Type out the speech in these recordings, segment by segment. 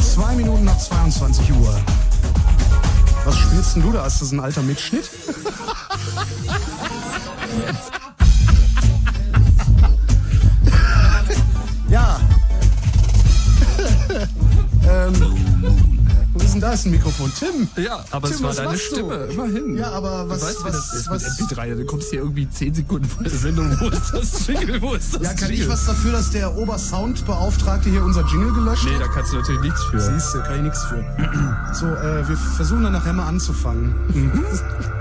Zwei Minuten nach 22 Uhr. Was spielst denn du da? Ist das ein alter Mitschnitt? ja. Denn da ist ein Mikrofon? Tim. Ja, aber Tim, es war deine machst du? Stimme, immerhin. Ja, aber was, du weißt, was, das ist was, mit MP3. Du kommst hier irgendwie 10 Sekunden vor der Sendung. Wo ist das Jingle? Wo ist das Ja, kann ich Jingle? was dafür, dass der Obersoundbeauftragte hier unser Jingle gelöscht Nee, hat? da kannst du natürlich nichts für. Siehst du, kann ich nichts für. So, äh, wir versuchen dann nachher mal anzufangen.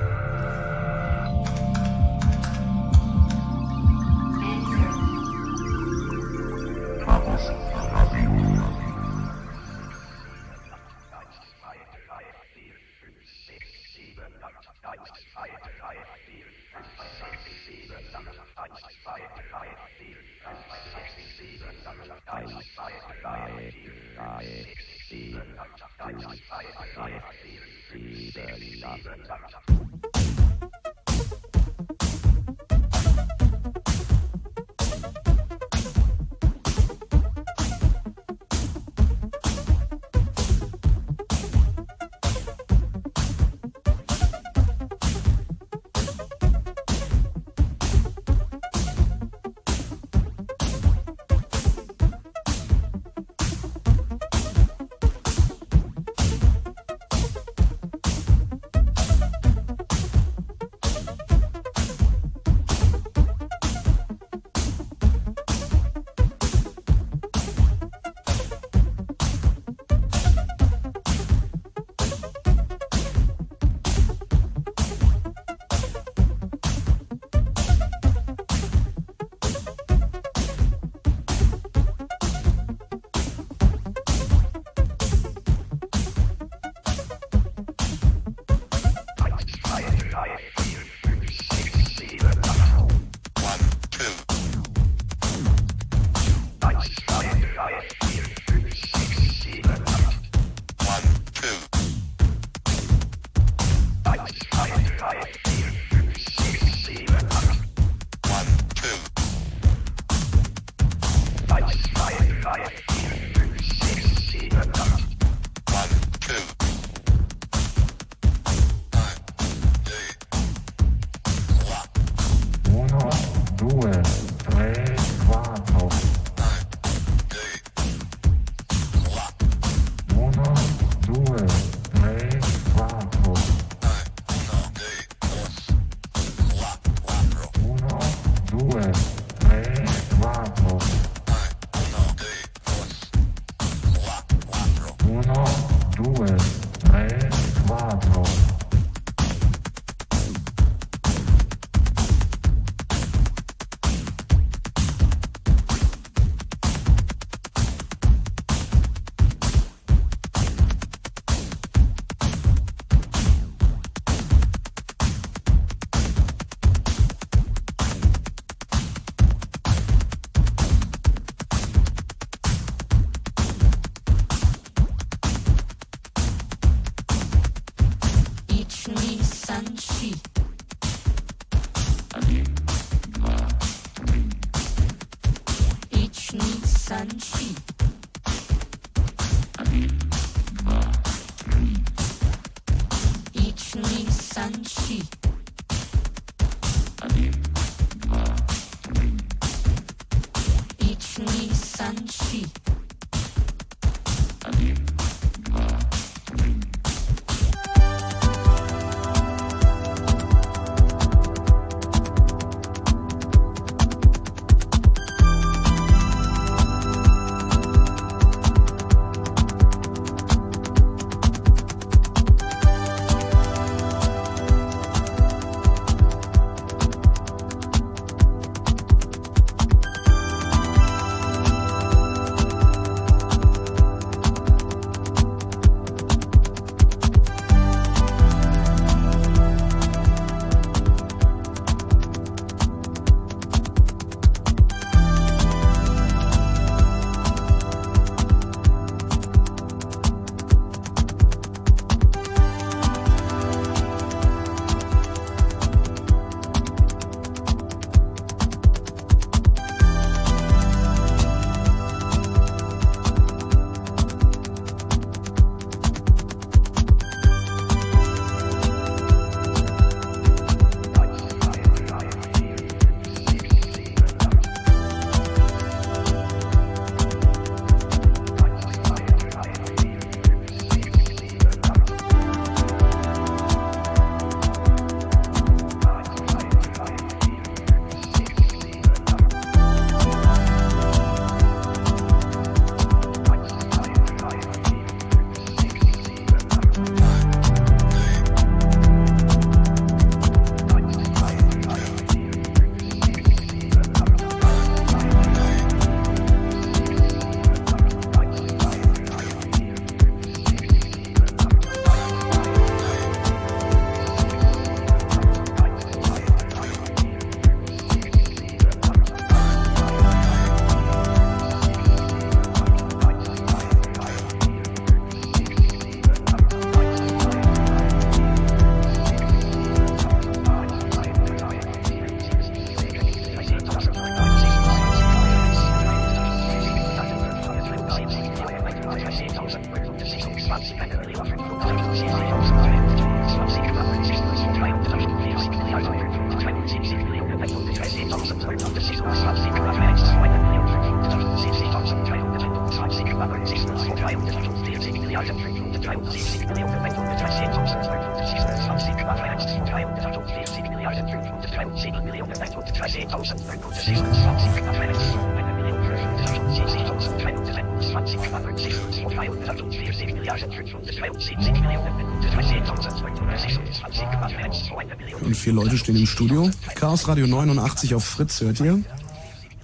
Leute stehen im Studio. Chaos Radio 89 auf Fritz hört ihr.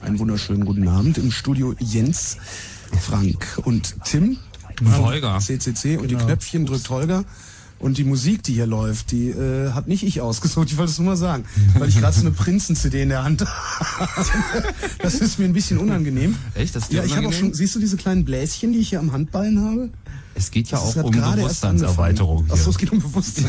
Einen wunderschönen guten Abend. Im Studio Jens, Frank und Tim. Holger. CCC und die Knöpfchen drückt Holger. Und die Musik, die hier läuft, die äh, hat nicht ich ausgesucht, ich wollte es nur mal sagen, weil ich gerade so eine Prinzen-CD in der Hand habe. Das ist mir ein bisschen unangenehm. Echt? Das ist dir Ja, ich habe auch unangenehm? schon, siehst du diese kleinen Bläschen, die ich hier am Handballen habe? Es geht ja Das auch um Bewusstseinserweiterung. Achso, es geht um Bewusstsein.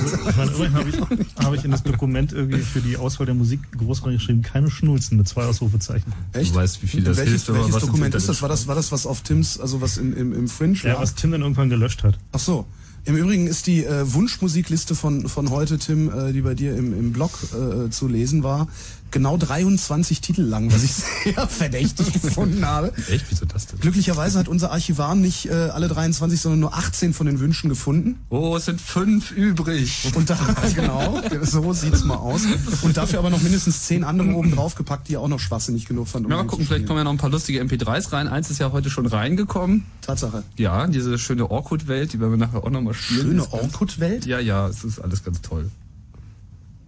Habe ich, in das Dokument irgendwie für die Auswahl der Musik groß reingeschrieben, keine Schnulzen mit zwei Ausrufezeichen. Echt? Du weißt, wie viel das welches, hilft, welches Dokument ist das? War das? War das was auf Tims, also was im, im, im Fringe Ja, war? was Tim dann irgendwann gelöscht hat. Ach so. Im Übrigen ist die äh, Wunschmusikliste von, von heute, Tim, äh, die bei dir im, im Blog äh, zu lesen war, genau 23 Titel lang, was ich sehr verdächtig gefunden habe. Echt? Wieso das denn? Glücklicherweise hat unser Archivar nicht äh, alle 23, sondern nur 18 von den Wünschen gefunden. Oh, es sind fünf übrig. Und da, genau, so sieht's mal aus. Und dafür aber noch mindestens 10 andere oben drauf gepackt, die auch noch schwachsinnig genug fand. um Ja, mal gucken, vielleicht kommen ja noch ein paar lustige MP3s rein. Eins ist ja heute schon reingekommen. Tatsache. Ja, diese schöne Orkut-Welt, die werden wir nachher auch nochmal spielen. Schöne Orkut-Welt? Ja, ja, es ist alles ganz toll.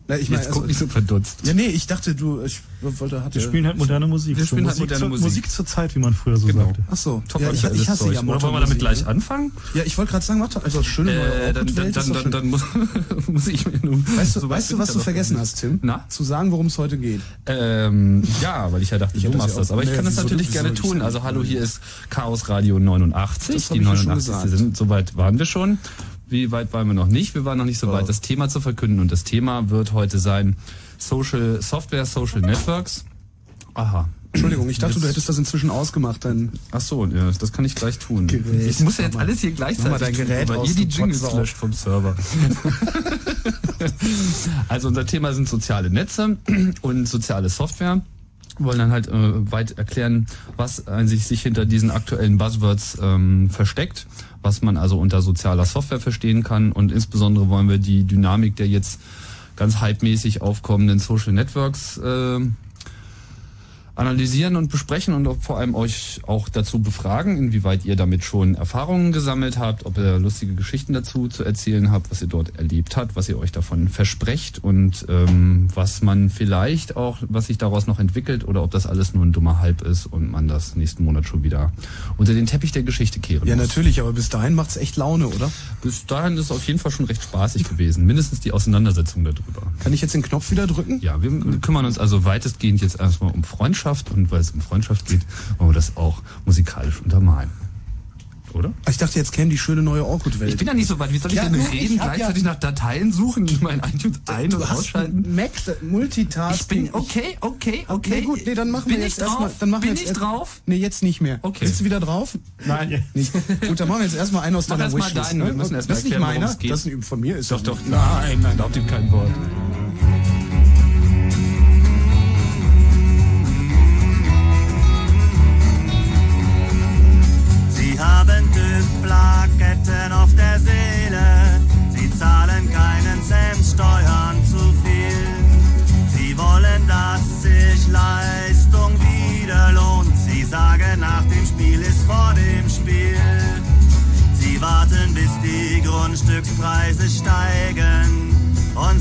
Na, ich meine, Jetzt also, guck nicht so verdutzt. ja, nee, ich dachte, du, ich wollte, hatte. Wir spielen halt moderne Musik. Wir spielen halt Musik, moderne zur, Musik. Musik zur Zeit, wie man früher so Genau. sagte. Ach so. Top ja, ich, ich hasse ja Oder wollen wir damit gleich ne? anfangen? Ja, ich wollte gerade sagen, warte, also schöne neue Äh, dann, dann, dann, dann, schön. dann muss, muss ich mir nun. Weißt du, so weißt du was du vergessen hast, Tim? Na? Zu sagen, worum es heute geht. Ähm, ja, weil ich ja dachte, Ich du machst das. Aber ich kann das natürlich gerne tun. Also hallo, hier ist Chaos Radio 89. Das hab Die ich ja schon 89. gesagt. sind, soweit waren wir schon. Wie weit waren wir noch nicht? Wir waren noch nicht so weit, Oh. das Thema zu verkünden. Und das Thema wird heute sein Social Software, Social Networks. Aha. Entschuldigung, ich dachte, Jetzt- du hättest das inzwischen ausgemacht, dein Ach so, ja, das kann ich gleich tun. Gerät. Ich muss ja jetzt alles hier gleichzeitig mal dein tun, Gerät weil aus, ihr die Jingles löscht vom Server. also unser Thema sind soziale Netze und soziale Software. Wir wollen dann halt äh, weit erklären, was sich, sich hinter diesen aktuellen Buzzwords ähm, versteckt, was man also unter sozialer Software verstehen kann. Und insbesondere wollen wir die Dynamik der jetzt ganz hypemäßig aufkommenden Social Networks äh, analysieren und besprechen und vor allem euch auch dazu befragen, inwieweit ihr damit schon Erfahrungen gesammelt habt, ob ihr lustige Geschichten dazu zu erzählen habt, was ihr dort erlebt habt, was ihr euch davon versprecht und ähm, was man vielleicht auch, was sich daraus noch entwickelt oder ob das alles nur ein dummer Hype ist und man das nächsten Monat schon wieder unter den Teppich der Geschichte kehren Ja, muss. natürlich, aber bis dahin macht's echt Laune, oder? Bis dahin ist es auf jeden Fall schon recht spaßig gewesen, mindestens die Auseinandersetzung darüber. Kann ich jetzt den Knopf wieder drücken? Ja, wir kümmern uns also weitestgehend jetzt erstmal um Freundschaft und weil es um Freundschaft geht, wollen wir das auch musikalisch untermalen. Oder? Ich dachte, jetzt käme die schöne neue Orkut-Welt. Ich bin ja nicht so weit. Wie soll ich Ja, denn reden, ich gleichzeitig ja- nach Dateien suchen, die mein iTunes ein- hast ausschalten? Mac, Multitasking. Ich bin okay, okay, okay. Nee, gut, nee, dann machen Bin wir ich jetzt erstmal. drauf? Dann machen Bin wir jetzt ich erst- drauf? Nee, jetzt nicht mehr. Okay. Bist du wieder drauf? Nein. Nicht. Gut, dann machen wir jetzt erstmal einen aus deiner erst mal Wishlist. ne? wir müssen erst das ist nicht meiner, das ist ein von mir. Ist Doch, doch. Nein, nein. Glaubt ihm kein Wort. TÜV-Plaketten auf der Seele. Sie zahlen keinen Cent Steuern zu viel. Sie wollen, dass sich Leistung wieder lohnt. Sie sagen, nach dem Spiel ist vor dem Spiel. Sie warten, bis die Grundstückspreise steigen. Und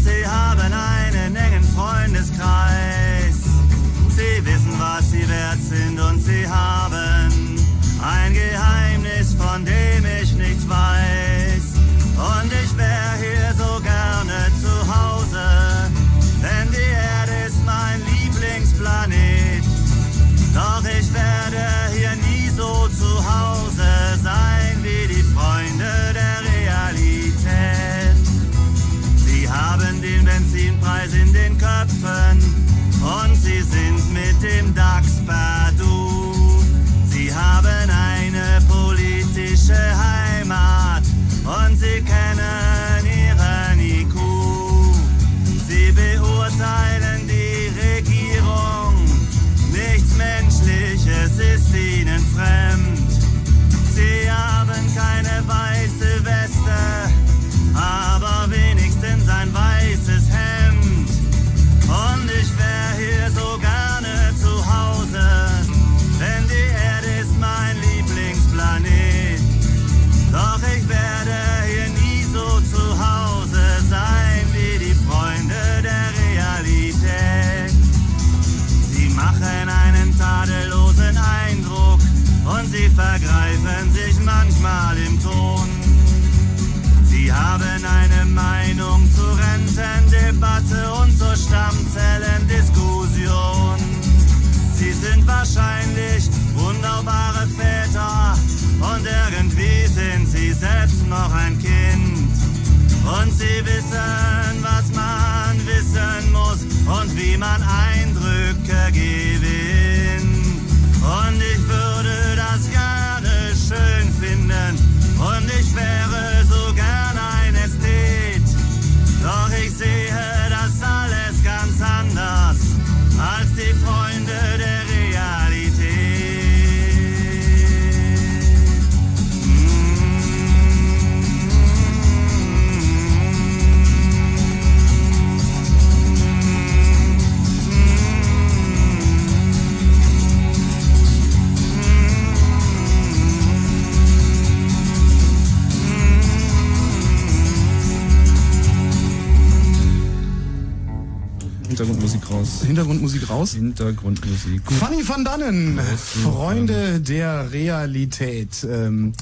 Hintergrundmusik raus. Hintergrundmusik. Fanny van Dannen, Freunde der Realität. Ähm,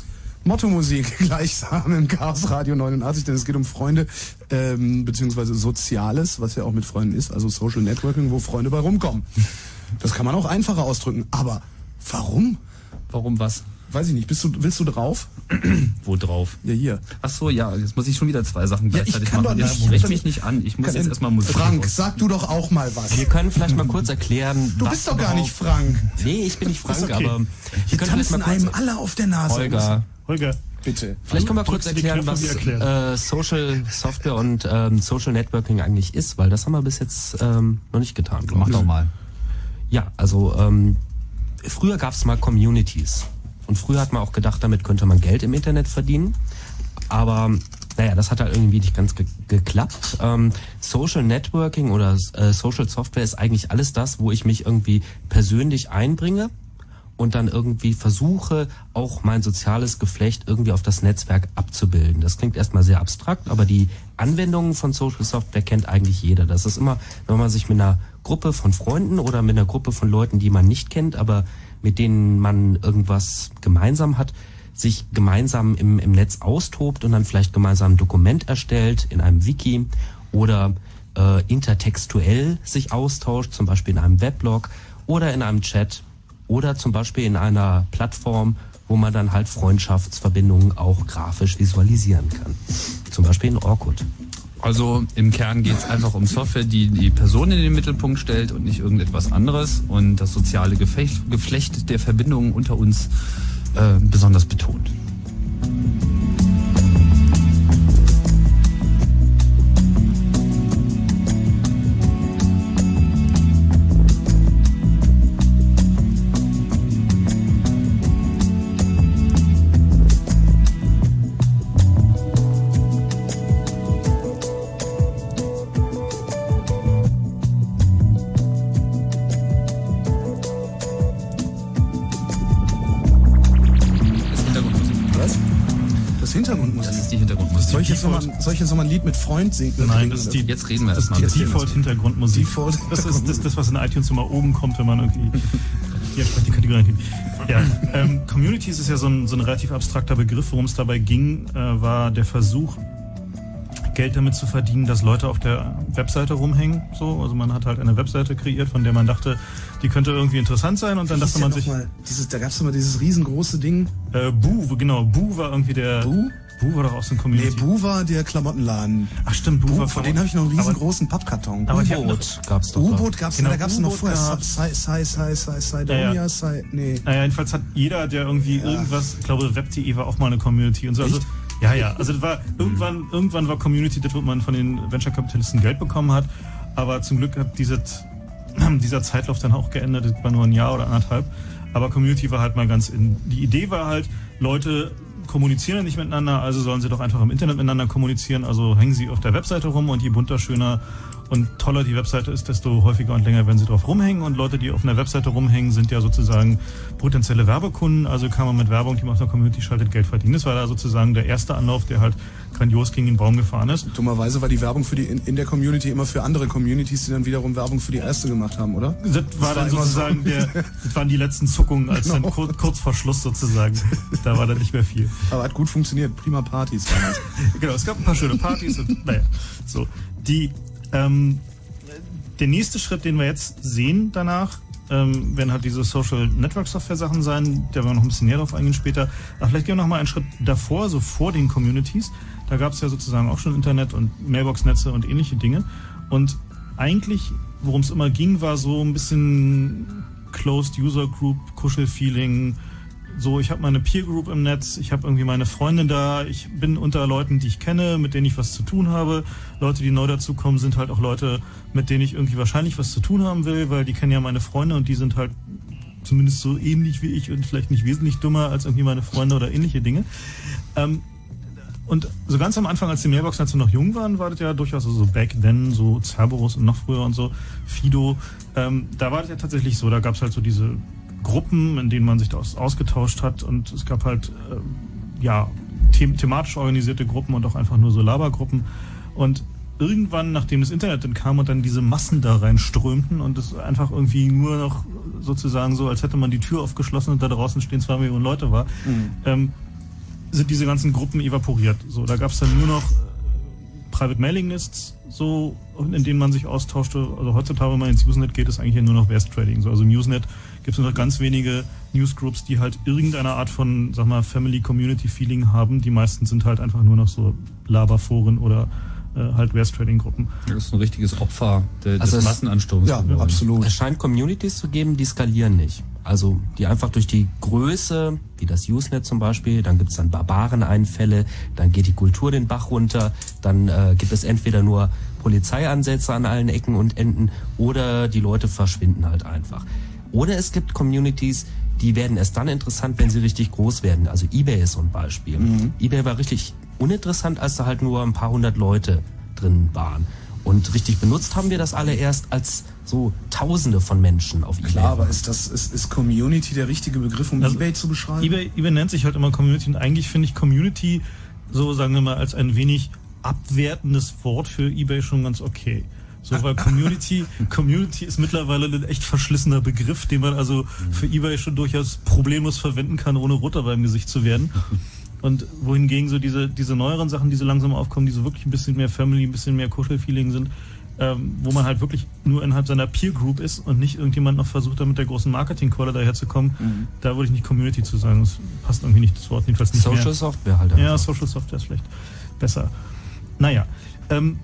Motto-Musik gleichsam im Chaos Radio 89, denn es geht um Freunde, ähm, beziehungsweise Soziales, was ja auch mit Freunden ist, also Social Networking, wo Freunde bei rumkommen. Das kann man auch einfacher ausdrücken. Aber warum? Warum was? Weiß ich nicht. Bist du, willst du drauf? Wo drauf? Ja, hier. Ach so, ja, jetzt muss ich schon wieder zwei Sachen Ja, ich gleichzeitig kann machen. doch Ja, nicht- mich nicht an. Ich muss jetzt erstmal Musik Frank, raus. sag du doch auch mal was. Wir können vielleicht mal kurz erklären. Du bist doch gar nicht Frank. Nee, ich bin nicht Frank, okay. aber wir Wir können tanzen einem alle auf der Nase. Holger. Holger, Bitte. Vielleicht können wir kurz erklären, was äh, Social Software und ähm, Social Networking eigentlich ist, weil das haben wir bis jetzt ähm, noch nicht getan. Mach ich. doch mal. Ja, also ähm, früher gab es mal Communities. Und früher hat man auch gedacht, damit könnte man Geld im Internet verdienen. Aber naja, das hat halt irgendwie nicht ganz ge geklappt. Ähm, Social Networking oder äh, Social Software ist eigentlich alles das, wo ich mich irgendwie persönlich einbringe und dann irgendwie versuche, auch mein soziales Geflecht irgendwie auf das Netzwerk abzubilden. Das klingt erstmal sehr abstrakt, aber die Anwendungen von Social Software kennt eigentlich jeder. Das ist immer, wenn man sich mit einer Gruppe von Freunden oder mit einer Gruppe von Leuten, die man nicht kennt, aber mit denen man irgendwas gemeinsam hat, sich gemeinsam im, im Netz austobt und dann vielleicht gemeinsam ein Dokument erstellt in einem Wiki oder äh, intertextuell sich austauscht, zum Beispiel in einem Weblog oder in einem Chat oder zum Beispiel in einer Plattform, wo man dann halt Freundschaftsverbindungen auch grafisch visualisieren kann. Zum Beispiel in Orkut. Also im Kern geht es einfach um Software, die die Person in den Mittelpunkt stellt und nicht irgendetwas anderes und das soziale Gefecht, Geflecht der Verbindungen unter uns äh, besonders betont. Soll ich jetzt noch mal ein Lied mit Freund singen? Nein, das ist die, Jetzt reden wir das ist erstmal die ein bisschen. Default-Hintergrundmusik. Default- Das ist das, das, was in iTunes immer oben kommt, wenn man irgendwie die entsprechende Kategorie eingibt. Ja, ähm, Communities ist ja so ein, so ein relativ abstrakter Begriff. Worum es dabei ging, äh, war der Versuch, Geld damit zu verdienen, dass Leute auf der Webseite rumhängen. So, also man hat halt eine Webseite kreiert, von der man dachte, die könnte irgendwie interessant sein und dann dachte ja man noch sich, mal dieses, da gab es immer dieses riesengroße Ding. äh, Bu, genau, Bu war irgendwie der. Bu? Bu war doch auch so ein Nee, Community. Bu war der Klamottenladen. Ach stimmt, Bu, Bu, war von denen habe ich noch einen aber- riesengroßen Pappkarton. Aber U-Boot gab's doch. U-Boot gab's, Genau, da gab's noch U-Boot vorher. Sai, Sai, Sai, Sai, Sai. Sai, nee. Naja, jedenfalls hat jeder, der irgendwie irgendwas, ich glaube, Web.de war auch mal eine Community und so. Also, ja, ja. Also das war irgendwann, irgendwann war Community das, wo man von den Venture-Kapitalisten Geld bekommen hat. Aber zum Glück hat diese, dieser Zeitlauf dann auch geändert. Das war nur ein Jahr oder anderthalb. Aber Community war halt mal ganz in. Die Idee war halt, Leute kommunizieren ja nicht miteinander, also sollen sie doch einfach im Internet miteinander kommunizieren. Also hängen sie auf der Webseite rum und je bunter, schöner und toller die Webseite ist, desto häufiger und länger werden sie drauf rumhängen. Und Leute, die auf einer Webseite rumhängen, sind ja sozusagen potenzielle Werbekunden. Also kann man mit Werbung, die man auf einer Community schaltet, Geld verdienen. Das war da sozusagen der erste Anlauf, der halt grandios gegen den Baum gefahren ist. Dummerweise war die Werbung für die in, in der Community immer für andere Communities, die dann wiederum Werbung für die erste gemacht haben, oder? Das war dann immer sozusagen so. der, das waren die letzten Zuckungen, als dann Genau. kur, kurz vor Schluss sozusagen. Da war dann nicht mehr viel. Aber hat gut funktioniert. Prima Partys damals. Genau, es gab ein paar schöne Partys und naja, so. Die, ähm, der nächste Schritt, den wir jetzt sehen danach, ähm, werden halt diese Social Network Software Sachen sein, da werden wir noch ein bisschen näher drauf eingehen später. Aber vielleicht gehen wir noch mal einen Schritt davor, so vor den Communities. Da gab es ja sozusagen auch schon Internet und Mailbox-Netze und ähnliche Dinge. Und eigentlich, worum es immer ging, war so ein bisschen Closed User Group, Kuschelfeeling, so, ich habe meine Peer Group im Netz, ich habe irgendwie meine Freunde da, ich bin unter Leuten, die ich kenne, mit denen ich was zu tun habe. Leute, die neu dazukommen, sind halt auch Leute, mit denen ich irgendwie wahrscheinlich was zu tun haben will, weil die kennen ja meine Freunde und die sind halt zumindest so ähnlich wie ich und vielleicht nicht wesentlich dummer als irgendwie meine Freunde oder ähnliche Dinge. Ähm, und so ganz am Anfang, als die Mailbox-Netze noch jung waren, war das ja durchaus so back then, so Cerberus und noch früher und so, Fido. Ähm, da war das ja tatsächlich so, da gab es halt so diese Gruppen, in denen man sich aus, ausgetauscht hat und es gab halt, ähm, ja, them thematisch organisierte Gruppen und auch einfach nur so Labergruppen. Und irgendwann, nachdem das Internet dann kam und dann diese Massen da reinströmten und es einfach irgendwie nur noch sozusagen so, als hätte man die Tür aufgeschlossen und da draußen stehen zwei Millionen Leute war, ähm, sind diese ganzen Gruppen evaporiert. So, da gab es dann nur noch äh, Private Mailing Lists, so, in denen man sich austauschte. Also heutzutage, wenn man ins Usenet geht, ist eigentlich ja nur noch West Trading. So, also im Usenet gibt es nur noch ganz wenige Newsgroups, die halt irgendeine Art von, sag mal, Family Community Feeling haben. Die meisten sind halt einfach nur noch so Laberforen oder äh, halt West Trading Gruppen. Das ist ein richtiges Opfer de, Also des es- Massenansturms. Ja, geworden. absolut. Es scheint Communities zu geben, die skalieren nicht. Also die einfach durch die Größe, wie das Usenet zum Beispiel, dann gibt's dann Barbareneinfälle, dann geht die Kultur den Bach runter, dann äh, gibt es entweder nur Polizeiansätze an allen Ecken und Enden oder die Leute verschwinden halt einfach. Oder es gibt Communities, die werden erst dann interessant, wenn sie richtig groß werden. Also eBay ist so ein Beispiel. eBay war richtig uninteressant, als da halt nur ein paar hundert Leute drin waren. Und richtig benutzt haben wir das alle erst, als so Tausende von Menschen auf eBay Klar, aber ist das ist, ist Community der richtige Begriff, um Also, eBay zu beschreiben? eBay, eBay nennt sich halt immer Community und eigentlich finde ich Community so, sagen wir mal, als ein wenig abwertendes Wort für eBay schon ganz okay. So, weil Community, Community ist mittlerweile ein echt verschlissener Begriff, den man also für eBay schon durchaus problemlos verwenden kann, ohne roter beim Gesicht zu werden. Und wohingegen so diese, diese neueren Sachen, die so langsam aufkommen, die so wirklich ein bisschen mehr Family, ein bisschen mehr Kuschelfeeling sind, ähm, wo man halt wirklich nur innerhalb seiner Peer Group ist und nicht irgendjemand noch versucht, da mit der großen Marketingkeule daherzukommen, da würde ich nicht Community zu sagen. Das passt irgendwie nicht, das Wort jedenfalls nicht Social mehr. Software halt. Ja, einfach. Social Software ist vielleicht besser. Naja, ähm,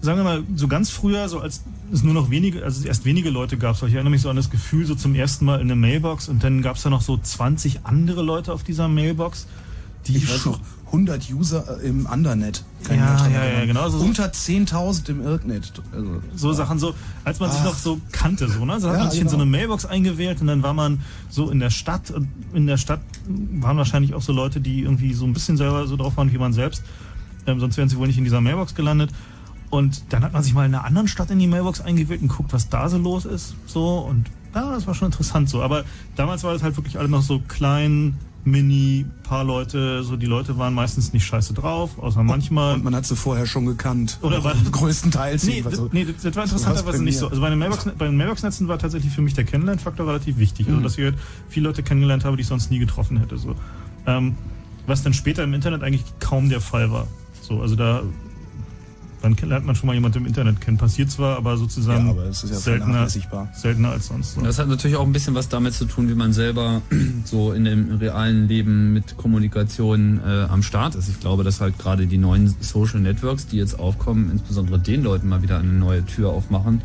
sagen wir mal, so ganz früher, so als es nur noch wenige, also erst wenige Leute gab, so ich erinnere mich so an das Gefühl, so zum ersten Mal in der Mailbox und dann gab es da noch so 20 andere Leute auf dieser Mailbox, die ich weiß schon- noch, 100 User äh, im Undernet. Kann Ja, ja, ja, genau, so- Unter 10.000 im Irknet. Also, so Sachen so, als man sich Ach. noch so kannte, so, ne? So hat Ja, man sich in so genau. eine Mailbox eingewählt und dann war man so in der Stadt und in der Stadt waren wahrscheinlich auch so Leute, die irgendwie so ein bisschen selber so drauf waren wie man selbst. Ähm, sonst wären sie wohl nicht in dieser Mailbox gelandet. Und dann hat man sich mal in einer anderen Stadt in die Mailbox eingewählt und guckt, was da so los ist, so und ja, das war schon interessant so. Aber damals war es halt wirklich alle noch so klein, mini, paar Leute, so die Leute waren meistens nicht scheiße drauf, außer manchmal. und man hat sie vorher schon gekannt. Oder war- größtenteils. Nee, das, so. nee, das, das war interessanterweise nicht so. Also bei den, Mailbox, bei den Mailbox-Netzen war tatsächlich für mich der Kennenlernfaktor relativ wichtig. Mhm. Also dass ich halt viele Leute kennengelernt habe, die ich sonst nie getroffen hätte. So. Ähm, was dann später im Internet eigentlich kaum der Fall war. So, also da dann lernt man schon mal jemanden im Internet kennen. Passiert zwar, aber sozusagen Ja, aber es ist ja seltener, seltener als sonst. So. Das hat natürlich auch ein bisschen was damit zu tun, wie man selber so in dem realen Leben mit Kommunikation äh, am Start ist. Ich glaube, dass halt gerade die neuen Social Networks, die jetzt aufkommen, insbesondere den Leuten mal wieder eine neue Tür aufmachen,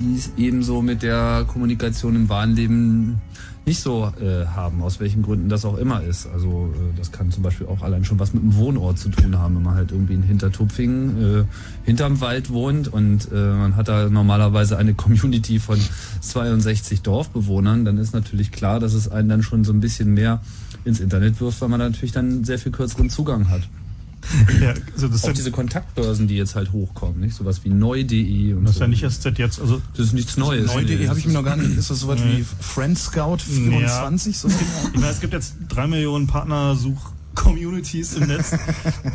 die es ebenso mit der Kommunikation im wahren Leben nicht so äh, haben, aus welchen Gründen das auch immer ist. Also äh, das kann zum Beispiel auch allein schon was mit dem Wohnort zu tun haben, wenn man halt irgendwie in Hintertupfingen äh, hinterm Wald wohnt und äh, man hat da normalerweise eine Community von 62 Dorfbewohnern, dann ist natürlich klar, dass es einen dann schon so ein bisschen mehr ins Internet wirft, weil man natürlich dann sehr viel kürzeren Zugang hat. Ja, also das Auch ja, diese Kontaktbörsen, die jetzt halt hochkommen, nicht? Sowas wie neu.de und das ist so. ja nicht erst seit jetzt, also das ist nichts Neues. Neu.de Nee, habe ich mir noch gar nicht. Ist das sowas Nee. wie Friendscout 24? So? Ich meine, es gibt jetzt drei Millionen Partnersuch-Communities im Netz,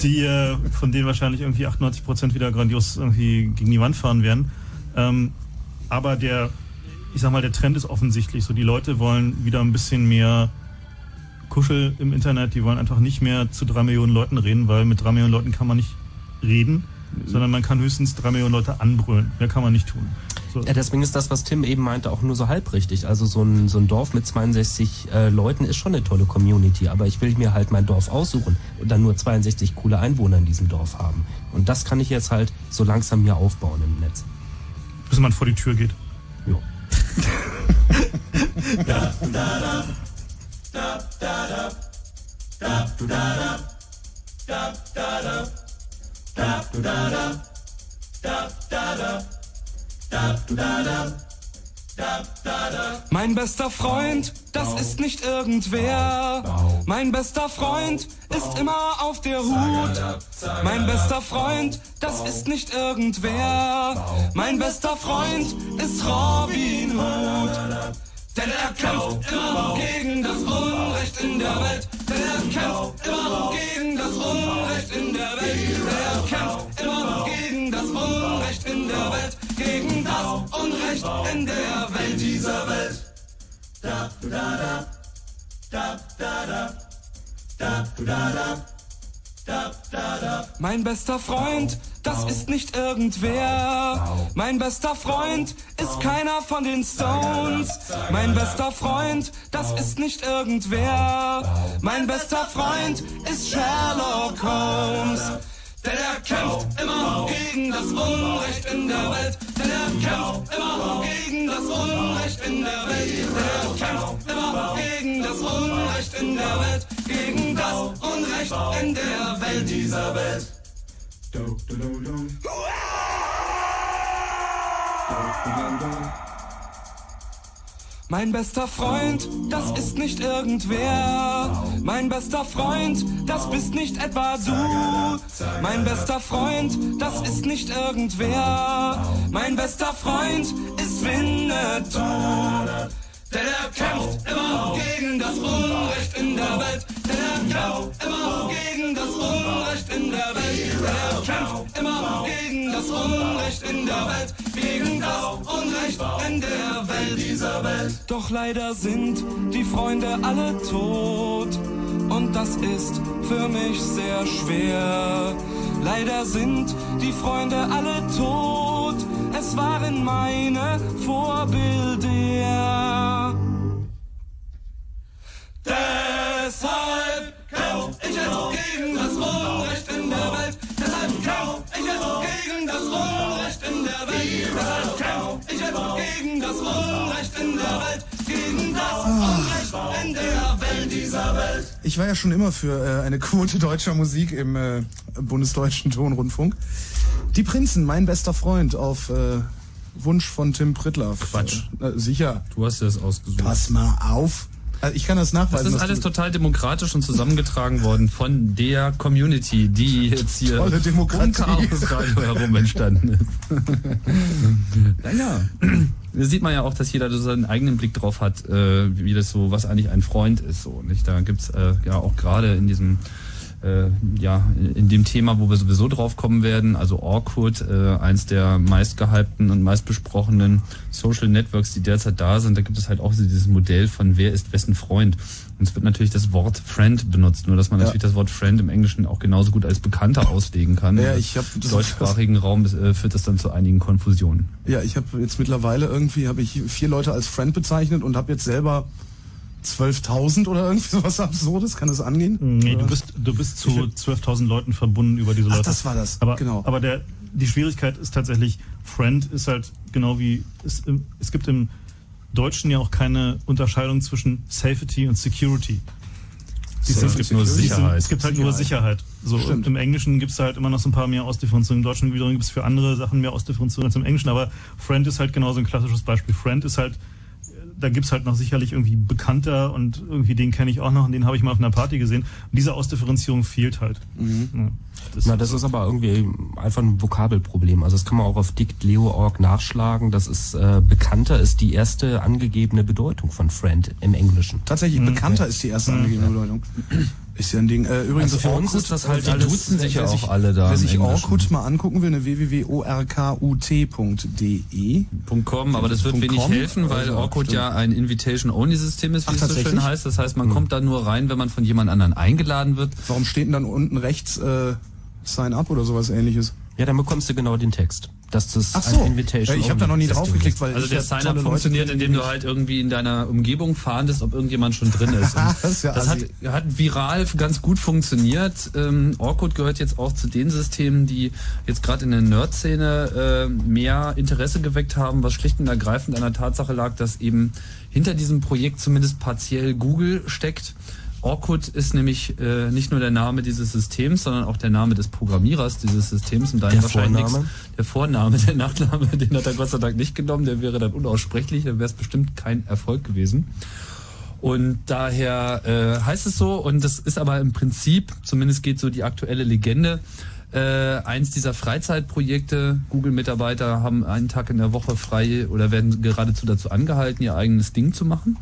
die äh, von denen wahrscheinlich irgendwie 98 Prozent wieder grandios irgendwie gegen die Wand fahren werden. Ähm, aber der, ich sag mal, der Trend ist offensichtlich so. Die Leute wollen wieder ein bisschen mehr Kuschel im Internet. Die wollen einfach nicht mehr zu drei Millionen Leuten reden, weil mit drei Millionen Leuten kann man nicht reden, sondern man kann höchstens drei Millionen Leute anbrüllen. Mehr kann man nicht tun. So. Ja, deswegen ist das, was Tim eben meinte, auch nur so halb richtig. Also so ein, so ein Dorf mit 62 äh, Leuten ist schon eine tolle Community, aber ich will mir halt mein Dorf aussuchen und dann nur 62 coole Einwohner in diesem Dorf haben. Und das kann ich jetzt halt so langsam hier aufbauen im Netz. bis man vor die Tür geht. Jo. Mein bester Freund, das ist nicht irgendwer. Mein bester Freund ist immer auf der Hut. Mein bester Freund, das ist nicht irgendwer. Mein bester Freund ist Robin Hood. Denn er kämpft immer gegen das Unrecht in der Welt. Denn er kämpft immer gegen das Unrecht in der Welt. Er kämpft immer gegen das Unrecht in der Welt. Gegen das Unrecht in der Welt dieser Welt. Mein bester Freund, das ist nicht irgendwer. Mein bester Freund ist keiner von den Stones. Mein bester Freund, das ist nicht irgendwer. Mein bester Freund ist Sherlock Holmes. Denn er kämpft immer gegen das Unrecht in der Welt. Denn er kämpft immer gegen das Unrecht in der Welt. Denn er kämpft immer gegen das Unrecht in der Welt. Gegen das Unrecht in der Welt dieser Welt. Mein bester Freund, das ist nicht irgendwer. Mein bester Freund, das bist nicht etwa du. Mein bester Freund, das ist nicht irgendwer. Mein bester Freund ist Winnetou. Denn er kämpft immer gegen das Unrecht in der Welt. Denn er kämpft immer gegen das Unrecht in der Welt. Denn er kämpft immer gegen das Unrecht in der Welt. Gegen das Unrecht in der Welt dieser Welt. Doch leider sind die Freunde alle tot. Und das ist für mich sehr schwer. Leider sind die Freunde alle tot. Es waren meine Vorbilder. Deshalb kämpf ich jetzt gegen das Unrecht in der Welt. Deshalb kämpf ich jetzt gegen das Unrecht in der Welt. Deshalb kämpf ich jetzt gegen das Unrecht in der Welt. Gegen das Unrecht in der Welt dieser Welt. Ich war ja schon immer für äh, eine Quote deutscher Musik im äh, bundesdeutschen Tonrundfunk. Die Prinzen, mein bester Freund, auf äh, Wunsch von Tim Prittlaff. Quatsch. Äh, sicher. Du hast das ausgesucht. Pass mal auf. Also ich kann das Das nachweisen. ist dass alles total demokratisch und zusammengetragen worden von der Community, die jetzt hier Tolle Demokratie. um Chaos herum entstanden ist. naja, da sieht man ja auch, dass jeder so seinen eigenen Blick drauf hat, äh, wie das so, was eigentlich ein Freund ist. So, nicht? Da gibt's äh, ja auch gerade in diesem äh, ja, in dem Thema, wo wir sowieso drauf kommen werden, also Orkut, äh, eins der meistgehypten und meistbesprochenen Social Networks, die derzeit da sind, da gibt es halt auch so dieses Modell von wer ist wessen Freund. Und es wird natürlich das Wort Friend benutzt, nur dass man Ja. natürlich das Wort Friend im Englischen auch genauso gut als Bekannter auslegen kann. Ja, Im ich hab das- deutschsprachigen Raum äh, führt das dann zu einigen Konfusionen. Ja, ich habe jetzt mittlerweile irgendwie habe ich vier Leute als Friend bezeichnet und habe jetzt selber 12.000 oder irgendwie sowas Absurdes. Kann das angehen? Nee, du bist, du bist zu 12.000 Leuten verbunden über diese Ach, Leute. das war das. Aber, Genau. aber der, die Schwierigkeit ist tatsächlich, Friend ist halt genau wie, es, im- es gibt im Deutschen ja auch keine Unterscheidung zwischen Safety und Security. So, es gibt nur Sicherheit. Es gibt halt nur Sicherheit. So, Stimmt. Im Englischen gibt es halt immer noch so ein paar mehr Ausdifferenzierungen. Im Deutschen wiederum gibt es für andere Sachen mehr Ausdifferenzierungen als im Englischen. Aber Friend ist halt genauso ein klassisches Beispiel. Friend ist halt, da gibt's halt noch sicherlich irgendwie bekannter und irgendwie den kenne ich auch noch und den habe ich mal auf einer Party gesehen. Und diese Ausdifferenzierung fehlt halt. Ja, das Na, das ist aber irgendwie einfach ein Vokabelproblem. Also das kann man auch auf dictleo.org nachschlagen. Das ist äh, bekannter ist die erste angegebene Bedeutung von Friend im Englischen. Tatsächlich, bekannter ist die erste angegebene Bedeutung. Ist ja ein Ding. Äh, übrigens, Also für uns Orkut, ist das halt Die alles- duzen sich ja auch sich- alle da. Wer sich. Orkut mal angucken will, eine www.orkut.de. .com, aber das wird wenig helfen, weil Also, Orkut stimmt. ja ein Invitation-Only-System ist, wie Ach, es so schön heißt. Das heißt, man kommt da nur rein, wenn man von jemand anderen eingeladen wird. Warum steht denn dann unten rechts äh, Sign Up oder sowas ähnliches? Ja, dann bekommst du genau den Text. Dass das Ach so, ein Invitation ja, ich habe da noch nie drauf geklickt, weil Also der Sign-up funktioniert, indem du halt irgendwie in deiner Umgebung fahndest, ob irgendjemand schon drin ist. Das ist ja das hat, hat viral ganz gut funktioniert. Ähm, Orkut gehört jetzt auch zu den Systemen, die jetzt gerade in der Nerd-Szene äh, mehr Interesse geweckt haben, was schlicht und ergreifend an der Tatsache lag, dass eben hinter diesem Projekt zumindest partiell Google steckt. Orkut ist nämlich äh, nicht nur der Name dieses Systems, sondern auch der Name des Programmierers dieses Systems. Und da Der wahrscheinlich Vorname? nix- der Vorname, der Nachname, den hat er Gott sei Dank nicht genommen, der wäre dann unaussprechlich, dann wäre es bestimmt kein Erfolg gewesen. Und daher äh, heißt es so, und das ist aber im Prinzip, zumindest geht so die aktuelle Legende, äh, eins dieser Freizeitprojekte. Google-Mitarbeiter haben einen Tag in der Woche frei oder werden geradezu dazu angehalten, ihr eigenes Ding zu machen.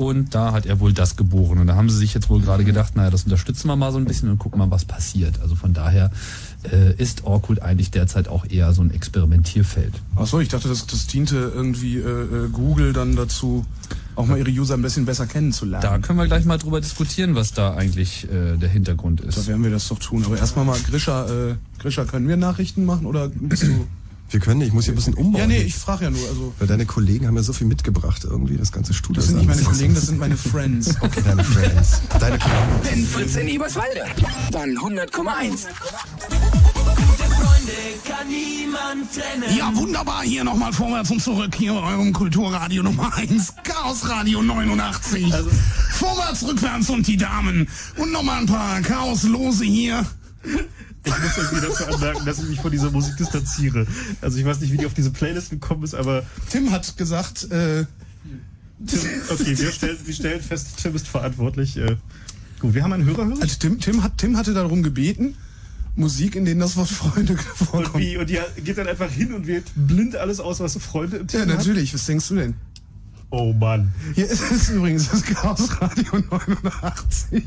Und da hat er wohl das geboren. Und da haben sie sich jetzt wohl gerade gedacht, naja, das unterstützen wir mal so ein bisschen und gucken mal, was passiert. Also von daher äh, ist Orkut eigentlich derzeit auch eher so ein Experimentierfeld. Achso, ich dachte, das, das diente irgendwie äh, äh, Google dann dazu, auch mal ihre User ein bisschen besser kennenzulernen. Da können wir gleich mal drüber diskutieren, was da eigentlich äh, der Hintergrund Da ist. werden wir das doch tun. Aber erstmal mal, Grisha, äh, Grisha, können wir Nachrichten machen oder bist du... Wir können nicht, ich muss hier ein bisschen umbauen. Ja, nee, ich frage ja nur. Also, Weil deine Kollegen haben ja so viel mitgebracht irgendwie, das ganze Studio. das sind nicht meine. Kollegen, das sind meine Friends. Okay, deine Friends. Deine Kollegen. Wenn Fritz in Eberswalde, dann 100,1. Ja, wunderbar. Hier nochmal vorwärts und zurück. Hier bei eurem Kulturradio Nummer 1. Chaos Radio 89. vorwärts, rückwärts und die Damen. Und nochmal ein paar Chaoslose hier. Ich muss irgendwie dazu anmerken, dass ich mich von dieser Musik distanziere. Also ich weiß nicht, wie die auf diese Playlist gekommen ist, aber Tim hat gesagt, äh, Tim, okay, wir stellen, wir stellen fest, Tim ist verantwortlich. Äh, gut, wir haben einen Hörer, Hörer. also Tim, Tim, hat, Tim hatte darum gebeten, Musik, in denen das Wort Freunde Und, vorkommt. wie, und die geht dann einfach hin und wählt blind alles aus, was Freunde im Ja, Team hat. natürlich. Was denkst du denn? Oh Mann. Hier ist es übrigens das Chaos Radio 89.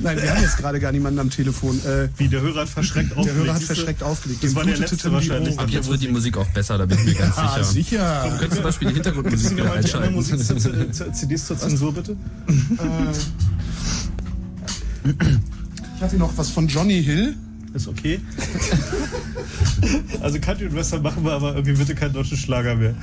Nein, wir haben jetzt gerade gar niemanden am Telefon. Äh, Wie, der Hörer hat verschreckt der aufgelegt. Hörer hat du? verschreckt aufgelegt. Das Dem war der letzte Tim wahrscheinlich. Ab jetzt wird die Musik auch besser, da bin ich mir ganz sicher. sicher. Wir können zum Beispiel die Hintergrundmusik du wieder einschalten. Musik zur, CDs zur Zensur, bitte? Ich hatte noch was von Johnny Hill. Ist okay. also Country und Western machen wir, aber irgendwie bitte keinen deutschen Schlager mehr.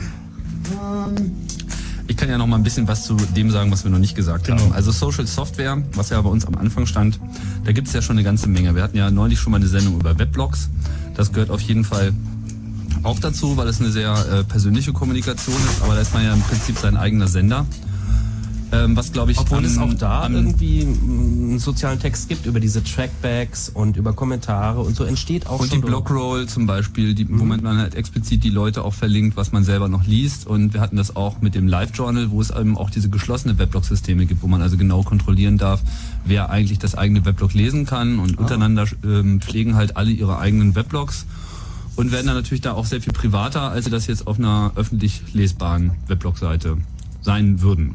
Ich kann ja noch mal ein bisschen was zu dem sagen, was wir noch nicht gesagt Genau. haben. Also Social Software, was ja bei uns am Anfang stand, da gibt es ja schon eine ganze Menge. Wir hatten ja neulich schon mal eine Sendung über Weblogs. Das gehört auf jeden Fall auch dazu, weil es eine sehr äh, persönliche Kommunikation ist, aber da ist man ja im Prinzip sein eigener Sender. Ähm, was glaube ich Obwohl am- es auch da am- irgendwie einen sozialen Text gibt über diese Trackbacks und über Kommentare und so entsteht auch Und die schon so- Blockroll zum Beispiel, die, womit man halt explizit die Leute auch verlinkt, was man selber noch liest. Und wir hatten das auch mit dem Live-Journal, wo es eben auch diese geschlossene Weblog-Systeme gibt, wo man also genau kontrollieren darf, wer eigentlich das eigene Weblog lesen kann. Und untereinander ähm, pflegen halt alle ihre eigenen Weblogs und werden dann natürlich da auch sehr viel privater, als sie das jetzt auf einer öffentlich lesbaren Weblog-Seite sein würden.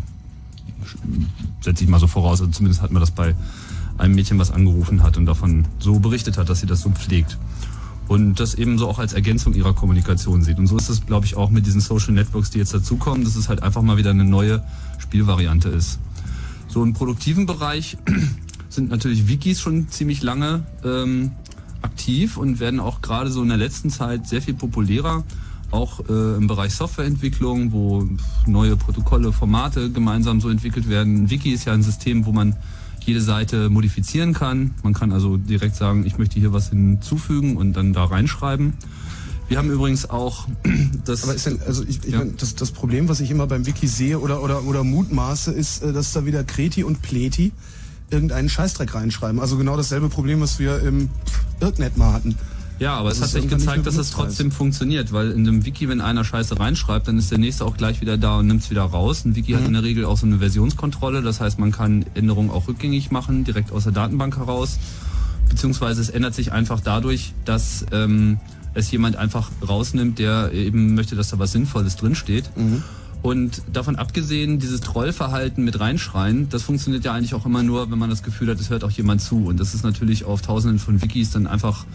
Setze ich mal so voraus. Also zumindest hatten wir das bei einem Mädchen, was angerufen hat und davon so berichtet hat, dass sie das so pflegt. Und das eben so auch als Ergänzung ihrer Kommunikation sieht. Und so ist es, glaube ich, auch mit diesen Social Networks, die jetzt dazukommen, dass es halt einfach mal wieder eine neue Spielvariante ist. So im produktiven Bereich sind natürlich Wikis schon ziemlich lange ähm, aktiv und werden auch gerade so in der letzten Zeit sehr viel populärer. Auch äh, im Bereich Softwareentwicklung, wo neue Protokolle, Formate gemeinsam so entwickelt werden. Ein Wiki ist ja ein System, wo man jede Seite modifizieren kann. Man kann also direkt sagen, ich möchte hier was hinzufügen und dann da reinschreiben. Wir haben übrigens auch das. Aber ist denn, also ich, ich Ja. mein, das, das Problem, was ich immer beim Wiki sehe oder, oder, oder mutmaße, ist, äh, dass da wieder Kreti und Pleti irgendeinen Scheißdreck reinschreiben. Also genau dasselbe Problem, was wir im Irknet mal hatten. Ja, aber es Das hat ist sich gezeigt, dass es trotzdem funktioniert, weil in dem Wiki, wenn einer Scheiße reinschreibt, dann ist der nächste auch gleich wieder da und nimmt es wieder raus. Ein Wiki hat in der Regel auch so eine Versionskontrolle, das heißt, man kann Änderungen auch rückgängig machen, direkt aus der Datenbank heraus. Beziehungsweise es ändert sich einfach dadurch, dass ähm, es jemand einfach rausnimmt, der eben möchte, dass da was Sinnvolles drinsteht. Und davon abgesehen, dieses Trollverhalten mit reinschreien, das funktioniert ja eigentlich auch immer nur, wenn man das Gefühl hat, es hört auch jemand zu. Und das ist natürlich auf tausenden von Wikis dann einfach,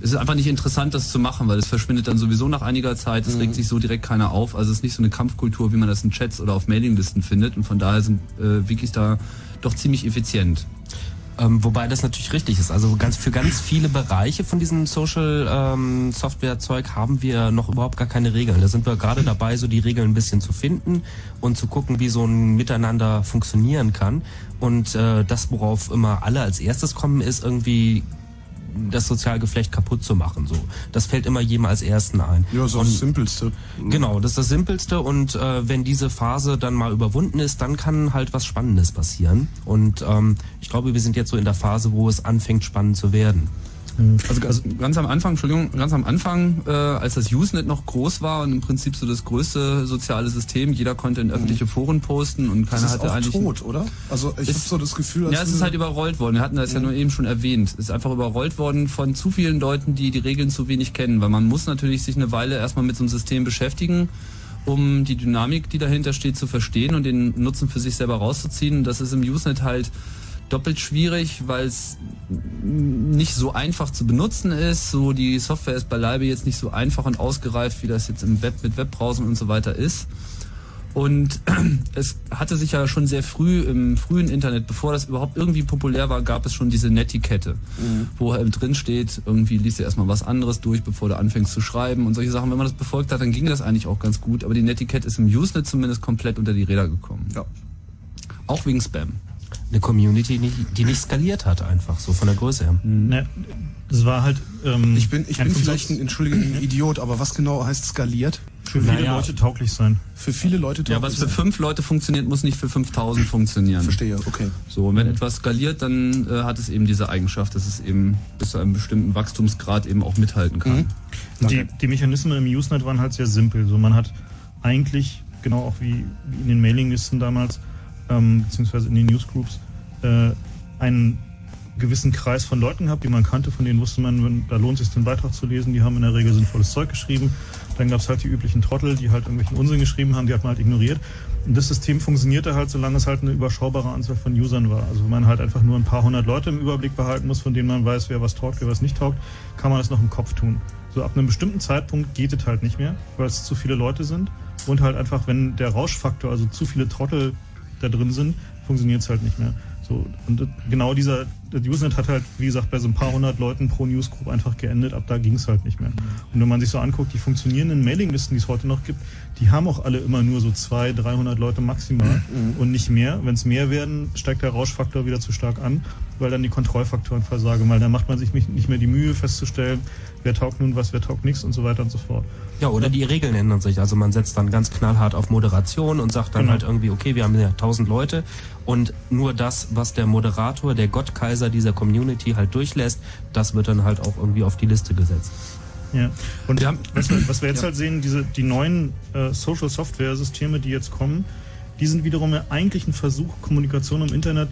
es ist einfach nicht interessant, das zu machen, weil es verschwindet dann sowieso nach einiger Zeit, es regt sich so direkt keiner auf. Also es ist nicht so eine Kampfkultur, wie man das in Chats oder auf Mailinglisten findet. Und von daher sind äh, Wikis da doch ziemlich effizient. Ähm, wobei das natürlich richtig ist. Also ganz für ganz viele Bereiche von diesem Social ähm, Software Zeug haben wir noch überhaupt gar keine Regeln. Da sind wir gerade dabei, so die Regeln ein bisschen zu finden und zu gucken, wie so ein Miteinander funktionieren kann. Und äh, das, worauf immer alle als erstes kommen, ist irgendwie das Sozialgeflecht kaputt zu machen. So, das fällt immer jedem als ersten ein. Ja, so Und- das Simpelste. Genau, das ist das Simpelste und äh, wenn diese Phase dann mal überwunden ist, dann kann halt was Spannendes passieren. Und ähm, ich glaube, wir sind jetzt so in der Phase, wo es anfängt spannend zu werden. Also ganz, ganz am Anfang, Entschuldigung, ganz am Anfang, äh, als das Usenet noch groß war und im Prinzip so das größte soziale System, jeder konnte in öffentliche Foren posten und keiner Das ist hatte auch eigentlich. tot, oder? Also ich habe so das Gefühl, Ja, es ist halt überrollt worden. Wir hatten das ja nur eben schon erwähnt. Es ist einfach überrollt worden von zu vielen Leuten, die die Regeln zu wenig kennen. Weil man muss natürlich sich eine Weile erstmal mit so einem System beschäftigen, um die Dynamik, die dahinter steht, zu verstehen und den Nutzen für sich selber rauszuziehen. Und das ist im Usenet halt doppelt schwierig, weil es nicht so einfach zu benutzen ist. So die Software ist beileibe jetzt nicht so einfach und ausgereift, wie das jetzt im Web mit Webbrowsern und so weiter ist. Und es hatte sich ja schon sehr früh im frühen Internet, bevor das überhaupt irgendwie populär war, gab es schon diese Netiquette, wo halt drin steht, irgendwie liest du erstmal was anderes durch, bevor du anfängst zu schreiben und solche Sachen. Wenn man das befolgt hat, dann ging das eigentlich auch ganz gut. Aber die Netiquette ist im Usenet zumindest komplett unter die Räder gekommen. Ja. Auch wegen Spam. Eine Community, die, nicht skaliert hat, einfach so von der Größe her. Ne, das war halt. Ähm, Ich bin, ich bin vielleicht ein, entschuldige, ein Idiot, aber was genau heißt skaliert? für viele Naja. Leute tauglich sein. Für viele Leute Ja, was für tauglich fünf Leute funktioniert, muss nicht für 5000 funktionieren. sein. Verstehe, okay. So, und wenn etwas skaliert, dann äh, hat es eben diese Eigenschaft, dass es eben bis zu einem bestimmten Wachstumsgrad eben auch mithalten kann. Die, die Mechanismen im Usenet waren halt sehr simpel. So, man hat eigentlich, genau auch wie, wie in den Mailinglisten damals, ähm, beziehungsweise in den Newsgroups, äh, einen gewissen Kreis von Leuten gehabt, die man kannte, von denen wusste man, wenn, da lohnt es sich den Beitrag zu lesen, die haben in der Regel sinnvolles Zeug geschrieben. Dann gab es halt die üblichen Trottel, die halt irgendwelchen Unsinn geschrieben haben, die hat man halt ignoriert. Und das System funktionierte halt, solange es halt eine überschaubare Anzahl von Usern war. Also wenn man halt einfach nur ein paar hundert Leute im Überblick behalten muss, von denen man weiß, wer was taugt, wer was nicht taugt, kann man das noch im Kopf tun. So ab einem bestimmten Zeitpunkt geht es halt nicht mehr, weil es zu viele Leute sind. Und halt einfach, wenn der Rauschfaktor, also zu viele Trottel da drin sind, funktioniert es halt nicht mehr. So, und genau dieser, das Usenet hat halt, wie gesagt, bei so ein paar hundert Leuten pro Newsgroup einfach geendet, ab da ging es halt nicht mehr. Und wenn man sich so anguckt, die funktionierenden Mailinglisten, die es heute noch gibt, die haben auch alle immer nur so 200, 300 Leute maximal und nicht mehr. Wenn es mehr werden, steigt der Rauschfaktor wieder zu stark an, weil dann die Kontrollfaktoren versagen, weil dann macht man sich nicht mehr die Mühe festzustellen, wer taugt nun was, wer taugt nichts und so weiter und so fort. Ja, oder die Regeln ändern sich. Also man setzt dann ganz knallhart auf Moderation und sagt dann Genau. halt irgendwie, okay, wir haben ja tausend Leute und nur das, was der Moderator, der Gottkaiser dieser Community halt durchlässt, das wird dann halt auch irgendwie auf die Liste gesetzt. Ja. Und Wir haben- was, wir, was wir jetzt halt sehen, diese, die neuen äh, Social Software Systeme, die jetzt kommen, die sind wiederum ja eigentlich ein Versuch, Kommunikation im Internet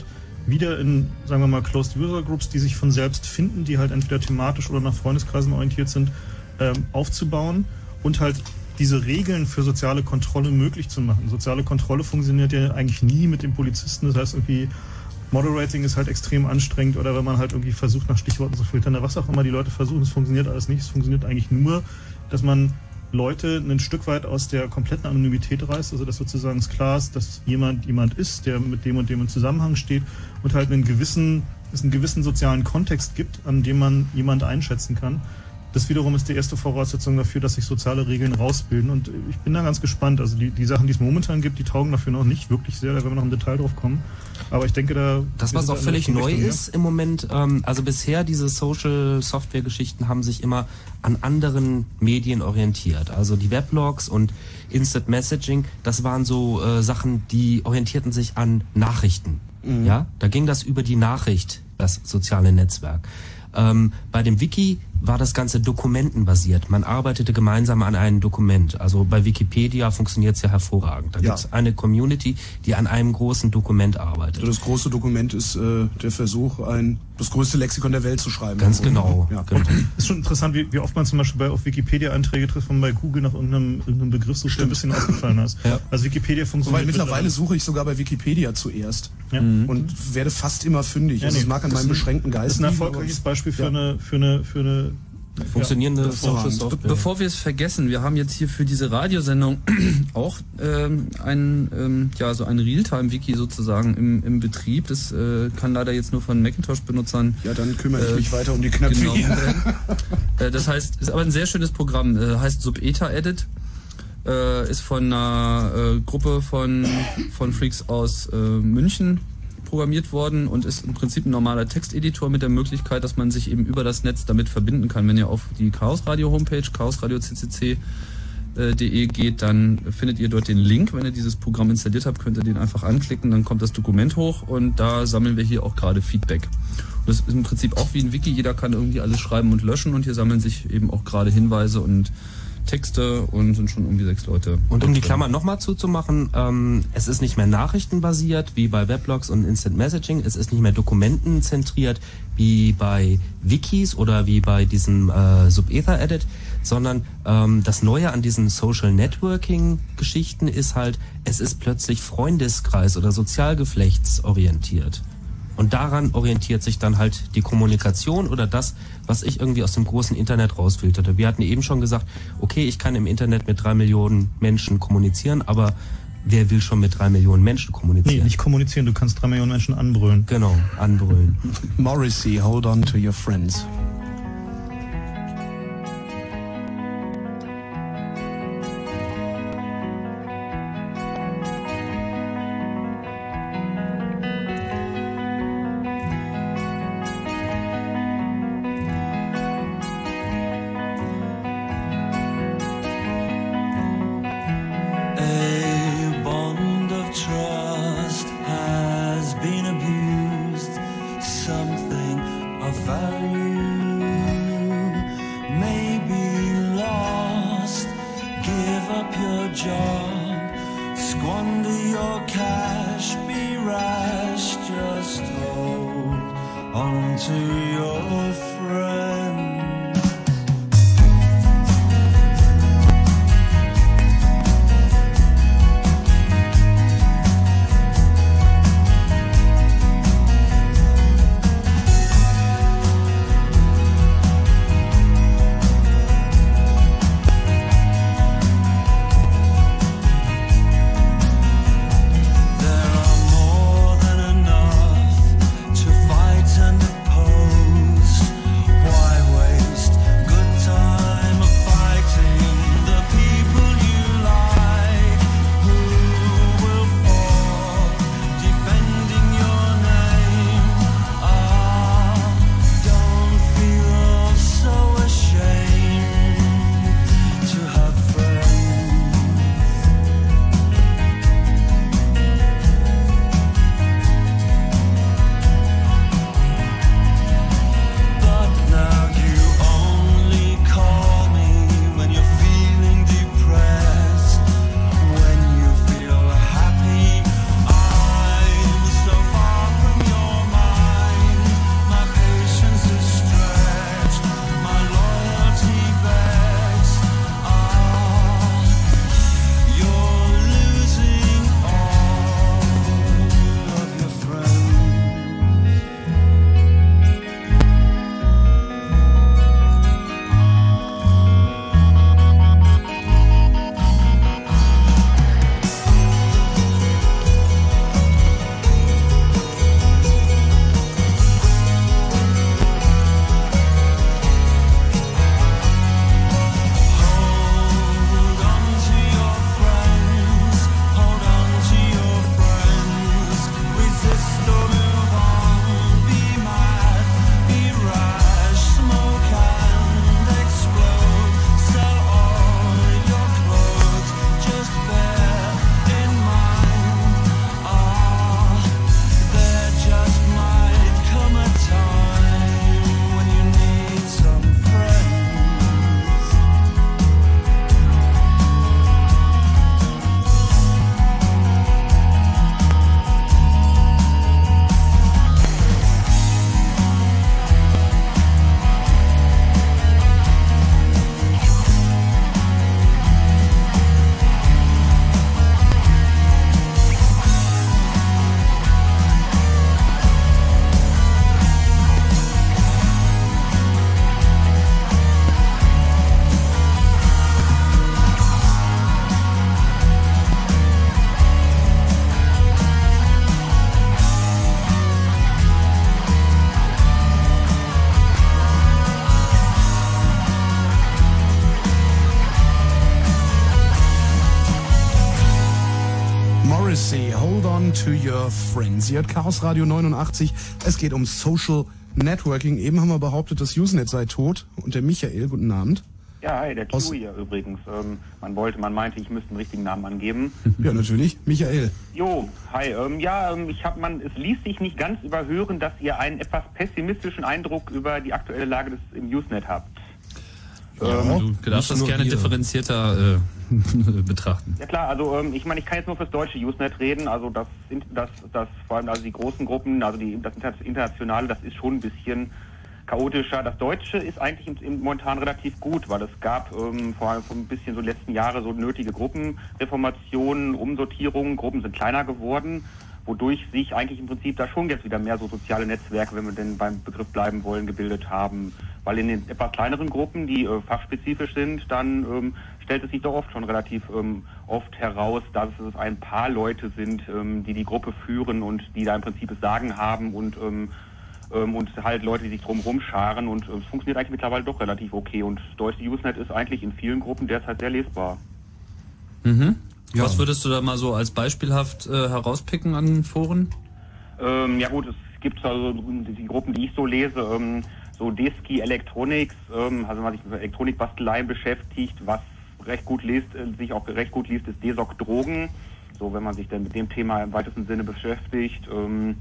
wieder in, sagen wir mal, Closed User Groups, die sich von selbst finden, die halt entweder thematisch oder nach Freundeskreisen orientiert sind, ähm, aufzubauen und halt diese Regeln für soziale Kontrolle möglich zu machen. Soziale Kontrolle funktioniert ja eigentlich nie mit dem Polizisten, das heißt irgendwie Moderating ist halt extrem anstrengend oder wenn man halt irgendwie versucht, nach Stichworten zu filtern, was auch immer die Leute versuchen, es funktioniert alles nicht. Es funktioniert eigentlich nur, dass man Leute ein Stück weit aus der kompletten Anonymität reißt, also dass sozusagen es klar ist, dass jemand jemand ist, der mit dem und dem in Zusammenhang steht und halt einen gewissen, es einen gewissen sozialen Kontext gibt, an dem man jemand einschätzen kann. Das wiederum ist die erste Voraussetzung dafür, dass sich soziale Regeln rausbilden. Und ich bin da ganz gespannt. Also die, die Sachen, die es momentan gibt, die taugen dafür noch nicht wirklich sehr. Da werden wir noch im Detail drauf kommen. Aber ich denke, da. Das, was auch völlig neu Richtung, ja. ist im Moment, ähm, also bisher diese Social Software Geschichten haben sich immer an anderen Medien orientiert. Also die Weblogs und Instant Messaging, das waren so äh, Sachen, die orientierten sich an Nachrichten. Ja, da ging das über die Nachricht, das soziale Netzwerk. Ähm, bei dem Wiki war das Ganze dokumentenbasiert. Man arbeitete gemeinsam an einem Dokument. Also bei Wikipedia funktioniert es ja hervorragend. Da Ja. gibt es eine Community, die an einem großen Dokument arbeitet. Also das große Dokument ist äh, der Versuch, ein das größte Lexikon der Welt zu schreiben. Ganz genau. Ja. genau. Ist schon interessant, wie, wie oft man zum Beispiel bei auf Wikipedia-Einträge trifft, wenn man bei Google nach irgendeinem, irgendeinem Begriff der ein bisschen ausgefallen ist. Ja. Also Wikipedia funktioniert. Wobei mittlerweile suche ich sogar bei Wikipedia zuerst Ja. und werde fast immer fündig. Ja, also nee, es mag an das meinem ist ein- beschränkten Das Geist ist ein erfolgreiches Beispiel für Ja. eine, für eine, für eine Funktionierende. Be Software. bevor wir es vergessen, wir haben jetzt hier für diese Radiosendung auch ähm, ein, ähm, ja, so ein Realtime-Wiki sozusagen im, im Betrieb. Das äh, kann leider jetzt nur von Macintosh-Benutzern Ja, dann kümmere ich Äh, mich weiter um die Knöpfe werden. äh, das heißt, ist aber ein sehr schönes Programm. Äh, heißt Subeta Edit. Äh, ist von einer äh, Gruppe von, von Freaks aus äh, München programmiert worden und ist im Prinzip ein normaler Texteditor mit der Möglichkeit, dass man sich eben über das Netz damit verbinden kann. Wenn ihr auf die Chaos Radio Homepage, chaosradio.ccc de geht, dann findet ihr dort den Link. Wenn ihr dieses Programm installiert habt, könnt ihr den einfach anklicken, dann kommt das Dokument hoch und da sammeln wir hier auch gerade Feedback. Und das ist im Prinzip auch wie ein Wiki, jeder kann irgendwie alles schreiben und löschen und hier sammeln sich eben auch gerade Hinweise und Texte und sind schon irgendwie sechs Leute. Und um die Klammer nochmal zuzumachen, ähm, es ist nicht mehr nachrichtenbasiert wie bei Weblogs und Instant Messaging, es ist nicht mehr dokumentenzentriert wie bei Wikis oder wie bei diesem äh, Subether-Edit, sondern ähm, das Neue an diesen Social Networking-Geschichten ist halt, es ist plötzlich Freundeskreis oder sozialgeflechtsorientiert. Und daran orientiert sich dann halt die Kommunikation oder das, was ich irgendwie aus dem großen Internet rausfilterte. Wir hatten eben schon gesagt, okay, ich kann im Internet mit drei Millionen Menschen kommunizieren, aber wer will schon mit drei Millionen Menschen Nee, kommunizieren? nicht kommunizieren, du kannst drei Millionen Menschen anbrüllen. Genau, anbrüllen. Morrissey, hold on to your friends. Friends. Ihr hört Chaos Radio 89. Es geht um Social Networking. Eben haben wir behauptet, das Usenet sei tot. Und der Michael, guten Abend. Ja, hi, der Aus- Q hier übrigens. Ähm, man wollte, man meinte, ich müsste einen richtigen Namen angeben. Ja, natürlich. Michael. Jo, hi. Ähm, ja, ähm, ich hab man, es ließ sich nicht ganz überhören, dass ihr einen etwas pessimistischen Eindruck über die aktuelle Lage des im Usenet habt. Ähm, du darfst das gerne wir. differenzierter äh, betrachten. Ja klar, also ähm, ich meine, ich kann jetzt nur fürs deutsche Usenet reden. Also das, das, das vor allem also die großen Gruppen, also die das Inter- internationale, das ist schon ein bisschen chaotischer. Das Deutsche ist eigentlich im, im momentan relativ gut, weil es gab ähm, vor allem vor ein bisschen so letzten Jahre so nötige Gruppenreformationen, Umsortierungen. Gruppen sind kleiner geworden, wodurch sich eigentlich im Prinzip da schon jetzt wieder mehr so soziale Netzwerke, wenn wir denn beim Begriff bleiben wollen, gebildet haben. Weil in den etwas kleineren Gruppen, die äh, fachspezifisch sind, dann ähm, stellt es sich doch oft schon relativ ähm, oft heraus, dass es ein paar Leute sind, ähm, die die Gruppe führen und die da im Prinzip das Sagen haben und ähm, ähm, und halt Leute, die sich drumherum scharen und äh, es funktioniert eigentlich mittlerweile doch relativ okay und deutsche Usenet ist eigentlich in vielen Gruppen derzeit sehr lesbar. Mhm. Ja. Was würdest du da mal so als beispielhaft äh, herauspicken an Foren? Ähm, ja gut, es gibt also die Gruppen, die ich so lese, ähm, so Deski Electronics, ähm, also man sich mit Elektronikbasteleien beschäftigt, was recht gut liest, äh, sich auch recht gut liest, ist Desok Drogen. So, wenn man sich dann mit dem Thema im weitesten Sinne beschäftigt. Ähm,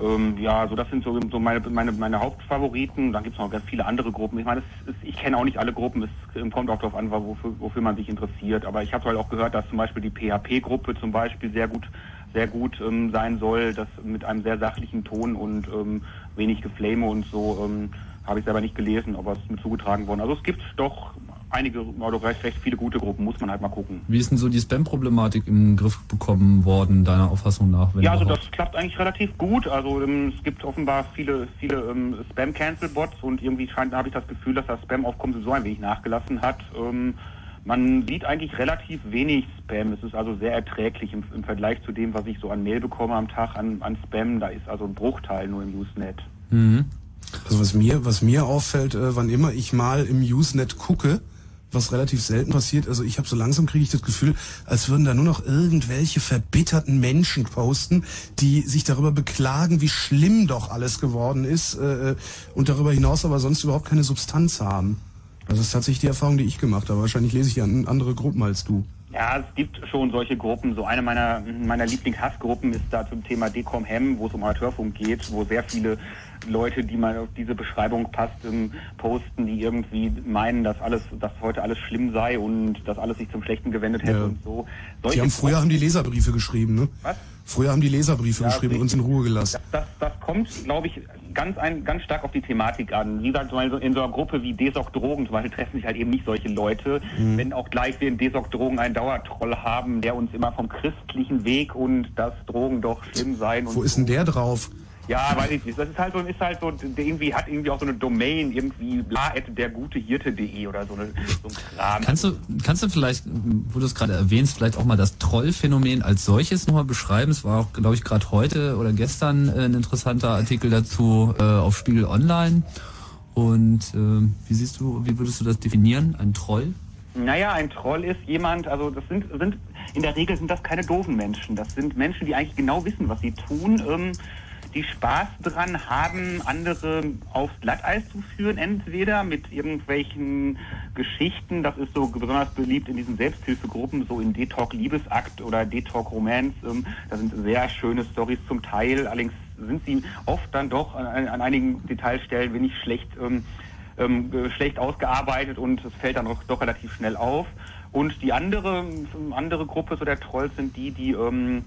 ähm, ja, so das sind so, so meine, meine, meine Hauptfavoriten. Dann gibt es noch ganz viele andere Gruppen. Ich meine, ich kenne auch nicht alle Gruppen. Es kommt auch darauf an, wofür, wofür man sich interessiert. Aber ich habe halt auch gehört, dass zum Beispiel die PHP-Gruppe zum Beispiel sehr gut, sehr gut ähm, sein soll. Das mit einem sehr sachlichen Ton und ähm, wenig Geflame und so ähm, habe ich selber nicht gelesen, aber es ist mir zugetragen worden. Also es gibt doch einige oder recht, recht viele gute Gruppen. Muss man halt mal gucken. Wie ist denn so die Spam-Problematik im Griff bekommen worden, deiner Auffassung nach? Wenn Ja, also überhaupt? das klappt eigentlich relativ gut. Also ähm, es gibt offenbar viele, viele ähm, Spam-Cancel-Bots und irgendwie scheint, habe ich das Gefühl, dass das Spam-Aufkommen so ein wenig nachgelassen hat. Ähm, man sieht eigentlich relativ wenig Spam. Es ist also sehr erträglich im, im Vergleich zu dem, was ich so an Mail bekomme am Tag an, an Spam. Da ist also ein Bruchteil nur im Usenet. Mhm. Also was mir, was mir auffällt, äh, wann immer ich mal im Usenet gucke, was relativ selten passiert, also ich habe so langsam kriege ich das Gefühl, als würden da nur noch irgendwelche verbitterten Menschen posten, die sich darüber beklagen, wie schlimm doch alles geworden ist äh, und darüber hinaus aber sonst überhaupt keine Substanz haben. Das ist tatsächlich die Erfahrung, die ich gemacht habe. Wahrscheinlich lese ich ja an andere Gruppen als du. Ja, es gibt schon solche Gruppen. So eine meiner, meiner Lieblingshassgruppen ist da zum Thema Decom Hem, wo es um Amateurfunk geht, wo sehr viele Leute, die mal auf diese Beschreibung passt, ähm, posten, die irgendwie meinen, dass alles, dass heute alles schlimm sei und dass alles sich zum Schlechten gewendet hätte Ja. und so. Die haben früher haben die Leserbriefe geschrieben, ne? Was? Früher haben die Leserbriefe Ja, geschrieben und uns in Ruhe gelassen. Das, das, das kommt, glaube ich, ganz, ein, ganz stark auf die Thematik an. Wie gesagt, in so einer Gruppe wie Desok Drogen zum Beispiel treffen sich halt eben nicht solche Leute. Mhm. Wenn auch gleich wir in Desok Drogen einen Dauertroll haben, der uns immer vom christlichen Weg und dass Drogen doch schlimm seien und Wo ist denn der drauf? Ja, weiß ich nicht. Das ist halt so, ist halt so, der irgendwie hat irgendwie auch so eine Domain, irgendwie bla dergutehirte.de oder so, eine, so ein Kram. Kannst du, kannst du vielleicht, wo du es gerade erwähnst, vielleicht auch mal das Trollphänomen als solches nochmal beschreiben? Es war auch, glaube ich, gerade heute oder gestern äh, ein interessanter Artikel dazu äh, auf Spiegel Online. Und äh, wie siehst du, wie würdest du das definieren? Ein Troll? Naja, ein Troll ist jemand, also das sind, sind in der Regel sind das keine doofen Menschen. Das sind Menschen, die eigentlich genau wissen, was sie tun, ähm, die Spaß dran haben, andere aufs Glatteis zu führen, entweder mit irgendwelchen Geschichten, das ist so besonders beliebt in diesen Selbsthilfegruppen, so in D-Talk Liebesakt oder D-Talk Romance. Ähm, da sind sehr schöne Stories zum Teil, allerdings sind sie oft dann doch an, an einigen Detailstellen wenig schlecht ähm, ähm, äh, schlecht ausgearbeitet und es fällt dann doch, doch relativ schnell auf. Und die andere, andere Gruppe so der Trolls sind die, die, ähm,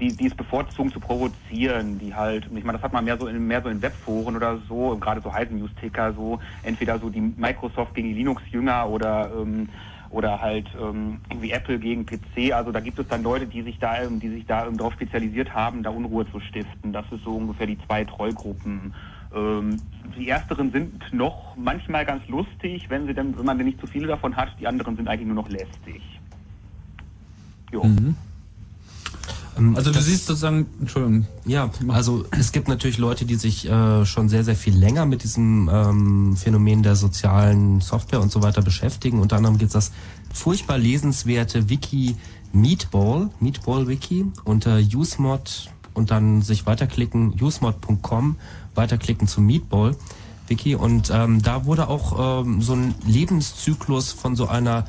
die, die es bevorzugen zu provozieren, die halt, ich meine, das hat man mehr so in mehr so in Webforen oder so, gerade so Heisen News-Ticker, so entweder so die Microsoft gegen die Linux-Jünger oder ähm, oder halt ähm, irgendwie Apple gegen PC. Also da gibt es dann Leute, die sich da, ähm, die sich da ähm, darauf spezialisiert haben, da Unruhe zu stiften. Das ist so ungefähr die zwei Trollgruppen. Ähm, die ersteren sind noch manchmal ganz lustig, wenn sie denn, wenn man denn nicht zu viele davon hat. Die anderen sind eigentlich nur noch lästig. Jo. Mhm. Also du Das- siehst sozusagen, Entschuldigung, Ja, also es gibt natürlich Leute, die sich äh, schon sehr, sehr viel länger mit diesem ähm, Phänomen der sozialen Software und so weiter beschäftigen. Unter anderem gibt es das furchtbar lesenswerte Wiki Meatball, Meatball Wiki unter usemod und dann sich weiterklicken, usemod.com, weiterklicken zu Meatball Wiki und ähm, da wurde auch ähm, so ein Lebenszyklus von so einer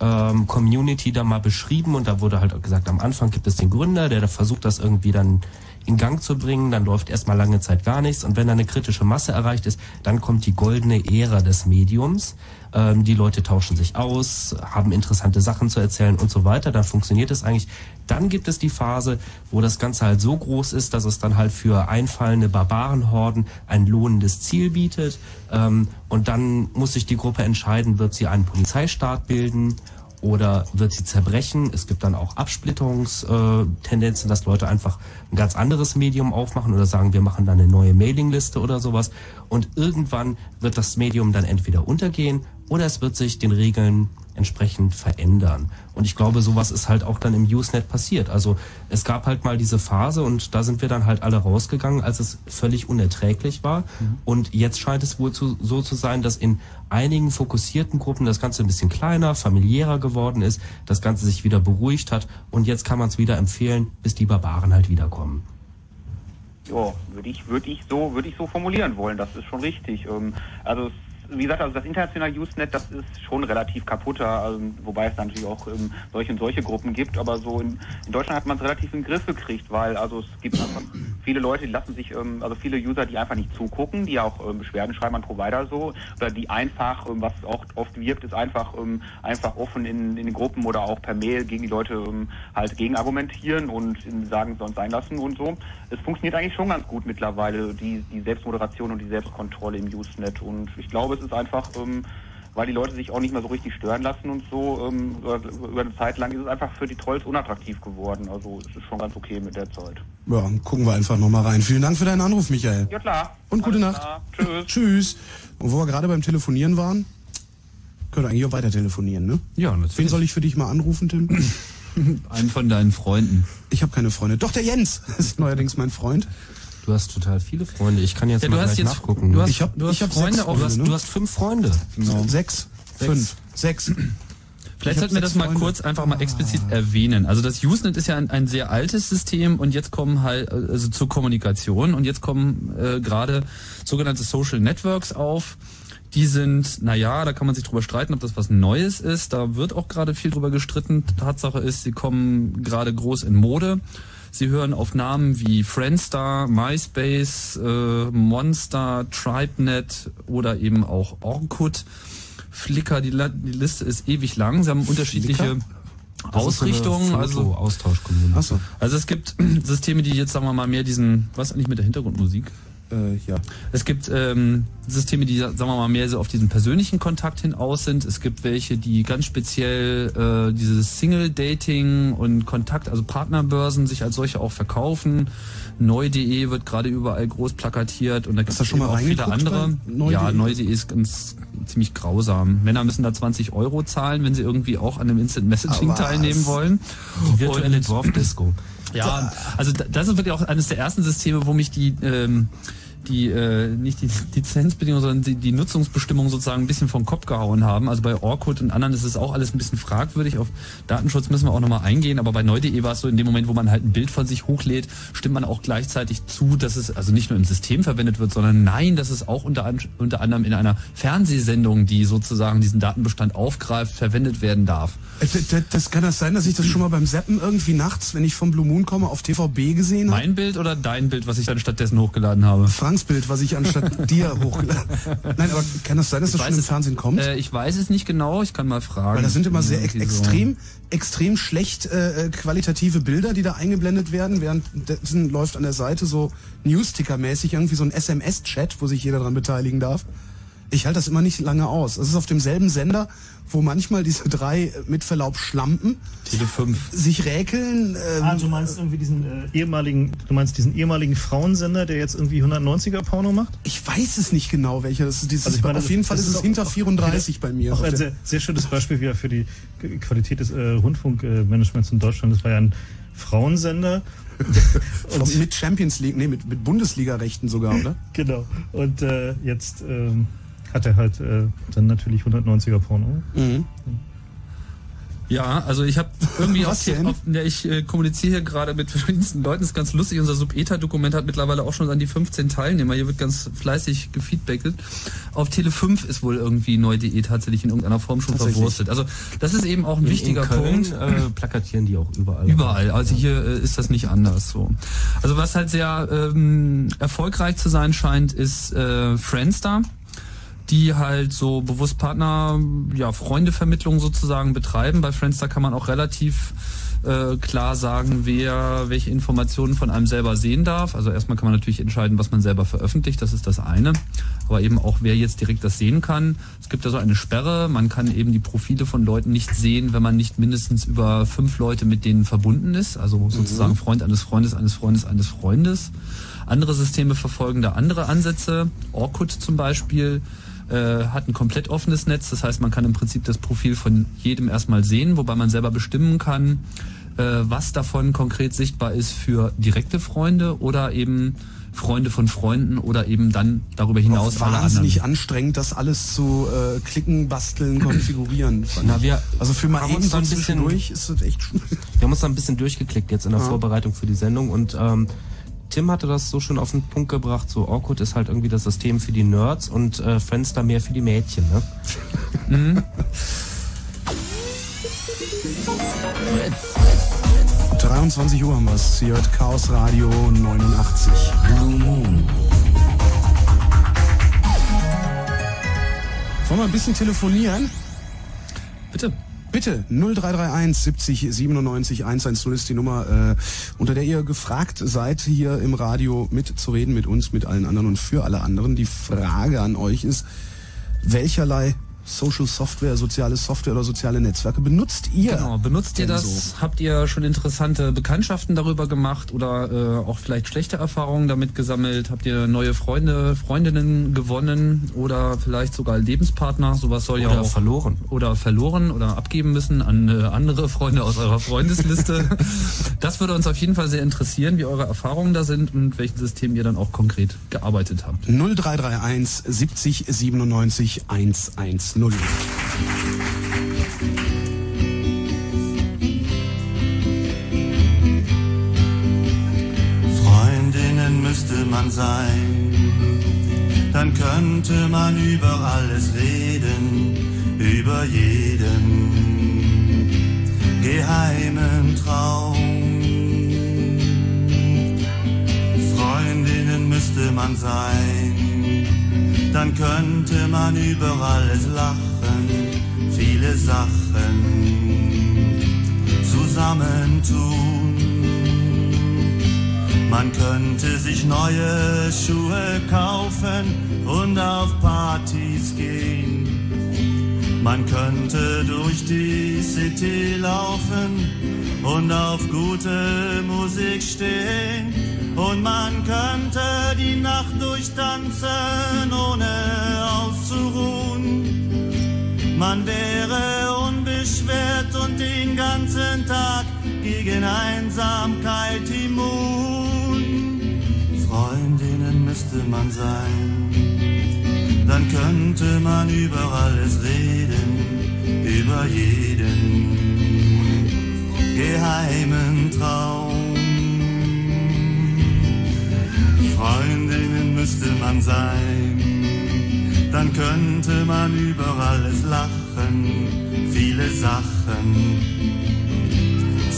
ähm, Community da mal beschrieben und da wurde halt gesagt, am Anfang gibt es den Gründer, der versucht, das irgendwie dann in Gang zu bringen, dann läuft erstmal lange Zeit gar nichts und wenn dann eine kritische Masse erreicht ist, dann kommt die goldene Ära des Mediums. Ähm, die Leute tauschen sich aus, haben interessante Sachen zu erzählen und so weiter, dann funktioniert es eigentlich. Dann gibt es die Phase, wo das Ganze halt so groß ist, dass es dann halt für einfallende Barbarenhorden ein lohnendes Ziel bietet. Ähm, und dann muss sich die Gruppe entscheiden, wird sie einen Polizeistaat bilden oder wird sie zerbrechen. Es gibt dann auch Absplitterungstendenzen, dass Leute einfach ein ganz anderes Medium aufmachen oder sagen, wir machen dann eine neue Mailingliste oder sowas. Und irgendwann wird das Medium dann entweder untergehen oder es wird sich den Regeln entsprechend verändern. Und ich glaube, sowas ist halt auch dann im Usenet passiert. Also es gab halt mal diese Phase und da sind wir dann halt alle rausgegangen, als es völlig unerträglich war. Und jetzt scheint es wohl zu, so zu sein, dass in einigen fokussierten Gruppen das Ganze ein bisschen kleiner, familiärer geworden ist, das Ganze sich wieder beruhigt hat und jetzt kann man es wieder empfehlen, bis die Barbaren halt wiederkommen. Ja, würde ich, würde ich so, würde ich so formulieren wollen. Das ist schon richtig. Ähm, also es, wie gesagt, also das internationale Usenet, das ist schon relativ kaputter, ähm, wobei es dann natürlich auch ähm, solche und solche Gruppen gibt. Aber so in, in Deutschland hat man es relativ in den Griff gekriegt, weil also es gibt einfach viele Leute, die lassen sich, ähm, also viele User, die einfach nicht zugucken, die auch ähm, Beschwerden schreiben an Provider so, oder die einfach, ähm, was auch oft wirkt, ist einfach ähm, einfach offen in, in den Gruppen oder auch per Mail gegen die Leute ähm, halt gegen argumentieren und sagen, sollen sein lassen und so. Es funktioniert eigentlich schon ganz gut mittlerweile, die, die Selbstmoderation und die Selbstkontrolle im Usenet. Und ich glaube, es ist einfach, ähm, weil die Leute sich auch nicht mehr so richtig stören lassen und so, ähm, über, über eine Zeit lang ist es einfach für die Trolls unattraktiv geworden. Also es ist schon ganz okay mit der Zeit. Ja, gucken wir einfach nochmal rein. Vielen Dank für deinen Anruf, Michael. Ja klar. Und gute Alles Nacht. klar. Tschüss. Tschüss. Und wo wir gerade beim Telefonieren waren, können wir eigentlich auch weiter telefonieren, ne? Ja, natürlich. Wen soll ich für dich mal anrufen, Tim? einen von deinen Freunden. Ich habe keine Freunde. Doch, der Jens ist neuerdings mein Freund. Du hast total viele Freunde. Ich kann jetzt Ja, du mal hast gleich jetzt- nachgucken. du hast- ich habe du hast ich hab Freunde sechs auch- du, hast, ne? du hast fünf Freunde. Genau. Sechs. Fünf. Sechs. Vielleicht Ich hab sollten wir das mal Freunde. kurz einfach mal explizit erwähnen. Also das Usenet ist ja ein, ein sehr altes System und jetzt kommen halt also zur Kommunikation und jetzt kommen äh, gerade sogenannte Social Networks auf. Die sind, naja, da kann man sich drüber streiten, ob das was Neues ist. Da wird auch gerade viel drüber gestritten. Tatsache ist, sie kommen gerade groß in Mode. Sie hören auf Namen wie Friendstar, MySpace, äh, Monster, TribeNet oder eben auch Orkut. Flickr, die, die Liste ist ewig lang. Sie haben unterschiedliche Ausrichtungen. Also, Austauschkommunikation. Achso. also es gibt Systeme, die jetzt, sagen wir mal, mehr diesen, was eigentlich mit der Hintergrundmusik? Äh, ja. Es gibt ähm, Systeme, die, sagen wir mal, mehr so auf diesen persönlichen Kontakt hin aus sind. Es gibt welche, die ganz speziell äh, dieses Single-Dating und Kontakt, also Partnerbörsen, sich als solche auch verkaufen. Neu.de wird gerade überall groß plakatiert und da gibt es schon mal auch viele andere. Neu.de? Ja, Neu.de ist ganz ziemlich grausam. Männer müssen da 20 Euro zahlen, wenn sie irgendwie auch an dem Instant Messaging Aber teilnehmen wollen. Die virtuelle Dorfdisco. ja, also da- das ist wirklich auch eines der ersten Systeme, wo mich die ähm, die äh, nicht die Lizenzbedingungen, sondern die, die Nutzungsbestimmungen sozusagen ein bisschen vom Kopf gehauen haben. Also bei Orkut und anderen ist es auch alles ein bisschen fragwürdig. Auf Datenschutz müssen wir auch nochmal eingehen, aber bei neu.de war es so, in dem Moment, wo man halt ein Bild von sich hochlädt, stimmt man auch gleichzeitig zu, dass es also nicht nur im System verwendet wird, sondern nein, dass es auch unter, unter anderem in einer Fernsehsendung, die sozusagen diesen Datenbestand aufgreift, verwendet werden darf. Äh, d- d- Das kann das sein, dass ich das schon mal beim Zappen irgendwie nachts, wenn ich vom Blue Moon komme, auf TVB gesehen habe? Mein Bild oder dein Bild, was ich dann stattdessen hochgeladen habe? Franks Bild, was ich anstatt dir hochgeladen Nein, aber kann das sein, dass das Ich schon weiß im Fernsehen kommt? Äh, ich weiß es nicht genau, ich kann mal fragen. Weil das sind immer sehr ex extrem, extrem schlecht äh, äh, qualitative Bilder, die da eingeblendet werden. Währenddessen läuft an der Seite so Newsticker-mäßig irgendwie so ein SMS-Chat, wo sich jeder dran beteiligen darf. Ich halte das immer nicht lange aus. Das ist auf demselben Sender, wo manchmal diese drei äh, mit Verlaub Schlampen Tele 5. sich räkeln. Ähm, Ah, du meinst irgendwie diesen äh, ehemaligen, du meinst diesen ehemaligen Frauensender, der jetzt irgendwie 190er Porno macht? ich weiß es nicht genau, welcher das ist. Dieses, Also ich meine, auf jeden Fall das ist es auch- hinter auch- 34 bei mir. Auch ein sehr, sehr schönes Beispiel wieder für die Qualität des äh, Rundfunkmanagements in Deutschland. Das war ja ein Frauensender. Und mit Champions League, nee, mit, mit Bundesliga-Rechten sogar, oder? Genau. Und äh, jetzt ähm, hat er halt äh, dann natürlich 190er Porno. Mhm. Ja, also ich habe irgendwie auf ja, ich äh, kommuniziere hier gerade mit verschiedensten Leuten, das ist ganz lustig. Unser Sub-ETA-Dokument hat mittlerweile auch schon an die 15 Teilnehmer. Hier wird ganz fleißig gefeedbacket. Auf Tele 5 ist wohl irgendwie neu.de tatsächlich in irgendeiner Form schon verwurstet. Also das ist eben auch ein In- wichtiger in Köln, Punkt. Äh, plakatieren die auch überall. Überall. Also hier äh, ist das nicht anders so. Also was halt sehr ähm, erfolgreich zu sein scheint, ist äh, Friendster die halt so bewusst Partner, ja, Freundevermittlung sozusagen betreiben. Bei Friendster kann man auch relativ äh, klar sagen, wer welche Informationen von einem selber sehen darf. Also erstmal kann man natürlich entscheiden, was man selber veröffentlicht, das ist das eine. Aber eben auch, wer jetzt direkt das sehen kann. Es gibt da so eine Sperre, man kann eben die Profile von Leuten nicht sehen, wenn man nicht mindestens über fünf Leute mit denen verbunden ist. Also sozusagen Freund eines Freundes, eines Freundes, eines Freundes. Andere Systeme verfolgen da andere Ansätze. Orkut zum Beispiel äh, hat ein komplett offenes Netz. Das heißt, man kann im Prinzip das Profil von jedem erstmal sehen, wobei man selber bestimmen kann, äh, was davon konkret sichtbar ist für direkte Freunde oder eben Freunde von Freunden oder eben dann darüber hinaus Auch alle anderen. wahnsinnig anstrengend, das alles zu äh, klicken, basteln, konfigurieren. Na, wir also für mal haben eben uns so da ein bisschen- zwischendurch ist das echt. Wir haben uns da ein bisschen durchgeklickt jetzt in der Ja. Vorbereitung für die Sendung und ähm, Tim hatte das so schon auf den Punkt gebracht, so Orkut ist halt irgendwie das System für die Nerds und äh, Friendster mehr für die Mädchen, ne? 23 Uhr haben wir es. Hier hört Chaos Radio 89. Blue Moon. Wollen wir ein bisschen telefonieren? Bitte. Bitte, 0331 70 97 110 ist die Nummer, äh, unter der ihr gefragt seid, hier im Radio mitzureden mit uns, mit allen anderen und für alle anderen. Die Frage an euch ist, welcherlei Social Software, soziale Software oder soziale Netzwerke benutzt ihr? Genau, benutzt ihr das? so? Habt ihr schon interessante Bekanntschaften darüber gemacht oder äh, auch vielleicht schlechte Erfahrungen damit gesammelt? Habt ihr neue Freunde, Freundinnen gewonnen oder vielleicht sogar Lebenspartner? Sowas soll ja Oder auch verloren. oder verloren oder abgeben müssen an äh, andere Freunde aus eurer Freundesliste. das würde uns auf jeden Fall sehr interessieren, wie eure Erfahrungen da sind und welchen System ihr dann auch konkret gearbeitet habt. 0331 70 97 110. Freundinnen müsste man sein, dann könnte man über alles reden, über jeden geheimen Traum. Freundinnen müsste man sein, dann könnte man über alles lachen, viele Sachen zusammentun. Man könnte sich neue Schuhe kaufen und auf Partys gehen. Man könnte durch die City laufen und auf gute Musik stehen. Und man könnte die Nacht durchtanzen, ohne auszuruhen. Man wäre unbeschwert und den ganzen Tag gegen Einsamkeit immun. Freundinnen müsste man sein, dann könnte man über alles reden, über jeden geheimen Traum. Freundinnen müsste man sein, dann könnte man über alles lachen, viele Sachen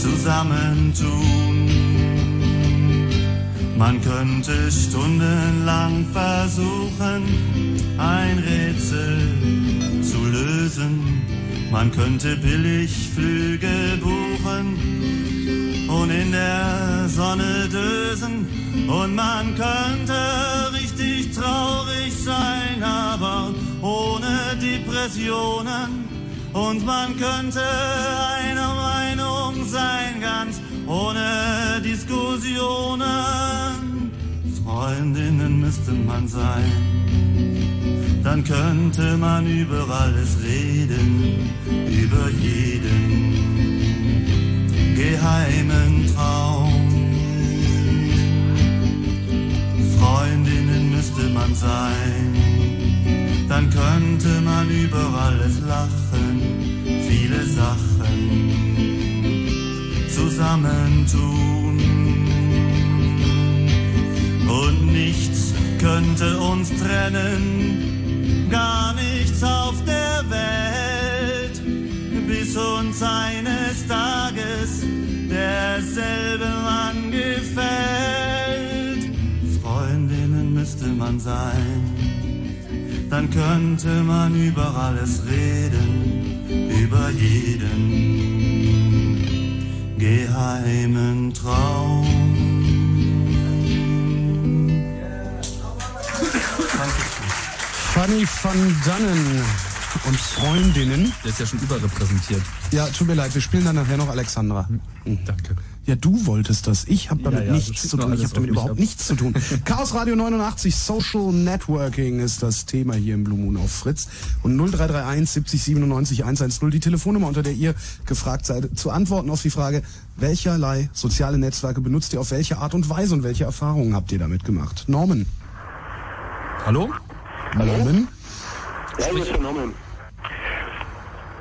zusammentun. Man könnte stundenlang versuchen, ein Rätsel zu lösen. Man könnte billig Flüge buchen und in der Sonne dösen. Und man könnte richtig traurig sein, aber ohne Depressionen. Und man könnte einer Meinung sein, ganz ohne Diskussionen. Freundinnen müsste man sein, dann könnte man über alles reden, über jeden geheimen Traum. Freundinnen müsste man sein, dann könnte man über alles lachen, viele Sachen zusammentun. Und nichts könnte uns trennen, gar nichts auf der Welt, bis uns eines Tages derselbe Mann gefällt. Freundinnen müsste man sein, dann könnte man über alles reden, über jeden geheimen Traum. Fanny van Dannen und Freundinnen. Der ist ja schon überrepräsentiert. Ja, tut mir leid, wir spielen dann nachher noch Alexandra. Danke. Ja, du wolltest das. Ich habe damit Ja, ja, nichts zu tun. Ich habe damit überhaupt ab. nichts zu tun. Chaos Radio 89, Social Networking ist das Thema hier im Blue Moon auf Fritz. Und 0331 70 97 110, die Telefonnummer, unter der ihr gefragt seid, zu antworten auf die Frage, welcherlei soziale Netzwerke benutzt ihr auf welche Art und Weise und welche Erfahrungen habt ihr damit gemacht? Norman. Hallo? Norman? Ja, ist der Norman.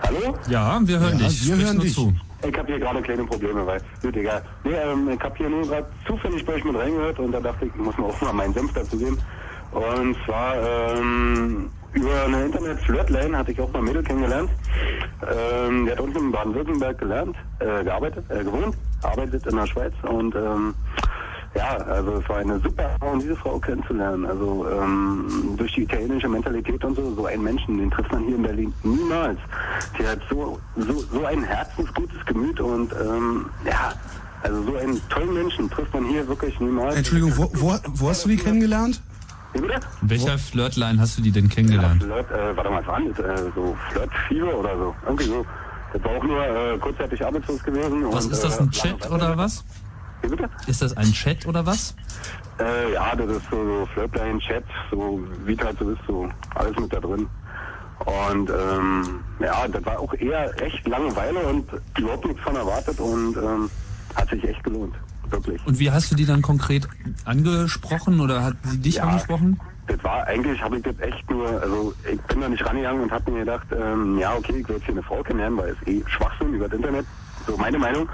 Hallo? Ja, wir hören Ja, dich. wir Sprich hören nur dich. zu. Ich habe hier gerade kleine Probleme, weil, gut, egal. Nee, ähm, ich habe hier nur gerade zufällig bei euch mit reingehört und da dachte ich, ich muss mal auch mal meinen Senf dazu geben. Und zwar, ähm, über eine Internet-Flirtline hatte ich auch mal ein Mädel kennengelernt. Ähm, die hat unten in Baden-Württemberg gelernt, äh, gearbeitet, äh, gewohnt, arbeitet in der Schweiz und, ähm, ja, also es war eine super Erfahrung, diese Frau kennenzulernen. Also ähm, durch die italienische Mentalität und so, so einen Menschen, den trifft man hier in Berlin niemals. Die hat so, so, so ein herzensgutes Gemüt und ähm, ja, also so einen tollen Menschen trifft man hier wirklich niemals. Entschuldigung, wo, wo, wo hast du die kennengelernt? Bitte? Welcher Flirtline hast du die denn kennengelernt? Flirt, äh, warte mal, was war das? Äh, so Flirt-Fieber oder so. Irgendwie so. Das war auch nur äh, kurzzeitig arbeitslos gewesen. Was und, ist das, äh, ein Chat oder was? Wie bitte? Ist das ein Chat oder was? Äh, ja, das ist so, so Flirtline, Chat, so wie halt so ist, so alles mit da drin. Und ähm, ja, das war auch eher echt Langeweile und überhaupt nichts von erwartet und ähm, hat sich echt gelohnt, wirklich. Und wie hast du die dann konkret angesprochen oder hat sie dich Ja. angesprochen? Das war eigentlich, habe ich das echt nur, also ich bin da nicht rangegangen und habe mir gedacht, ähm, ja okay, ich will jetzt hier eine Frau kennenlernen, weil es eh Schwachsinn über das Internet, so meine Meinung.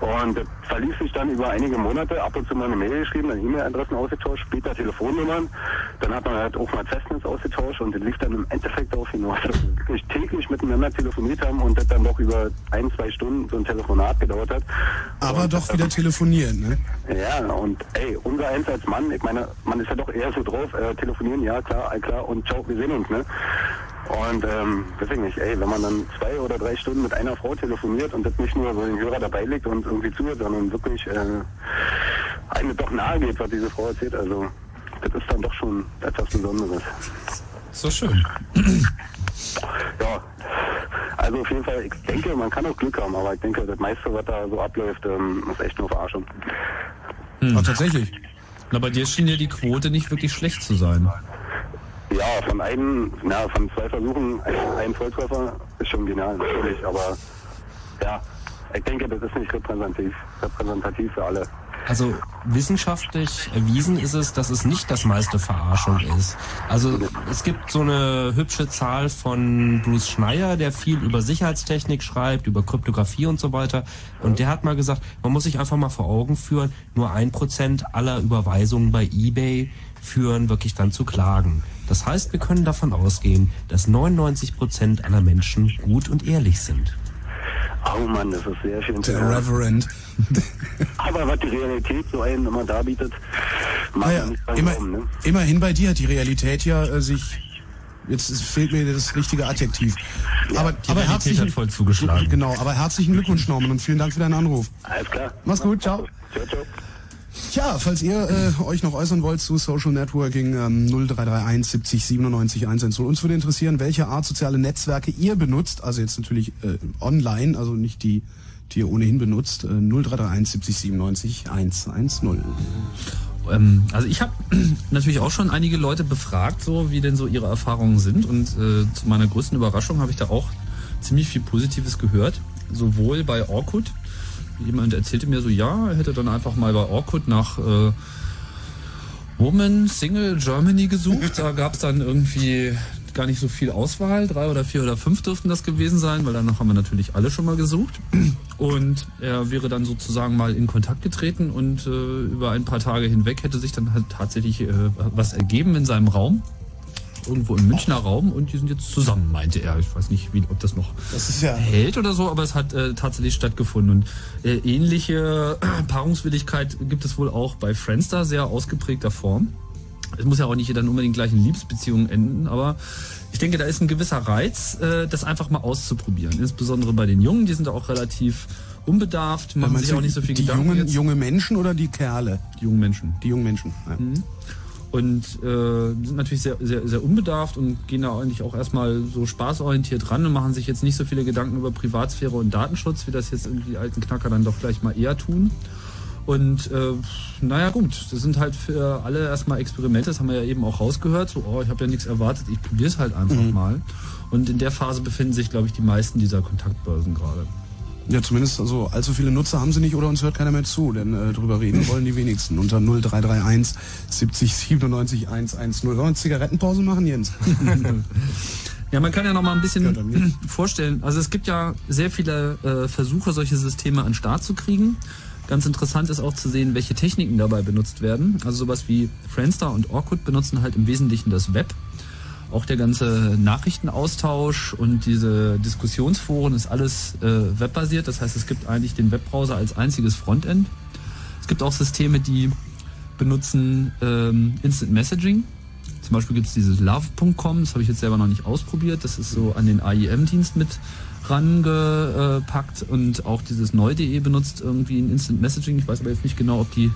Und das verlief sich dann über einige Monate, ab und zu mal eine Mail geschrieben, dann E-Mail-Adressen ausgetauscht, später Telefonnummern, dann hat man halt auch mal Festnetz ausgetauscht und das lief dann im Endeffekt darauf hinaus, dass wir wirklich täglich miteinander telefoniert haben und das dann doch über ein, zwei Stunden so ein Telefonat gedauert hat. Aber und, doch wieder telefonieren, ne? ja, und ey, unser Eins als Mann, ich meine, man ist ja doch eher so drauf, äh, telefonieren, ja klar, all klar und ciao, wir sehen uns, ne? Und ähm, deswegen nicht, ey, wenn man dann zwei oder drei Stunden mit einer Frau telefoniert und das nicht nur so den Hörer dabei legt und irgendwie zuhört, sondern wirklich äh, einem doch nahe geht, was diese Frau erzählt, also das ist dann doch schon etwas Besonderes. So schön. Ja, also auf jeden Fall, ich denke, man kann auch Glück haben, aber ich denke, das meiste, was da so abläuft, ähm, ist echt nur Verarschung. Hm. Ah, tatsächlich. Na, bei dir schien ja die Quote nicht wirklich schlecht zu sein. Ja, von einem, na, von zwei Versuchen ein, ein Volltreffer ist schon genial, natürlich, aber ja, ich denke, das ist nicht repräsentativ, repräsentativ für alle. Also wissenschaftlich erwiesen ist es, dass es nicht das meiste Verarschung ist. Also es gibt so eine hübsche Zahl von Bruce Schneier, der viel über Sicherheitstechnik schreibt, über Kryptographie und so weiter. Und der hat mal gesagt, man muss sich einfach mal vor Augen führen, nur ein Prozent aller Überweisungen bei eBay führen wirklich dann zu Klagen. Das heißt, wir können davon ausgehen, dass 99 Prozent aller Menschen gut und ehrlich sind. Oh Mann, das ist sehr schön. Der. Reverend. Aber was die Realität so einen immer darbietet, mag Naja, man nicht immer, glauben, ne? immerhin bei dir hat die Realität ja äh, sich. Jetzt fehlt mir das richtige Adjektiv. aber, Die aber Realität herzlichen, hat voll zugeschlagen. Genau, aber herzlichen Glückwunsch, Norman, und vielen Dank für deinen Anruf. Alles klar. Mach's gut, ciao. Ciao, ciao. Tja, falls ihr äh, euch noch äußern wollt zu Social Networking, ähm, 0331 70 97 110. Uns würde interessieren, welche Art soziale Netzwerke ihr benutzt. Also jetzt natürlich äh, online, also nicht die, die ihr ohnehin benutzt. Äh, 0331 70 97 110. Ähm, also ich habe natürlich auch schon einige Leute befragt, so wie denn so ihre Erfahrungen sind. Und äh, zu meiner größten Überraschung habe ich da auch ziemlich viel Positives gehört. Sowohl bei Orkut jemand erzählte mir so, ja, er hätte dann einfach mal bei Orkut nach äh, Woman Single Germany gesucht. Da gab es dann irgendwie gar nicht so viel Auswahl. Drei oder vier oder fünf dürften das gewesen sein, weil danach haben wir natürlich alle schon mal gesucht. Und er wäre dann sozusagen mal in Kontakt getreten und äh, über ein paar Tage hinweg hätte sich dann halt tatsächlich äh, was ergeben in seinem Raum. Irgendwo im Münchner Raum und die sind jetzt zusammen, meinte er. Ich weiß nicht, wie, ob das noch Das ist ja. hält oder so, aber es hat äh, tatsächlich stattgefunden. Und äh, ähnliche äh, Paarungswilligkeit gibt es wohl auch bei Friendster, sehr ausgeprägter Form. Es muss ja auch nicht dann unbedingt gleich in Liebesbeziehungen enden, aber ich denke, da ist ein gewisser Reiz, äh, das einfach mal auszuprobieren. Insbesondere bei den Jungen, die sind da auch relativ unbedarft, machen sich auch nicht so viel die Gedanken. jungen, junge Menschen oder die Kerle? Die jungen Menschen. Die jungen Menschen. Ja. Mhm. Und äh, sind natürlich sehr, sehr, sehr unbedarft und gehen da eigentlich auch erstmal so spaßorientiert ran und machen sich jetzt nicht so viele Gedanken über Privatsphäre und Datenschutz, wie das jetzt irgendwie die alten Knacker dann doch gleich mal eher tun. Und äh, naja gut, das sind halt für alle erstmal Experimente, das haben wir ja eben auch rausgehört, so, oh, ich habe ja nichts erwartet, ich probiere es halt einfach Mhm. mal. Und in der Phase befinden sich, glaube ich, die meisten dieser Kontaktbörsen gerade. Ja, zumindest also allzu viele Nutzer haben sie nicht oder uns hört keiner mehr zu, denn äh, drüber reden wollen die wenigsten. Unter 0331 70 97 110. Wollen wir eine Zigarettenpause machen, Jens? Ja, man kann ja noch mal ein bisschen vorstellen. Also es gibt ja sehr viele äh, Versuche, solche Systeme an den Start zu kriegen. Ganz interessant ist auch zu sehen, welche Techniken dabei benutzt werden. Also sowas wie Friendster und Orkut benutzen halt im Wesentlichen das Web. Auch der ganze Nachrichtenaustausch und diese Diskussionsforen ist alles äh, webbasiert. Das heißt, es gibt eigentlich den Webbrowser als einziges Frontend. Es gibt auch Systeme, die benutzen ähm, Instant Messaging. Zum Beispiel gibt es dieses love.com, das habe ich jetzt selber noch nicht ausprobiert. Das ist so an den AIM-Dienst mit rangepackt und auch dieses neu.de benutzt irgendwie ein Instant Messaging. Ich weiß aber jetzt nicht genau, ob die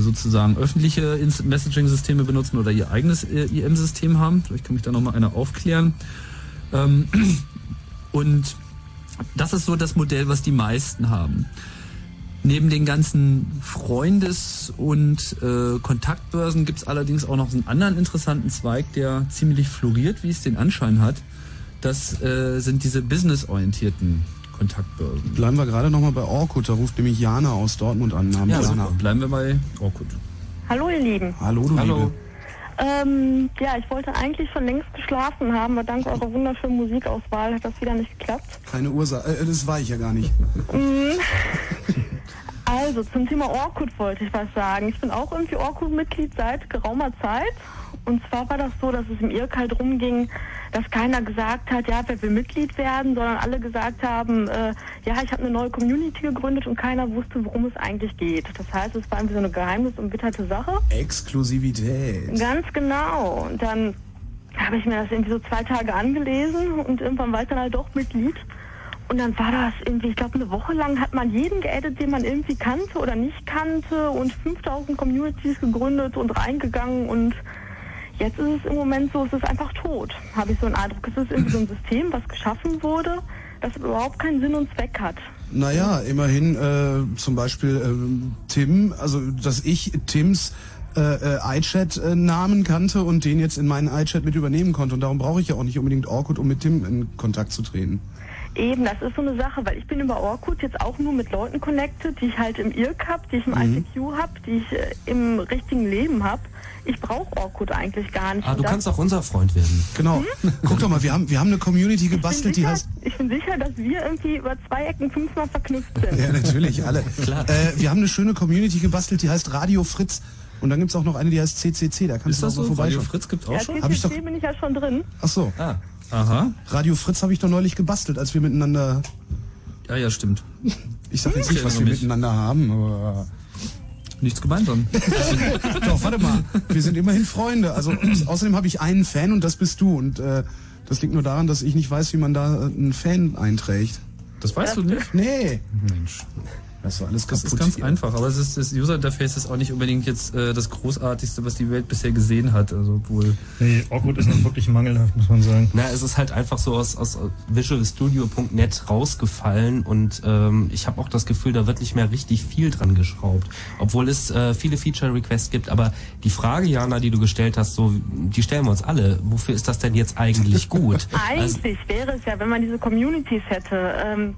sozusagen öffentliche Instant Messaging Systeme benutzen oder ihr eigenes äh, IM-System haben. Vielleicht kann mich da nochmal einer aufklären. Ähm, und das ist so das Modell, was die meisten haben. Neben den ganzen Freundes- und äh, Kontaktbörsen gibt es allerdings auch noch einen anderen interessanten Zweig, der ziemlich floriert, wie es den Anschein hat. Das äh, sind diese businessorientierten Kontaktbörsen. Bleiben wir gerade nochmal bei Orkut, da ruft nämlich Jana aus Dortmund an. Namens Ja, Jana. super. Bleiben wir bei Orkut. Hallo ihr Lieben. Hallo, du Liebe. Ähm, ja, ich wollte eigentlich schon längst geschlafen haben, aber dank eurer wunderschönen Musikauswahl hat das wieder nicht geklappt. Keine Ursache, äh, das war ich ja gar nicht. Mm. Also, zum Thema Orkut wollte ich was sagen. Ich bin auch irgendwie Orkut-Mitglied seit geraumer Zeit. Und zwar war das so, dass es im IRK halt drum ging, dass keiner gesagt hat, ja, wer will Mitglied werden, sondern alle gesagt haben, äh, ja, ich habe eine neue Community gegründet und keiner wusste, worum es eigentlich geht. Das heißt, es war irgendwie so eine geheimnisumwitterte Sache. Exklusivität. Ganz genau. Und dann habe ich mir das irgendwie so zwei Tage angelesen und irgendwann war ich dann halt doch Mitglied. Und dann war das irgendwie, ich glaube, eine Woche lang hat man jeden geaddet, den man irgendwie kannte oder nicht kannte und 5000 Communities gegründet und reingegangen und jetzt ist es im Moment so, es ist einfach tot, habe ich so einen Eindruck. Es ist irgendwie so ein System, was geschaffen wurde, das überhaupt keinen Sinn und Zweck hat. Naja, immerhin äh, zum Beispiel ähm, Tim, also dass ich Tims äh, äh, iChat-Namen kannte und den jetzt in meinen iChat mit übernehmen konnte. Und darum brauche ich ja auch nicht unbedingt Orkut, um mit Tim in Kontakt zu treten. Eben, das ist so eine Sache, weil ich bin über Orkut jetzt auch nur mit Leuten connected, die ich halt im IRC hab, die ich im Mhm. ICQ hab, die ich äh, im richtigen Leben hab. Ich brauche Orkut eigentlich gar nicht. Ah, du kannst auch unser Freund werden. Genau. Guck doch mal, wir haben, wir haben eine Community gebastelt, die sicher, heißt... ich bin sicher, dass wir irgendwie über zwei Ecken fünfmal verknüpft sind. Ja, natürlich, alle. Klar. Äh, wir haben eine schöne Community gebastelt, die heißt Radio Fritz. Und dann gibt's auch noch eine, die heißt CCC, da kannst Ist du das auch mal so? Radio vorbeischauen. Fritz gibt's Ja, auch schon? Ich doch, CCC bin ich ja schon drin. ach so. Ah. Aha. Radio Fritz habe ich doch neulich gebastelt, als wir miteinander... Ja, ja, stimmt. Ich sag jetzt Ich nicht, was wir miteinander haben, aber... Nichts gemeinsam. Doch, warte mal. Wir sind immerhin Freunde. Also außerdem habe ich einen Fan und das bist du. Und äh, das liegt nur daran, dass ich nicht weiß, wie man da äh, einen Fan einträgt. Das weißt du nicht? Nee. Mensch. Das war alles Das kaputt. ist ganz hier. einfach, aber es ist, das User-Interface ist auch nicht unbedingt jetzt äh, das Großartigste, was die Welt bisher gesehen hat. Also obwohl. Nee, Orkut ist noch wirklich mangelhaft, muss man sagen. Na, es ist halt einfach so aus, aus visualstudio.net rausgefallen und ähm, ich habe auch das Gefühl, da wird nicht mehr richtig viel dran geschraubt. Obwohl es äh, viele Feature-Requests gibt, aber die Frage, Jana, die du gestellt hast, so, die stellen wir uns alle. Wofür ist das denn jetzt eigentlich gut? Also, Eigentlich wäre es ja, wenn man diese Communities hätte, ähm,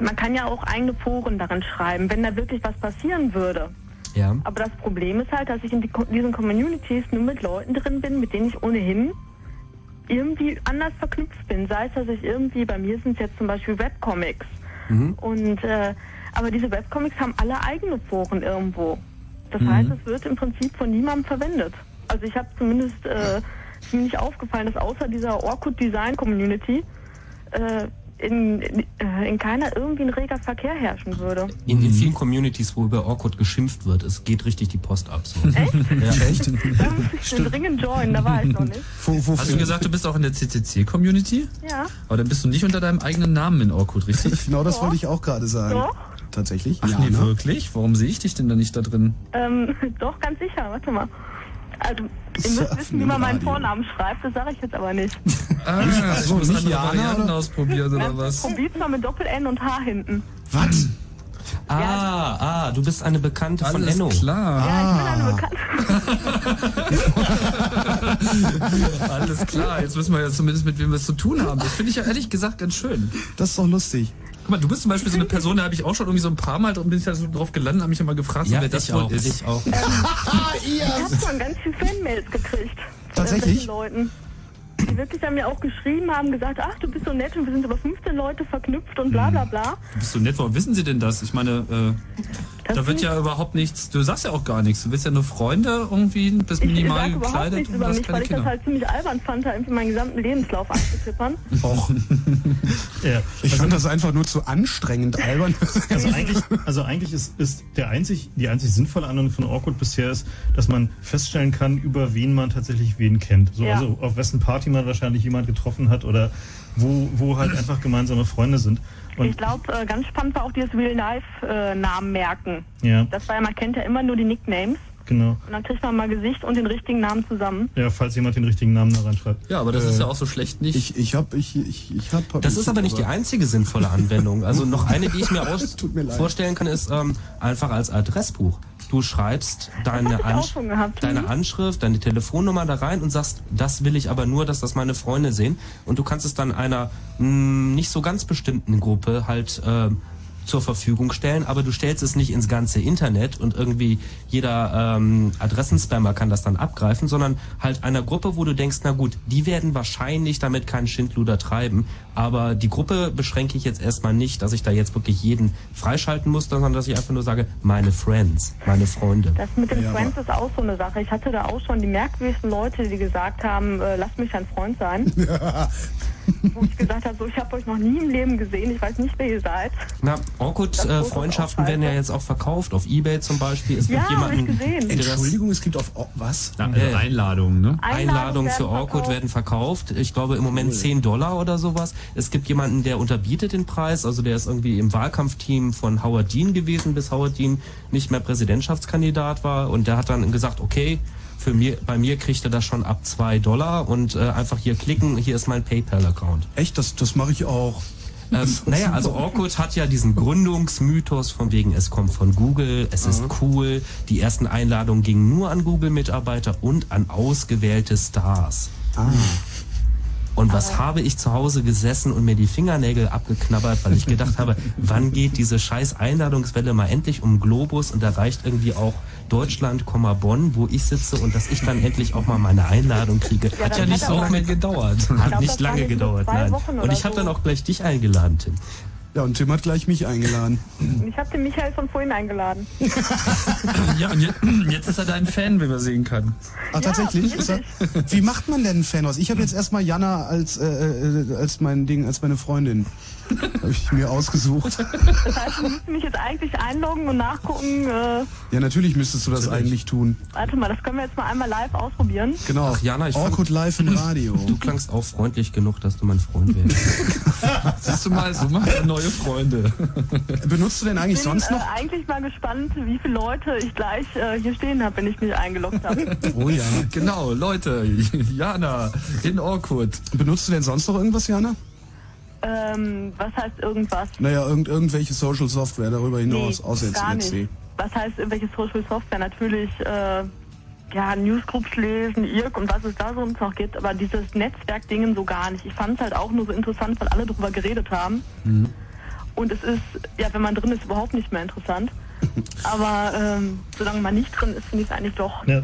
man kann ja auch eigene Foren darin schreiben, wenn da wirklich was passieren würde. Ja. Aber das Problem ist halt, dass ich in die, diesen Communities nur mit Leuten drin bin, mit denen ich ohnehin irgendwie anders verknüpft bin. Sei es, dass ich irgendwie, bei mir sind es jetzt zum Beispiel Webcomics. Mhm. Und äh, aber diese Webcomics haben alle eigene Foren irgendwo. Das Mhm. heißt, es wird im Prinzip von niemandem verwendet. Also ich habe zumindest äh, ist mir nicht aufgefallen, dass außer dieser Orkut Design Community äh, in, in, äh, in keiner irgendwie ein reger Verkehr herrschen würde. In, in vielen Communities, wo über Orkut geschimpft wird, es geht richtig die Post ab. So. Echt? Ja. Echt? Da muss ich den dringend joinen, da war ich noch nicht. Hast du gesagt, du bist auch in der CCC-Community? Ja. Aber dann bist du nicht unter deinem eigenen Namen in Orkut, richtig? Genau das wollte ich auch gerade sagen. Doch. Tatsächlich? Ach ja, nee, ne? wirklich? Warum sehe ich dich denn da nicht da drin? Ähm, doch, ganz sicher, warte mal. Also, ihr müsst wissen, wie man meinen. Vornamen schreibt, das sage ich jetzt aber nicht. Ah, ich so, muss nicht andere Jana, Varianten oder? ausprobieren oder was? Probiert's mal mit Doppel-N und H hinten. Was? Ah, ah, du bist eine Bekannte von Alles Enno. klar. Ja, ich bin eine Bekannte. Alles klar, jetzt wissen wir ja zumindest, mit wem wir es zu tun haben. Das finde ich ja ehrlich gesagt ganz schön. Das ist doch lustig. Guck mal, du bist zum Beispiel so eine Person, da habe ich auch schon irgendwie so ein paar Mal bin ich da so drauf gelandet, habe mich immer gefragt, so, Ja, wer das wohl auch, ist. ich auch. Ich habe schon ganz viele Fanmails gekriegt. Von Tatsächlich? Leuten. Die wirklich an mir auch geschrieben haben, gesagt, ach, du bist so nett und wir sind über 15 Leute verknüpft und bla bla bla. Du bist so nett, warum wissen sie denn das? Ich meine, äh, Das da wird ja überhaupt nichts, du sagst ja auch gar nichts. Du bist ja nur Freunde irgendwie, bist Ich minimal sage überhaupt gekleidet nichts und über mich, weil ich das Kinder. halt ziemlich albern fand, da irgendwie meinen gesamten Lebenslauf anzutippern. Och, Ja. ich fand das einfach nur zu anstrengend albern. Also eigentlich, also eigentlich ist, ist der einzig, die einzig sinnvolle Anwendung von Awkward bisher ist, dass man feststellen kann, über wen man tatsächlich wen kennt. So, Ja. Also auf wessen Party man wahrscheinlich jemand getroffen hat oder wo, wo halt einfach gemeinsame Freunde sind. Und ich glaube, äh, ganz spannend war auch dieses Real-Life-Namen merken. ja, Das war ja, man kennt ja immer nur die Nicknames genau. und dann kriegt man mal Gesicht und den richtigen Namen zusammen. Ja, falls jemand den richtigen Namen da reinschreibt. Ja, aber das ist ja auch so schlecht nicht. Ich, ich hab, ich, ich, ich hab. Das ist aber nicht die einzige sinnvolle Anwendung. Also noch eine, die ich mir aus mir vorstellen kann, ist ähm, einfach als Adressbuch. Du schreibst deine, Ansch gehabt. deine Mhm. Anschrift, deine Telefonnummer da rein und sagst, das will ich aber nur, dass das meine Freunde sehen. Und du kannst es dann einer mh, nicht so ganz bestimmten Gruppe halt ähm, zur Verfügung stellen, aber du stellst es nicht ins ganze Internet und irgendwie jeder ähm, Adressenspammer kann das dann abgreifen, sondern halt einer Gruppe, wo du denkst, na gut, die werden wahrscheinlich damit keinen Schindluder treiben, aber die Gruppe beschränke ich jetzt erstmal nicht, dass ich da jetzt wirklich jeden freischalten muss, sondern dass ich einfach nur sage, meine Friends, meine Freunde. Das mit den Ja, Friends ist auch so eine Sache. Ich hatte da auch schon die merkwürdigsten Leute, die gesagt haben, äh, lasst mich ein Freund sein. Wo ich gesagt habe, so, ich habe euch noch nie im Leben gesehen, ich weiß nicht, wer ihr seid. Na, Orkut-Freundschaften ist werden ja jetzt auch verkauft, auf Ebay zum Beispiel. Es Ja, gibt hab ich jemanden, gesehen. Entschuldigung, es gibt auf oh, was? Na, also Einladungen, ne? Einladungen für Orkut verkauft. werden verkauft. Ich glaube im Moment 10 Dollar oder sowas. Es gibt jemanden, der unterbietet den Preis. Also der ist irgendwie im Wahlkampfteam von Howard Dean gewesen, bis Howard Dean nicht mehr Präsidentschaftskandidat war. Und der hat dann gesagt, okay, für mir, bei mir kriegt er das schon ab 2 Dollar und äh, einfach hier klicken, hier ist mein PayPal-Account. Echt, das, das mache ich auch. Ähm, naja, also Orkut hat ja diesen Gründungsmythos von wegen, es kommt von Google, es ist cool. Die ersten Einladungen gingen nur an Google-Mitarbeiter und an ausgewählte Stars. Und was habe ich zu Hause gesessen und mir die Fingernägel abgeknabbert, weil ich gedacht habe, wann geht diese scheiß Einladungswelle mal endlich um Globus und erreicht irgendwie auch Deutschland, Bonn, wo ich sitze und dass ich dann endlich auch mal meine Einladung kriege. Ja, Hat ja nicht hat so lange gedauert. Hat glaub, nicht lange gedauert, nein. Und ich habe so. dann auch gleich dich eingeladen, Tim. Ja, und Tim hat gleich mich eingeladen. Ich habe den Michael von vorhin eingeladen. Ja, und jetzt, jetzt ist er dein Fan, wie man sehen kann. Ach, tatsächlich? Ist er, wie macht man denn einen Fan aus? Ich habe jetzt erstmal Jana als, äh, äh, als mein Ding, als meine Freundin. Habe ich mir ausgesucht. Das heißt, du müsstest mich jetzt eigentlich einloggen und nachgucken. Äh, Ja, natürlich müsstest du das eigentlich tun. warte mal, das können wir jetzt mal einmal live ausprobieren. Genau. Ach, Jana, ich Orkut live im Radio. Du klangst auch freundlich genug, dass du mein Freund wärst. Siehst du mal, so macht er neue Freunde. Benutzt du denn eigentlich Ich bin sonst noch? Äh, eigentlich mal gespannt, wie viele Leute ich gleich äh, hier stehen habe, wenn ich mich eingeloggt habe. Oh ja. Genau, Leute, Jana in Orkut. Benutzt du denn sonst noch irgendwas, Jana? Ähm, was heißt irgendwas? Naja, irgend, irgendwelche Social Software darüber hinaus, Nee, außer jetzt gar Let's nicht. Was heißt irgendwelche Social Software? Natürlich, äh, ja, Newsgroups lesen, IRC und was es da sonst noch gibt, aber dieses Netzwerk-Dingen so gar nicht. Ich fand es halt auch nur so interessant, weil alle darüber geredet haben. Und es ist, ja, wenn man drin ist, überhaupt nicht mehr interessant. Aber ähm, solange man nicht drin ist, finde ich es eigentlich doch. Ja,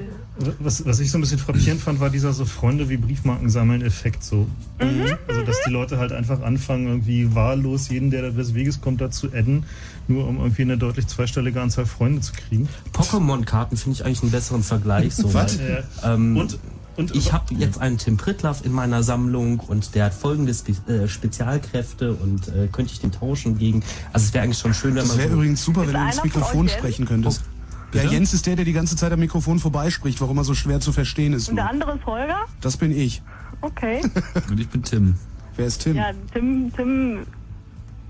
was, was ich so ein bisschen frappierend fand, war dieser so Freunde wie Briefmarken sammeln Effekt so. Also dass die Leute halt einfach anfangen, irgendwie wahllos jeden, der des Weges kommt, da zu adden, nur um irgendwie eine deutlich zweistellige Anzahl Freunde zu kriegen. Pokémon-Karten finde ich eigentlich einen besseren Vergleich. So, Was? weil, ähm, Und- und- ich habe jetzt einen Tim Pritlaff in meiner Sammlung und der hat folgende Spe äh, Spezialkräfte und äh, könnte ich den tauschen gegen. Also es wäre eigentlich schon schön, wenn Das man. wäre so übrigens super, wenn du ins Mikrofon sprechen könntest. ja, bitte? Jens ist der, der die ganze Zeit am Mikrofon vorbeispricht, warum er so schwer zu verstehen ist. Und der andere ist Holger? Das bin ich. Okay. Und ich bin Tim. Wer ist Tim? Ja, Tim, Tim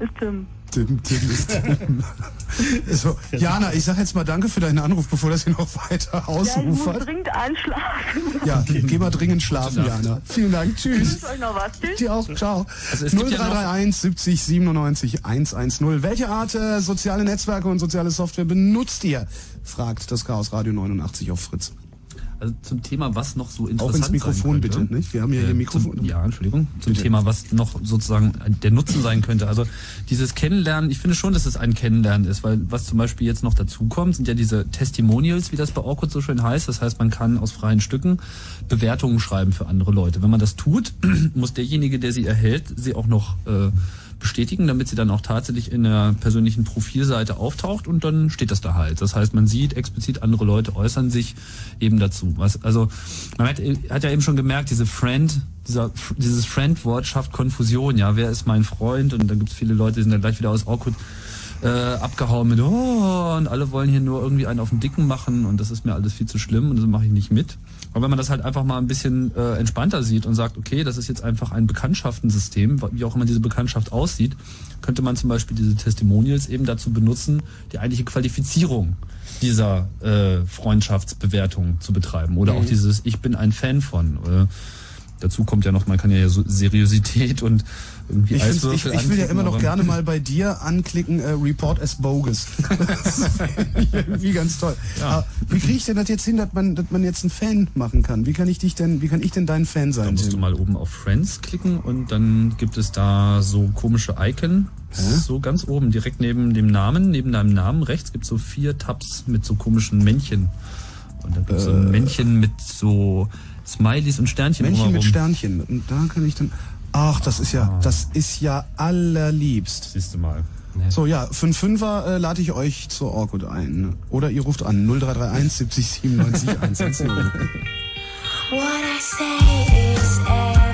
ist Tim. Tim, Tim ist Tim. so, Jana, ich sag jetzt mal danke für deinen Anruf, bevor das hier noch weiter Ja, ich muss dringend einschlafen. Ja, geh mal dringend schlafen. Jana. Vielen Dank, Ich tschüss. wünsche euch noch was. Tschüss. Dir auch, ciao. Also es gibt ja noch- 0331 70 97 110. Welche Art äh, soziale Netzwerke und soziale Software benutzt ihr? Fragt das Chaos Radio 89 auf Fritz. Also zum Thema, was noch so interessant Auch ins Mikrofon bitte, nicht? Wir haben ja hier Äh, Mikrofon. Zum, ja, Entschuldigung. Zum Bitte. Thema, was noch sozusagen der Nutzen sein könnte. Also dieses Kennenlernen, ich finde schon, dass es ein Kennenlernen ist, weil was zum Beispiel jetzt noch dazu kommt, sind ja diese Testimonials, wie das bei Orkut so schön heißt. Das heißt, man kann aus freien Stücken Bewertungen schreiben für andere Leute. Wenn man das tut, muss derjenige, der sie erhält, sie auch noch äh, bestätigen, damit sie dann auch tatsächlich in der persönlichen Profilseite auftaucht und dann steht das da halt. Das heißt, man sieht explizit andere Leute äußern sich eben dazu. Was, also man hat, hat ja eben schon gemerkt, diese Friend, dieser, dieses Friend-Wort schafft Konfusion. Ja, wer ist mein Freund? Und dann gibt es viele Leute, die sind dann gleich wieder aus Orkut äh, abgehauen mit oh, und alle wollen hier nur irgendwie einen auf den Dicken machen und das ist mir alles viel zu schlimm und das mache ich nicht mit. Aber wenn man das halt einfach mal ein bisschen äh, entspannter sieht und sagt, okay, das ist jetzt einfach ein Bekanntschaftensystem, wie auch immer diese Bekanntschaft aussieht, könnte man zum Beispiel diese Testimonials eben dazu benutzen, die eigentliche Qualifizierung dieser äh, Freundschaftsbewertung zu betreiben. Oder auch Mhm. dieses Ich bin ein Fan von. Äh, dazu kommt ja noch, man kann ja so Seriosität und irgendwie Ich, ich, Eiswürfel ich will ja immer noch gerne mal bei dir anklicken, äh, Report as bogus. Ich irgendwie ganz toll. Aber wie kriege ich denn das jetzt hin, dass man, dass man jetzt einen Fan machen kann? Wie kann ich dich denn, wie kann ich denn dein Fan Da sein? musst du mal oben auf Friends klicken und dann gibt es da so komische Icon. So ganz oben, direkt neben dem Namen, neben deinem Namen rechts gibt es so vier Tabs mit so komischen Männchen. Und dann gibt es so ein Männchen mit so Smileys und Sternchen Männchen mit. Sternchen. Und da kann ich dann. Ach, das ist ja, das ist ja allerliebst. Siehst du mal. So, ja, für einen Fünfer äh, lade ich euch zur Orkut ein. ne? Oder ihr ruft an 0331 70 97 110. What I say is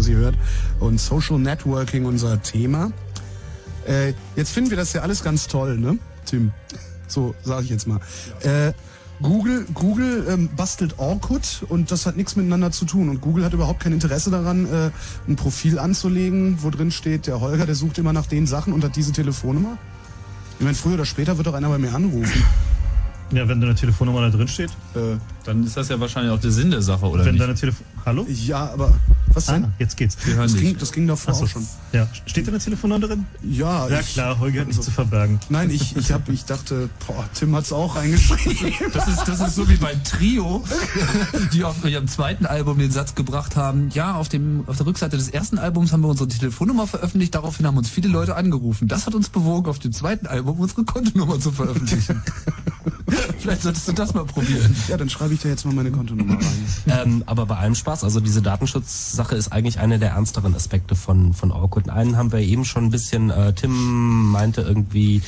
was ihr hört. Und Social Networking unser Thema. Äh, jetzt finden wir das ja alles ganz toll, ne, Tim? So sage ich jetzt mal. Äh, Google, Google ähm, bastelt Orkut und das hat nichts miteinander zu tun. Und Google hat überhaupt kein Interesse daran, äh, ein Profil anzulegen, wo drin steht, der Holger, der sucht immer nach den Sachen und hat diese Telefonnummer. Ich meine, früher oder später wird doch einer bei mir anrufen. Ja, wenn deine Telefonnummer da drin steht. Äh, Dann ist das ja wahrscheinlich auch der Sinn der Sache, oder wenn nicht? deine Telefon. Hallo? Ja, aber was denn? Ah, jetzt geht's. Wir hören Das ging, das ging davor so. auch schon. Ja. Steht deine Telefonnummer drin? Ja, Ja ich, klar, Holger hat nichts also- zu verbergen. Nein, ich, ich, hab, ich dachte, boah, Tim hat's auch reingeschrieben. Das ist, das ist so wie beim Trio, die auf ihrem zweiten Album den Satz gebracht haben, ja, auf, dem, auf der Rückseite des ersten Albums haben wir unsere Telefonnummer veröffentlicht, daraufhin haben uns viele Leute angerufen. Das hat uns bewogen, auf dem zweiten Album unsere Kontonummer zu veröffentlichen. Vielleicht solltest du das mal probieren. Ja, dann schreibe ich da jetzt mal meine Kontonummer rein. Ähm, aber bei allem Spaß, also diese Datenschutzsache ist eigentlich einer der ernsteren Aspekte von, von Orkut. Einen haben wir eben schon ein bisschen, äh, Tim meinte irgendwie,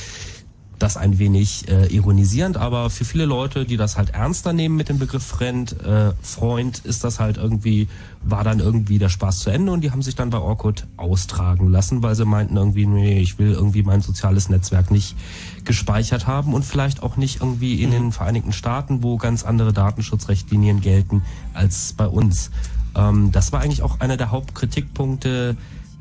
das ein wenig äh, ironisierend, aber für viele Leute, die das halt ernster nehmen mit dem Begriff Friend, äh, Freund, ist das halt irgendwie, war dann irgendwie der Spaß zu Ende und die haben sich dann bei Orkut austragen lassen, weil sie meinten irgendwie, nee, ich will irgendwie mein soziales Netzwerk nicht gespeichert haben und vielleicht auch nicht irgendwie in den Vereinigten Staaten, wo ganz andere Datenschutzrichtlinien gelten als bei uns. Ähm, das war eigentlich auch einer der Hauptkritikpunkte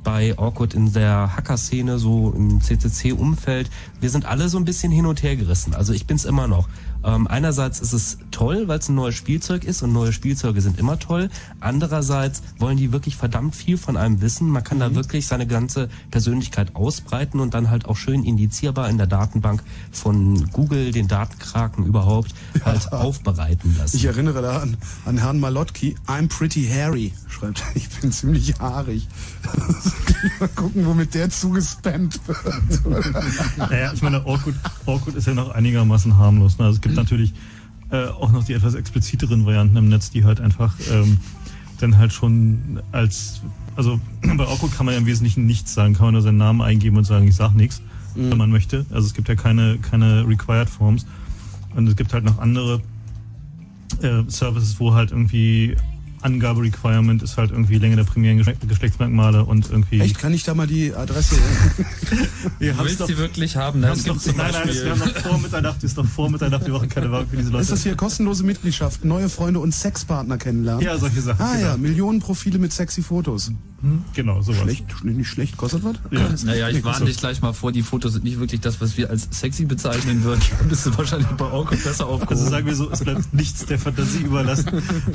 bei Orkut in der Hacker-Szene, so im CCC-Umfeld. Wir sind alle so ein bisschen hin und her gerissen. Also ich bin's immer noch. Ähm, einerseits ist es toll, weil es ein neues Spielzeug ist und neue Spielzeuge sind immer toll. Andererseits wollen die wirklich verdammt viel von einem wissen. Man kann da wirklich seine ganze Persönlichkeit ausbreiten und dann halt auch schön indizierbar in der Datenbank von Google, den Datenkraken überhaupt, halt aufbereiten lassen. Ich erinnere da an, an Herrn Malotki. I'm pretty hairy, schreibt er. Ich bin ziemlich haarig. mal gucken, womit der zugespammt wird. Naja, ich meine, Orkut, Orkut ist ja noch einigermaßen harmlos. Ne? Also es gibt natürlich äh, auch noch die etwas expliziteren Varianten im Netz, die halt einfach ähm, dann halt schon als, also bei Orkut kann man ja im Wesentlichen nichts sagen, kann man nur seinen Namen eingeben und sagen, ich sag nichts, wenn man möchte. Also es gibt ja keine, keine Required Forms. Und es gibt halt noch andere äh, Services, wo halt irgendwie Angabe-Requirement ist halt irgendwie Länge der primären Geschle- Geschlechtsmerkmale und irgendwie. Echt, kann ich da mal die Adresse? Wir willst doch- sie wirklich haben, ne? doch, zum nein, nein, wir haben noch vor Mitternacht, ist doch vor Mitternacht, wir machen keine Werbung für diese Leute. Ist das hier kostenlose Mitgliedschaft, neue Freunde und Sexpartner kennenlernen? Ja, solche Sachen, Ah genau. ja, Millionen Profile mit sexy Fotos. Hm, Genau, sowas. Schlecht, nicht schlecht, kostet was? Ja. Naja, Nee, ich warne kostet- dich gleich mal vor, die Fotos sind nicht wirklich das, was wir als sexy bezeichnen würden. Da bist du wahrscheinlich bei Orkut besser aufgehoben. Also sagen wir so, es bleibt nichts der Fantasie überlassen.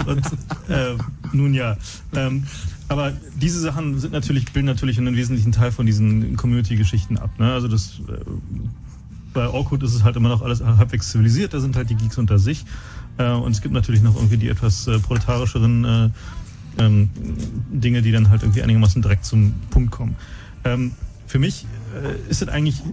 Und äh, nun ja. Ähm, aber diese Sachen sind natürlich, bilden natürlich einen wesentlichen Teil von diesen Community-Geschichten ab. Ne? Also das äh, bei Orkut ist es halt immer noch alles halbwegs zivilisiert, da sind halt die Geeks unter sich. Äh, und es gibt natürlich noch irgendwie die etwas äh, proletarischeren äh, ähm, Dinge, die dann halt irgendwie einigermaßen direkt zum Punkt kommen. Ähm, für mich äh, ist es eigentlich äh,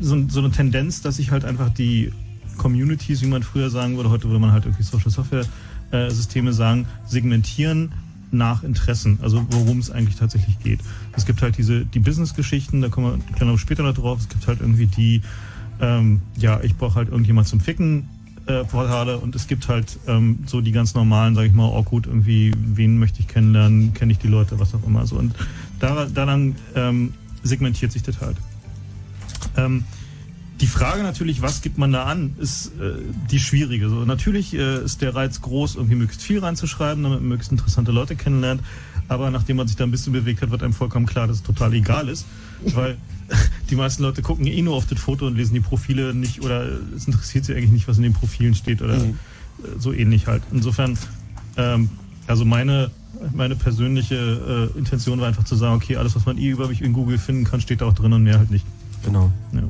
so, so eine Tendenz, dass ich halt einfach die Communities, wie man früher sagen würde, heute würde man halt irgendwie Social Software äh, Systeme sagen, segmentieren nach Interessen, also worum es eigentlich tatsächlich geht. Es gibt halt diese die Business-Geschichten, da kommen wir noch später noch drauf. Es gibt halt irgendwie die, ähm, ja, ich brauche halt irgendjemand zum Ficken äh, Portale und es gibt halt ähm, so die ganz normalen, sage ich mal, oh gut, irgendwie, wen möchte ich kennenlernen, kenne ich die Leute, was auch immer so. Und da, daran ähm, segmentiert sich das halt. Ähm, die Frage natürlich, was gibt man da an, ist äh, die schwierige. So, natürlich äh, ist der Reiz groß, irgendwie möglichst viel reinzuschreiben, damit man möglichst interessante Leute kennenlernt. Aber nachdem man sich da ein bisschen bewegt hat, wird einem vollkommen klar, dass es total egal ist. Weil die meisten Leute gucken eh nur auf das Foto und lesen die Profile nicht oder es interessiert sie eigentlich nicht, was in den Profilen steht oder Mhm. äh, so ähnlich halt. Insofern, ähm, also meine, meine persönliche äh, Intention war einfach zu sagen, okay, alles, was man eh über mich in Google finden kann, steht da auch drin und mehr halt nicht. Genau. Ja.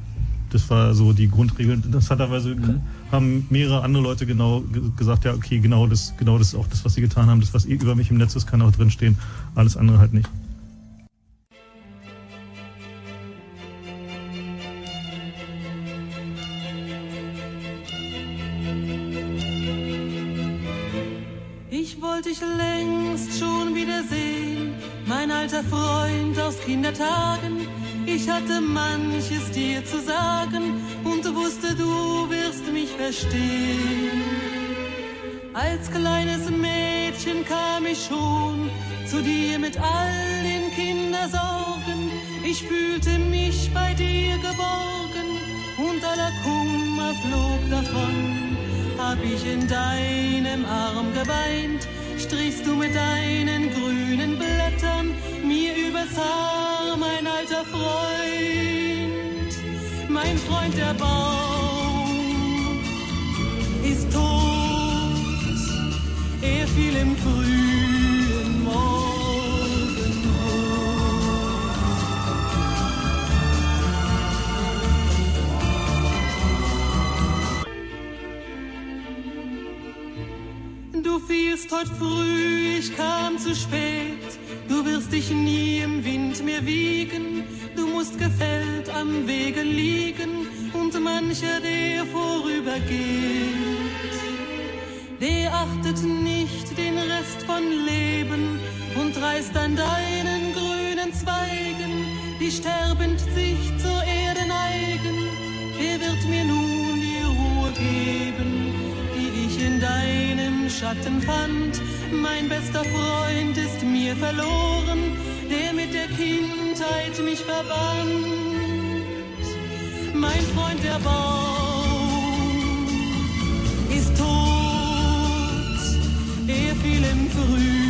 Das war so die Grundregel. Interessanterweise haben mehrere andere Leute genau ge- gesagt, ja, okay, genau das, genau das ist auch das, was sie getan haben. Das, was über mich im Netz ist, kann auch drinstehen. Alles andere halt nicht. Ich wollte dich längst schon wiedersehen, mein alter Freund aus Kindertagen. Ich hatte manches dir zu sagen und wusste, du wirst mich verstehen. Als kleines Mädchen kam ich schon zu dir mit all den Kindersorgen. Ich fühlte mich bei dir geborgen und aller Kummer flog davon. Hab ich in deinem Arm geweint, strichst du mit deinen grünen Blättern mir übers Haar, mein alter Freund, mein Freund der Baum ist tot, er fiel im frühen Du fielst heut früh, ich kam zu spät. Du wirst dich nie im Wind mehr wiegen. Du musst gefällt am Wege liegen und mancher, der vorübergeht, der achtet nicht den Rest von Leben und reißt an deinen grünen Zweigen, die sterbend sich zur Erde neigen. Er wird mir nun die Ruhe geben, die ich in deinem Schatten fand. Mein bester Freund ist mir verloren, der mit der Kindheit mich verband. Mein Freund der Baum ist tot, er fiel im frühen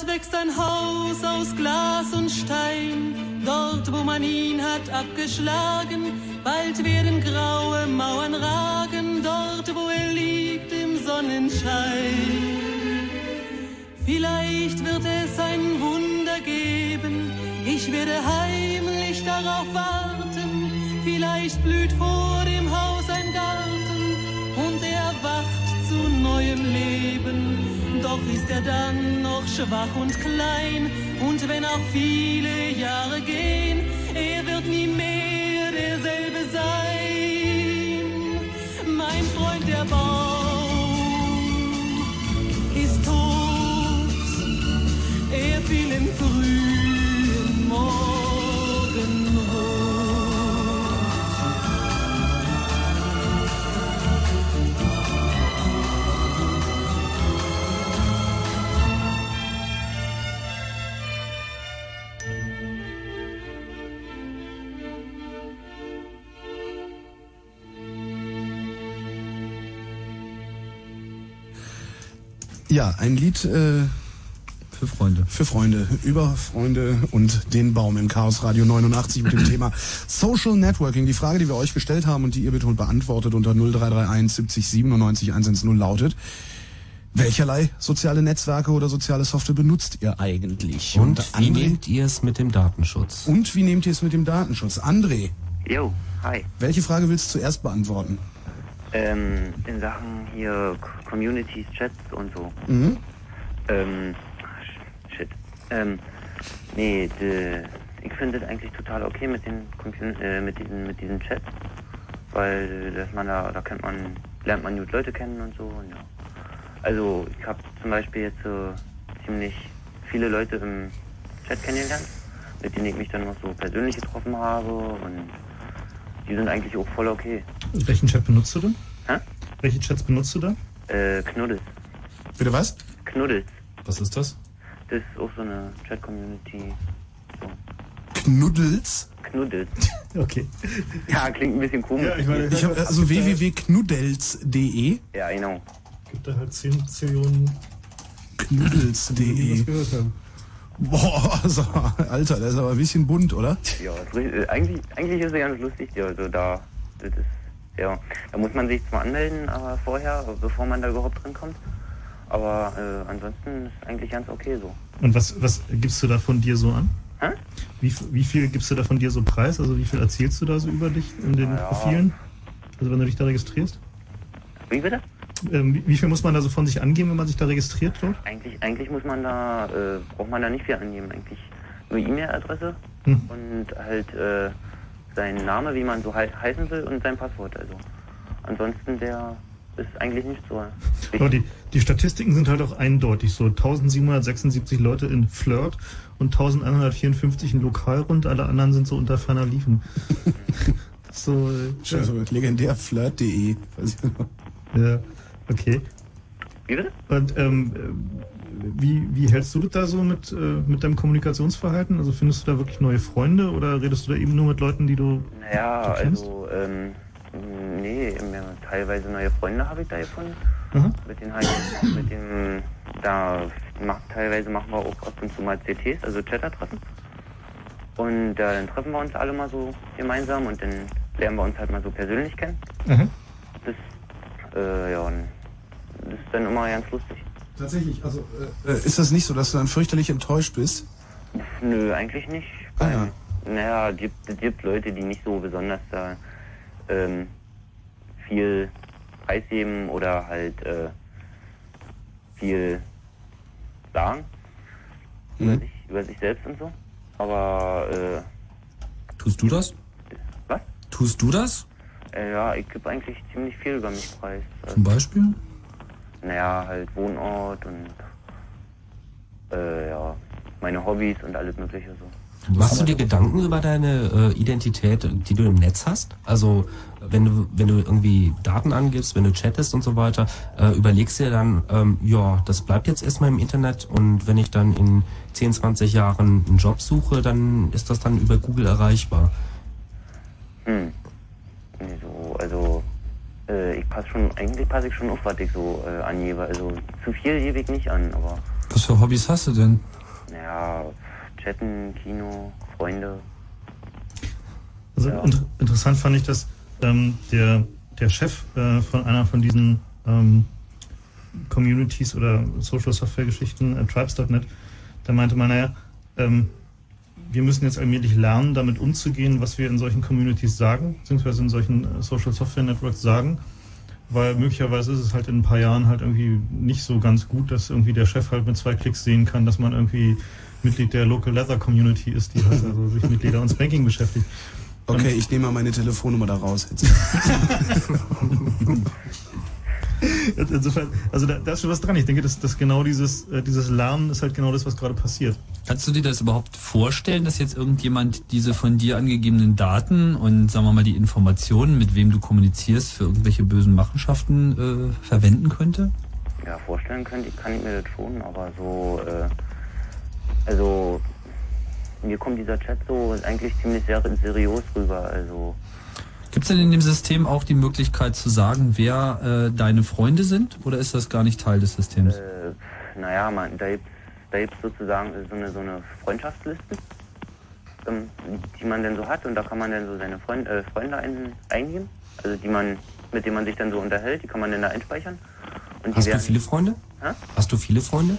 Bald wächst ein Haus aus Glas und Stein, dort wo man ihn hat abgeschlagen. Bald werden graue Mauern ragen, dort wo er liegt im Sonnenschein. Vielleicht wird es ein Wunder geben, ich werde heimlich darauf warten. Vielleicht blüht vor dem Haus ein Garten und er erwacht zu neuem Leben. Doch ist er dann noch schwach und klein und wenn auch viele Jahre gehen, er wird nie mehr derselbe sein. Mein Freund der Baum Ja, ein Lied äh, für Freunde. Für Freunde, über Freunde und den Baum im Chaos Radio 89 mit dem Thema Social Networking. Die Frage, die wir euch gestellt haben und die ihr betont beantwortet unter 0331 70 97 110 lautet, welcherlei soziale Netzwerke oder soziale Software benutzt ihr eigentlich? Und wie André- nehmt ihr es mit dem Datenschutz? Und wie nehmt ihr es mit dem Datenschutz? André, Jo, hi. welche Frage willst du zuerst beantworten? Ähm, in Sachen hier Communities, Chats und so. Mhm. Ähm, sh- shit. Ähm, nee, de, ich finde das eigentlich total okay mit den äh, mit diesen mit diesen Chats, weil dass man da da kennt man lernt man gut Leute kennen und so und ja. Also ich habe zum Beispiel jetzt so ziemlich viele Leute im Chat kennengelernt, mit denen ich mich dann noch so persönlich getroffen habe und die sind eigentlich auch voll okay. Welchen Chat benutzt du denn? Hä? Welche Chats benutzt du da? Äh, Knuddels. Bitte was? Knuddels. Was ist das? Das ist auch so eine Chat-Community. Knuddels? Knuddels. Okay. Ja, klingt ein bisschen komisch. Ja, ich meine, Ich habe also www.knuddels.de. Ja, genau. Gibt da halt 10 Zillionen Knuddels.de. Boah, also, Alter, das ist aber ein bisschen bunt, oder? Ja, ist äh, eigentlich, eigentlich ist es ganz lustig. ja, Also da, das ist, ja, da muss man sich zwar anmelden, aber vorher, bevor man da überhaupt drin kommt. Aber äh, ansonsten ist eigentlich ganz okay so. Und was, was gibst du da von dir so an? Hä? Wie, wie viel gibst du da von dir so preis? Also wie viel erzählst du da so über dich in den Ja. Profilen? Also wenn du dich da registrierst? Wie bitte? Ähm, wie, viel muss man da so von sich angeben, wenn man sich da registriert dort? Eigentlich, eigentlich muss man da, äh, braucht man da nicht viel angeben. Eigentlich nur E-Mail-Adresse Hm. und halt äh, sein Name, wie man so hei heißen will und sein Passwort. Also ansonsten der ist eigentlich nicht so. Aber die, die Statistiken sind halt auch eindeutig so. 1776 Leute in Flirt und 1154 in Lokalrund, alle anderen sind so unter ferner Liefen. so, äh, Also legendär flirt.de. Ja, okay. Wie bitte? Und ähm, äh, wie, wie hältst du das da so mit, äh, mit deinem Kommunikationsverhalten? Also findest du da wirklich neue Freunde oder redest du da eben nur mit Leuten, die du Naja, du kennst? also ähm, nee, teilweise neue Freunde habe ich da gefunden. Aha. Mit den halt, mit dem, da macht, teilweise machen wir auch ab und zu mal CTs, also Chatter-Treffen. Und äh, dann treffen wir uns alle mal so gemeinsam und dann lernen wir uns halt mal so persönlich kennen. Mhm. Das, äh, ja, und das ist dann immer ganz lustig. Tatsächlich, also äh, ist das nicht so, dass du dann fürchterlich enttäuscht bist? Nö, eigentlich nicht. Ah, ja. Naja, es gibt, es gibt Leute, die nicht so besonders da ähm, viel preisgeben oder halt äh, viel sagen über, sich, über sich selbst und so. Aber äh, Tust du das? Was? Tust du das? äh, ja, ich gebe eigentlich ziemlich viel über mich preis. Zum Beispiel? Naja, halt Wohnort und äh, ja, meine Hobbys und alles mögliche so. Machst du dir Gedanken über deine äh, Identität, die du im Netz hast? Also wenn du wenn du irgendwie Daten angibst, wenn du chattest und so weiter, äh, überlegst du dir dann, ähm, ja, das bleibt jetzt erstmal im Internet und wenn ich dann in 10, 20 Jahren einen Job suche, dann ist das dann über Google erreichbar. Hm. Nee, so, also äh, ich passe schon, eigentlich passe ich schon auf, was ich so äh, angebe. Also zu viel gebe ich nicht an, aber Was für Hobbys hast du denn? naja, Chatten, Kino, Freunde. Also inter interessant fand ich, dass ähm, der, der Chef äh, von einer von diesen ähm, Communities oder Social Software Geschichten, äh, Tribes.net, da meinte man, naja, ähm, wir müssen jetzt allmählich lernen, damit umzugehen, was wir in solchen Communities sagen, beziehungsweise in solchen äh, Social Software Networks sagen. Weil möglicherweise ist es halt in ein paar Jahren halt irgendwie nicht so ganz gut, dass irgendwie der Chef halt mit zwei Klicks sehen kann, dass man irgendwie Mitglied der Local Leather Community ist, die halt also sich mit Leder und Spanking beschäftigt. Okay, ich nehme mal meine Telefonnummer da raus jetzt. Insofern, also da, da ist schon was dran. Ich denke, dass, dass genau dieses, äh, dieses Lernen ist halt genau das, was gerade passiert. Kannst du dir das überhaupt vorstellen, dass jetzt irgendjemand diese von dir angegebenen Daten und sagen wir mal die Informationen, mit wem du kommunizierst, für irgendwelche bösen Machenschaften äh, verwenden könnte? Ja, vorstellen könnte ich, kann ich mir das schon, aber so, äh, also mir kommt dieser Chat so eigentlich ziemlich sehr seriös rüber. Also Gibt es denn in dem System auch die Möglichkeit zu sagen, wer äh, deine Freunde sind? Oder ist das gar nicht Teil des Systems? Äh, naja, man, da gibt da gibt's sozusagen so eine, so eine Freundschaftsliste, ähm, die man dann so hat und da kann man dann so seine Freund, äh, Freunde ein, eingeben, also die man, mit denen man sich dann so unterhält, die kann man dann da einspeichern. Und Hast du werden- viele Freunde? Hä? Hast du viele Freunde?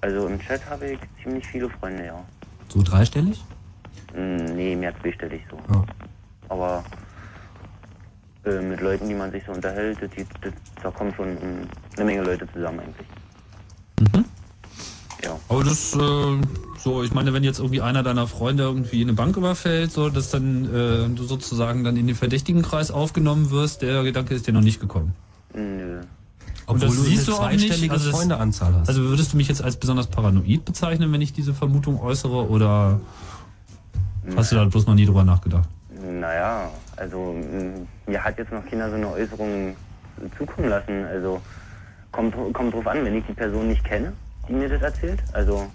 Also im Chat habe ich ziemlich viele Freunde, ja. So dreistellig? Hm, nee, mehr zweistellig so. Ja. Aber äh, mit Leuten, die man sich so unterhält, das, das, da kommen schon eine Menge Leute zusammen eigentlich. Ja. Aber das, äh, so, ich meine, wenn jetzt irgendwie einer deiner Freunde irgendwie eine Bank überfällt, so, dass dann äh, du sozusagen dann in den verdächtigen Kreis aufgenommen wirst, der Gedanke ist dir noch nicht gekommen. Nö. Und Obwohl das du siehst eine du auch nicht. zweistellige Also, das, Freundeanzahl hast. also würdest du mich jetzt als besonders paranoid bezeichnen, wenn ich diese Vermutung äußere, oder hast du da bloß noch nie drüber nachgedacht? Naja, also mh, mir hat jetzt noch keiner so eine Äußerung zukommen lassen. Also kommt, kommt drauf an, wenn ich die Person nicht kenne, die mir das erzählt. Also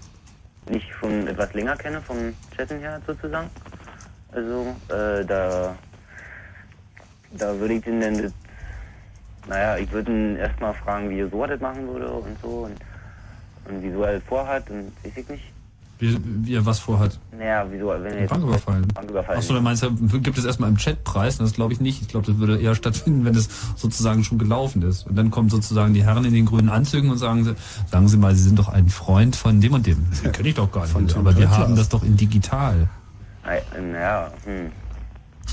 nicht schon etwas länger kenne, vom Chatten her sozusagen. Also äh, da, da würde ich den dann, das, naja, ich würde ihn erstmal fragen, wie er so das machen würde und so und, und wieso er das vorhat und weiß ich nicht. Wie, wie er was vorhat? Naja, wieso, wenn er jetzt Bank überfallen. Bank überfallen. Achso, dann meinst du, gibt es erstmal im Chat Preis? Das glaube ich nicht. Ich glaube, das würde eher stattfinden, wenn es sozusagen schon gelaufen ist. Und dann kommen sozusagen die Herren in den grünen Anzügen und sagen, sie, sagen Sie mal, Sie sind doch ein Freund von dem und dem. Den kenne ich doch gar nicht. Tim aber wir haben das doch in digital. Naja, hm.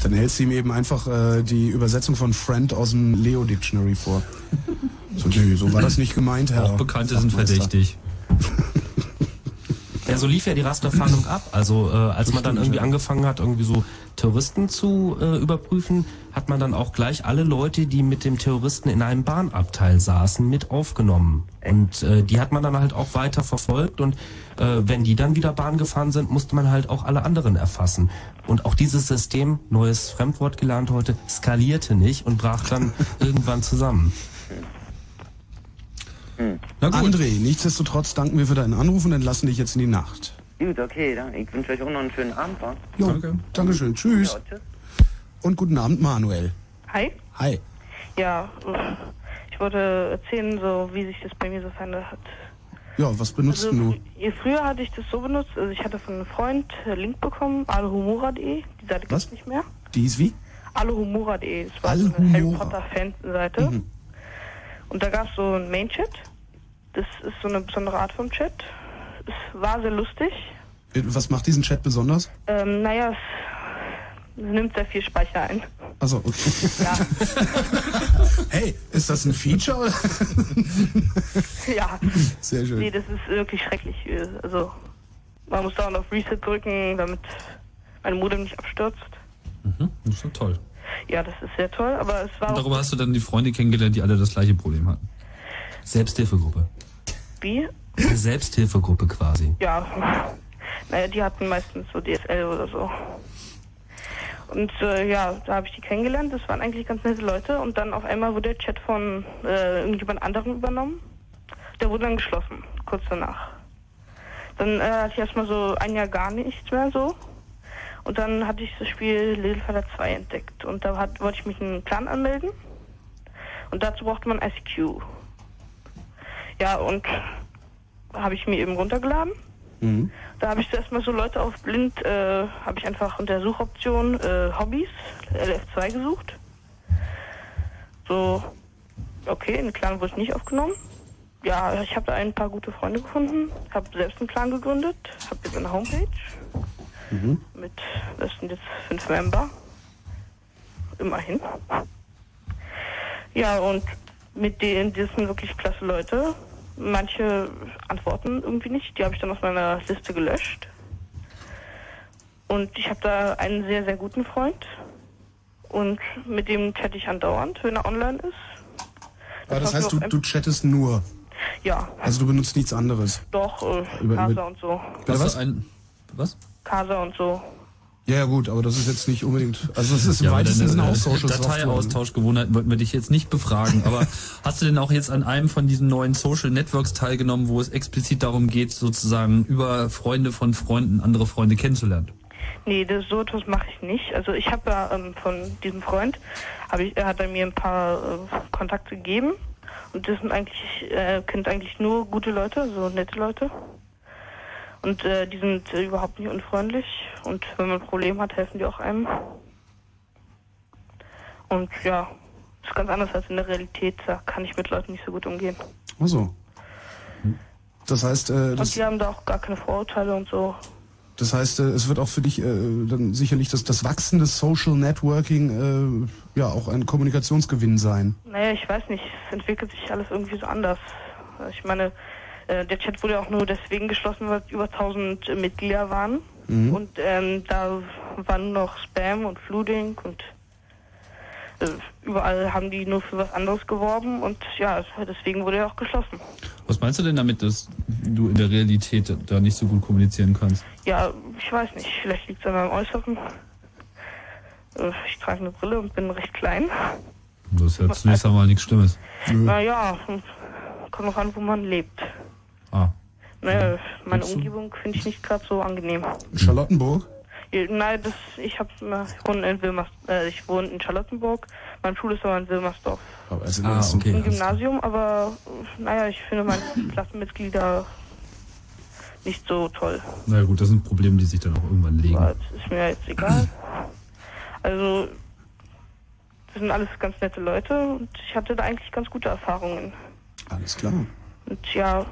Dann hältst du ihm eben einfach äh, die Übersetzung von Friend aus dem Leo Dictionary vor. So, nee, so war das nicht gemeint, Herr. Auch Bekannte sind verdächtig. Ja, so lief ja die Rasterfahndung ab. Also äh, als man dann irgendwie angefangen hat, irgendwie so Terroristen zu äh, überprüfen, hat man dann auch gleich alle Leute, die mit dem Terroristen in einem Bahnabteil saßen, mit aufgenommen. Und äh, die hat man dann halt auch weiter verfolgt und äh, wenn die dann wieder Bahn gefahren sind, musste man halt auch alle anderen erfassen. Und auch dieses System, neues Fremdwort gelernt heute, skalierte nicht und brach dann irgendwann zusammen. Na gut. André, nichtsdestotrotz danken wir für deinen Anruf und entlassen dich jetzt in die Nacht. Gut, okay, dann. Ich wünsche euch auch noch einen schönen Abend, wa? Jo, Danke. Dankeschön. Tschüss. Ja, tschüss. Und guten Abend, Manuel. Hi. Hi. Ja, ich wollte erzählen, so wie sich das bei mir so verändert hat. Ja, was benutzt also, du? fr- Früher hatte ich das so benutzt, also ich hatte von einem Freund einen Link bekommen, alehumora.de, die Seite gibt's nicht mehr. Die ist wie? Alehumora.de, das war so eine Harry Potter Fanseite. Und da gab es so einen Main-Chat. Das ist so eine besondere Art von Chat. Es war sehr lustig. Äh, Was macht diesen Chat besonders? Ähm, naja, es, nimmt sehr viel Speicher ein. Also, okay. hey, ist das ein Feature? Oder? ja. Sehr schön. Nee, das ist wirklich schrecklich. Also, man muss dauernd auf Reset drücken, damit mein Modem nicht abstürzt. Das ist doch toll. Ja, das ist sehr toll, aber es war Und darüber hast du dann die Freunde kennengelernt, die alle das gleiche Problem hatten. Selbsthilfegruppe. wie? Eine Selbsthilfegruppe quasi. Ja, naja, die hatten meistens so DSL oder so. Und äh, ja, da habe ich die kennengelernt. Das waren eigentlich ganz nette Leute. Und dann auf einmal wurde der Chat von äh, irgendjemand anderem übernommen. Der wurde dann geschlossen, kurz danach. Dann äh, hatte ich erstmal so ein Jahr gar nichts mehr so. Und dann hatte ich das Spiel Little Fighter 2 entdeckt. Und da hat, wollte ich mich in einen Clan anmelden. Und dazu brauchte man ICQ. Ja, und habe ich mir eben runtergeladen. Mhm. Da habe ich zuerst mal so Leute auf blind, äh, habe ich einfach unter Suchoption äh, Hobbys, LF2 gesucht. So, okay, in den Clan wurde ich nicht aufgenommen. Ja, ich habe da ein paar gute Freunde gefunden, habe selbst einen Clan gegründet, habe jetzt eine Homepage Mhm. mit, das sind jetzt fünf Member. Immerhin. Ja, und mit denen, das sind wirklich klasse Leute. Manche antworten irgendwie nicht, die habe ich dann aus meiner Liste gelöscht. Und ich habe da einen sehr, sehr guten Freund. Und mit dem chatte ich andauernd, wenn er online ist. Das war heißt, für du, du chattest nur. Ja, Also du benutzt nichts anderes. doch, äh, Über- Casa über- und so. Was? Ein, was? Casa und so. Ja, ja, gut, aber das ist jetzt nicht unbedingt. Also es ist im Ja, weitesten Sinne auch äh, Social Software. Dateiaustauschgewohnheiten wollten wir dich jetzt nicht befragen, aber hast du denn auch jetzt an einem von diesen neuen Social Networks teilgenommen, wo es explizit darum geht, sozusagen über Freunde von Freunden andere Freunde kennenzulernen? Nee, das, so etwas mache ich nicht. Also ich habe ja ähm, von diesem Freund, hab ich, er hat er mir ein paar äh, Kontakte gegeben und das sind eigentlich, er kennt eigentlich nur gute Leute, so nette Leute. Und äh, die sind äh, überhaupt nicht unfreundlich und wenn man ein Problem hat, helfen die auch einem. Und ja, das ist ganz anders als in der Realität, da kann ich mit Leuten nicht so gut umgehen. Ach so. Das heißt, äh, Und das, die haben da auch gar keine Vorurteile und so. das heißt, äh, es wird auch für dich äh, dann sicherlich das, das Wachsen des Social Networking äh, ja auch ein Kommunikationsgewinn sein. Naja, ich weiß nicht, es entwickelt sich alles irgendwie so anders. Ich meine, äh, der Chat wurde ja auch nur deswegen geschlossen, weil es über 1000 Mitglieder waren. Mhm. Und ähm, da war nur noch Spam und Flooding und äh, überall haben die nur für was anderes geworben und ja, deswegen wurde er auch geschlossen. Was meinst du denn damit, dass du in der Realität da nicht so gut kommunizieren kannst? Ja, ich weiß nicht, vielleicht liegt es an meinem Äußeren. Äh, Ich trage eine Brille und bin recht klein. Das ist ja zunächst einmal nichts Schlimmes. Naja, kommt noch an, wo man lebt. Ah. Naja, meine du? Umgebung finde ich nicht gerade so angenehm. Charlottenburg? Ja, Nein, das, ich hab, ich wohne in Wilmers, äh, ich wohne in Charlottenburg. Meine Schule ist aber in Wilmersdorf. Aber also Ah, okay. Ein Gymnasium, aber äh, naja, ich finde meine Klassenmitglieder nicht so toll. Na gut, das sind Probleme, die sich dann auch irgendwann legen. Aber das ist mir jetzt egal. Also, das sind alles ganz nette Leute und ich hatte da eigentlich ganz gute Erfahrungen. Alles klar. Und ja,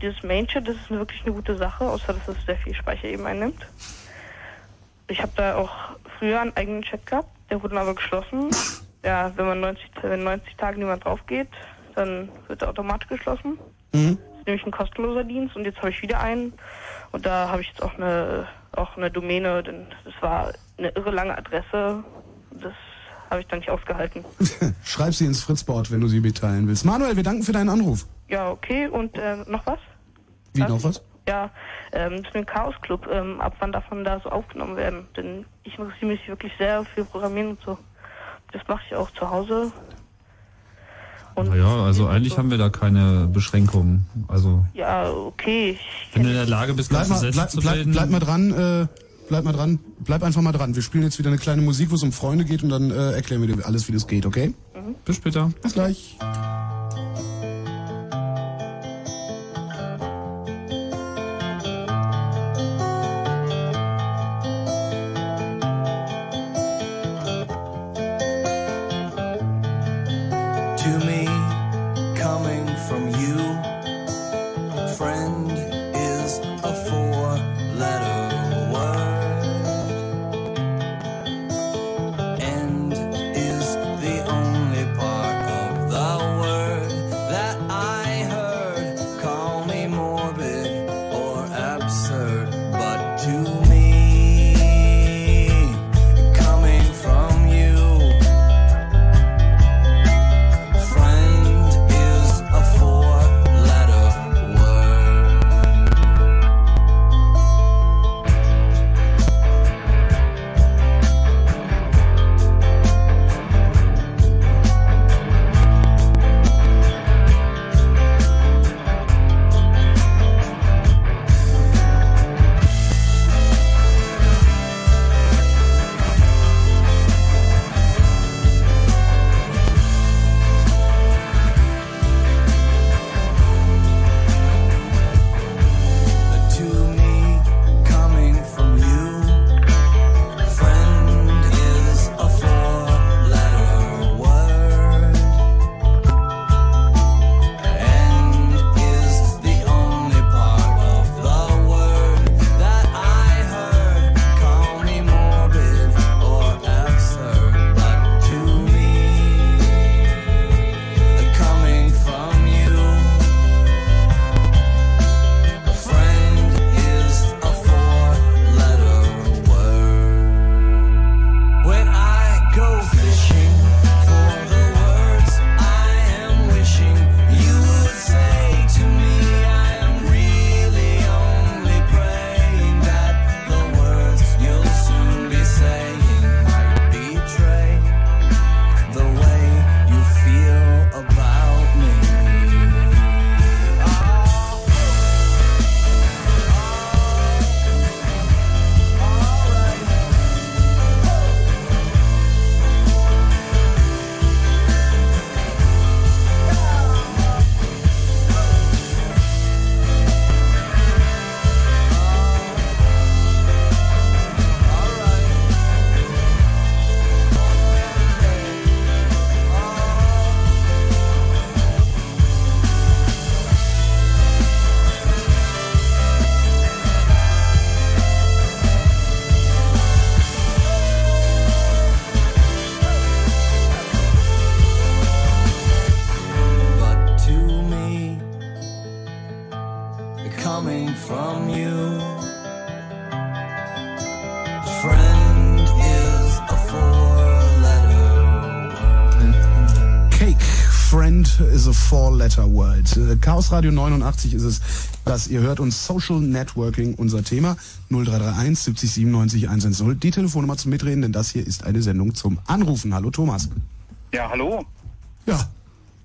dieses Mainchat, das ist wirklich eine gute Sache, außer dass es sehr viel Speicher eben einnimmt. Ich habe da auch früher einen eigenen Chat gehabt, der wurde aber geschlossen. Ja, wenn man 90, wenn 90 Tage niemand drauf geht, dann wird er automatisch geschlossen. Mhm. Das ist nämlich ein kostenloser Dienst und jetzt habe ich wieder einen. Und da habe ich jetzt auch eine, auch eine Domäne, denn das war eine irre lange Adresse. Das habe ich dann nicht ausgehalten. Schreib sie ins Fritzboard, wenn du sie mitteilen willst. Manuel, wir danken für deinen Anruf. Ja, okay. Und äh, noch was? Wie Was? noch was? Ja, ähm, zu dem Chaos Club. Ähm, ab wann davon da so aufgenommen werden? Denn ich interessiere mich wirklich sehr für Programmieren und so. Das mache ich auch zu Hause. Naja, also eigentlich haben wir da keine Beschränkungen. Also Ja, okay. Ich wenn du in der Lage bist, Bleib mal, bleib, zu bleib, bleib mal dran, äh, bleib mal dran, bleib einfach mal dran. Wir spielen jetzt wieder eine kleine Musik, wo es um Freunde geht und dann äh, erklären wir dir alles, wie das geht, okay? Bis später. Bis gleich. Äh, Chaos Radio 89 ist es, das ihr hört uns Social Networking unser Thema 0331 70 97 110. Die Telefonnummer zum Mitreden, denn das hier ist eine Sendung zum Anrufen. Hallo Thomas. Ja, hallo. Ja.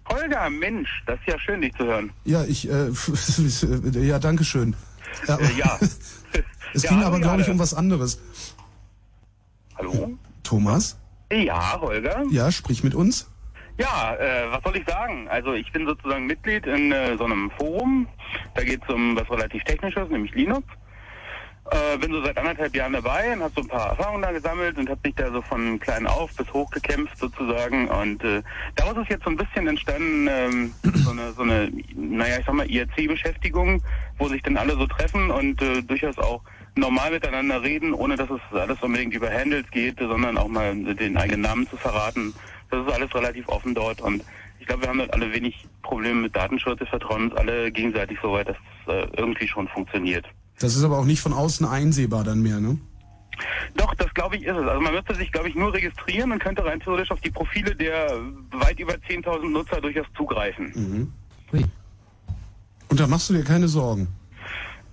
Holger, Mensch, das ist ja schön, dich zu hören. Ja, ich, äh, ja, danke schön. Ja, Äh, ja. es Ja, ging aber, glaube ich, um was anderes. Hallo? Thomas? Ja, Holger. Ja, sprich mit uns. Ja, äh, was soll ich sagen? Also ich bin sozusagen Mitglied in äh, so einem Forum. Da geht es um was relativ Technisches, nämlich Linux. Äh, bin so seit anderthalb Jahren dabei und habe so ein paar Erfahrungen da gesammelt und habe mich da so von klein auf bis hoch gekämpft sozusagen. Und äh, daraus ist jetzt so ein bisschen entstanden ähm, so eine, so eine, naja, ich sag mal IRC-Beschäftigung, wo sich dann alle so treffen und äh, durchaus auch normal miteinander reden, ohne dass es alles unbedingt über Handles geht, sondern auch mal den eigenen Namen zu verraten. Das ist alles relativ offen dort und ich glaube, wir haben halt alle wenig Probleme mit Datenschutz. Wir vertrauen uns alle gegenseitig so weit, dass es äh, irgendwie schon funktioniert. Das ist aber auch nicht von außen einsehbar dann mehr, ne? Doch, das glaube ich ist es. Also man müsste sich, glaube ich, nur registrieren und könnte rein theoretisch auf die Profile der weit über 10.000 Nutzer durchaus zugreifen. Mhm. Und da machst du dir keine Sorgen.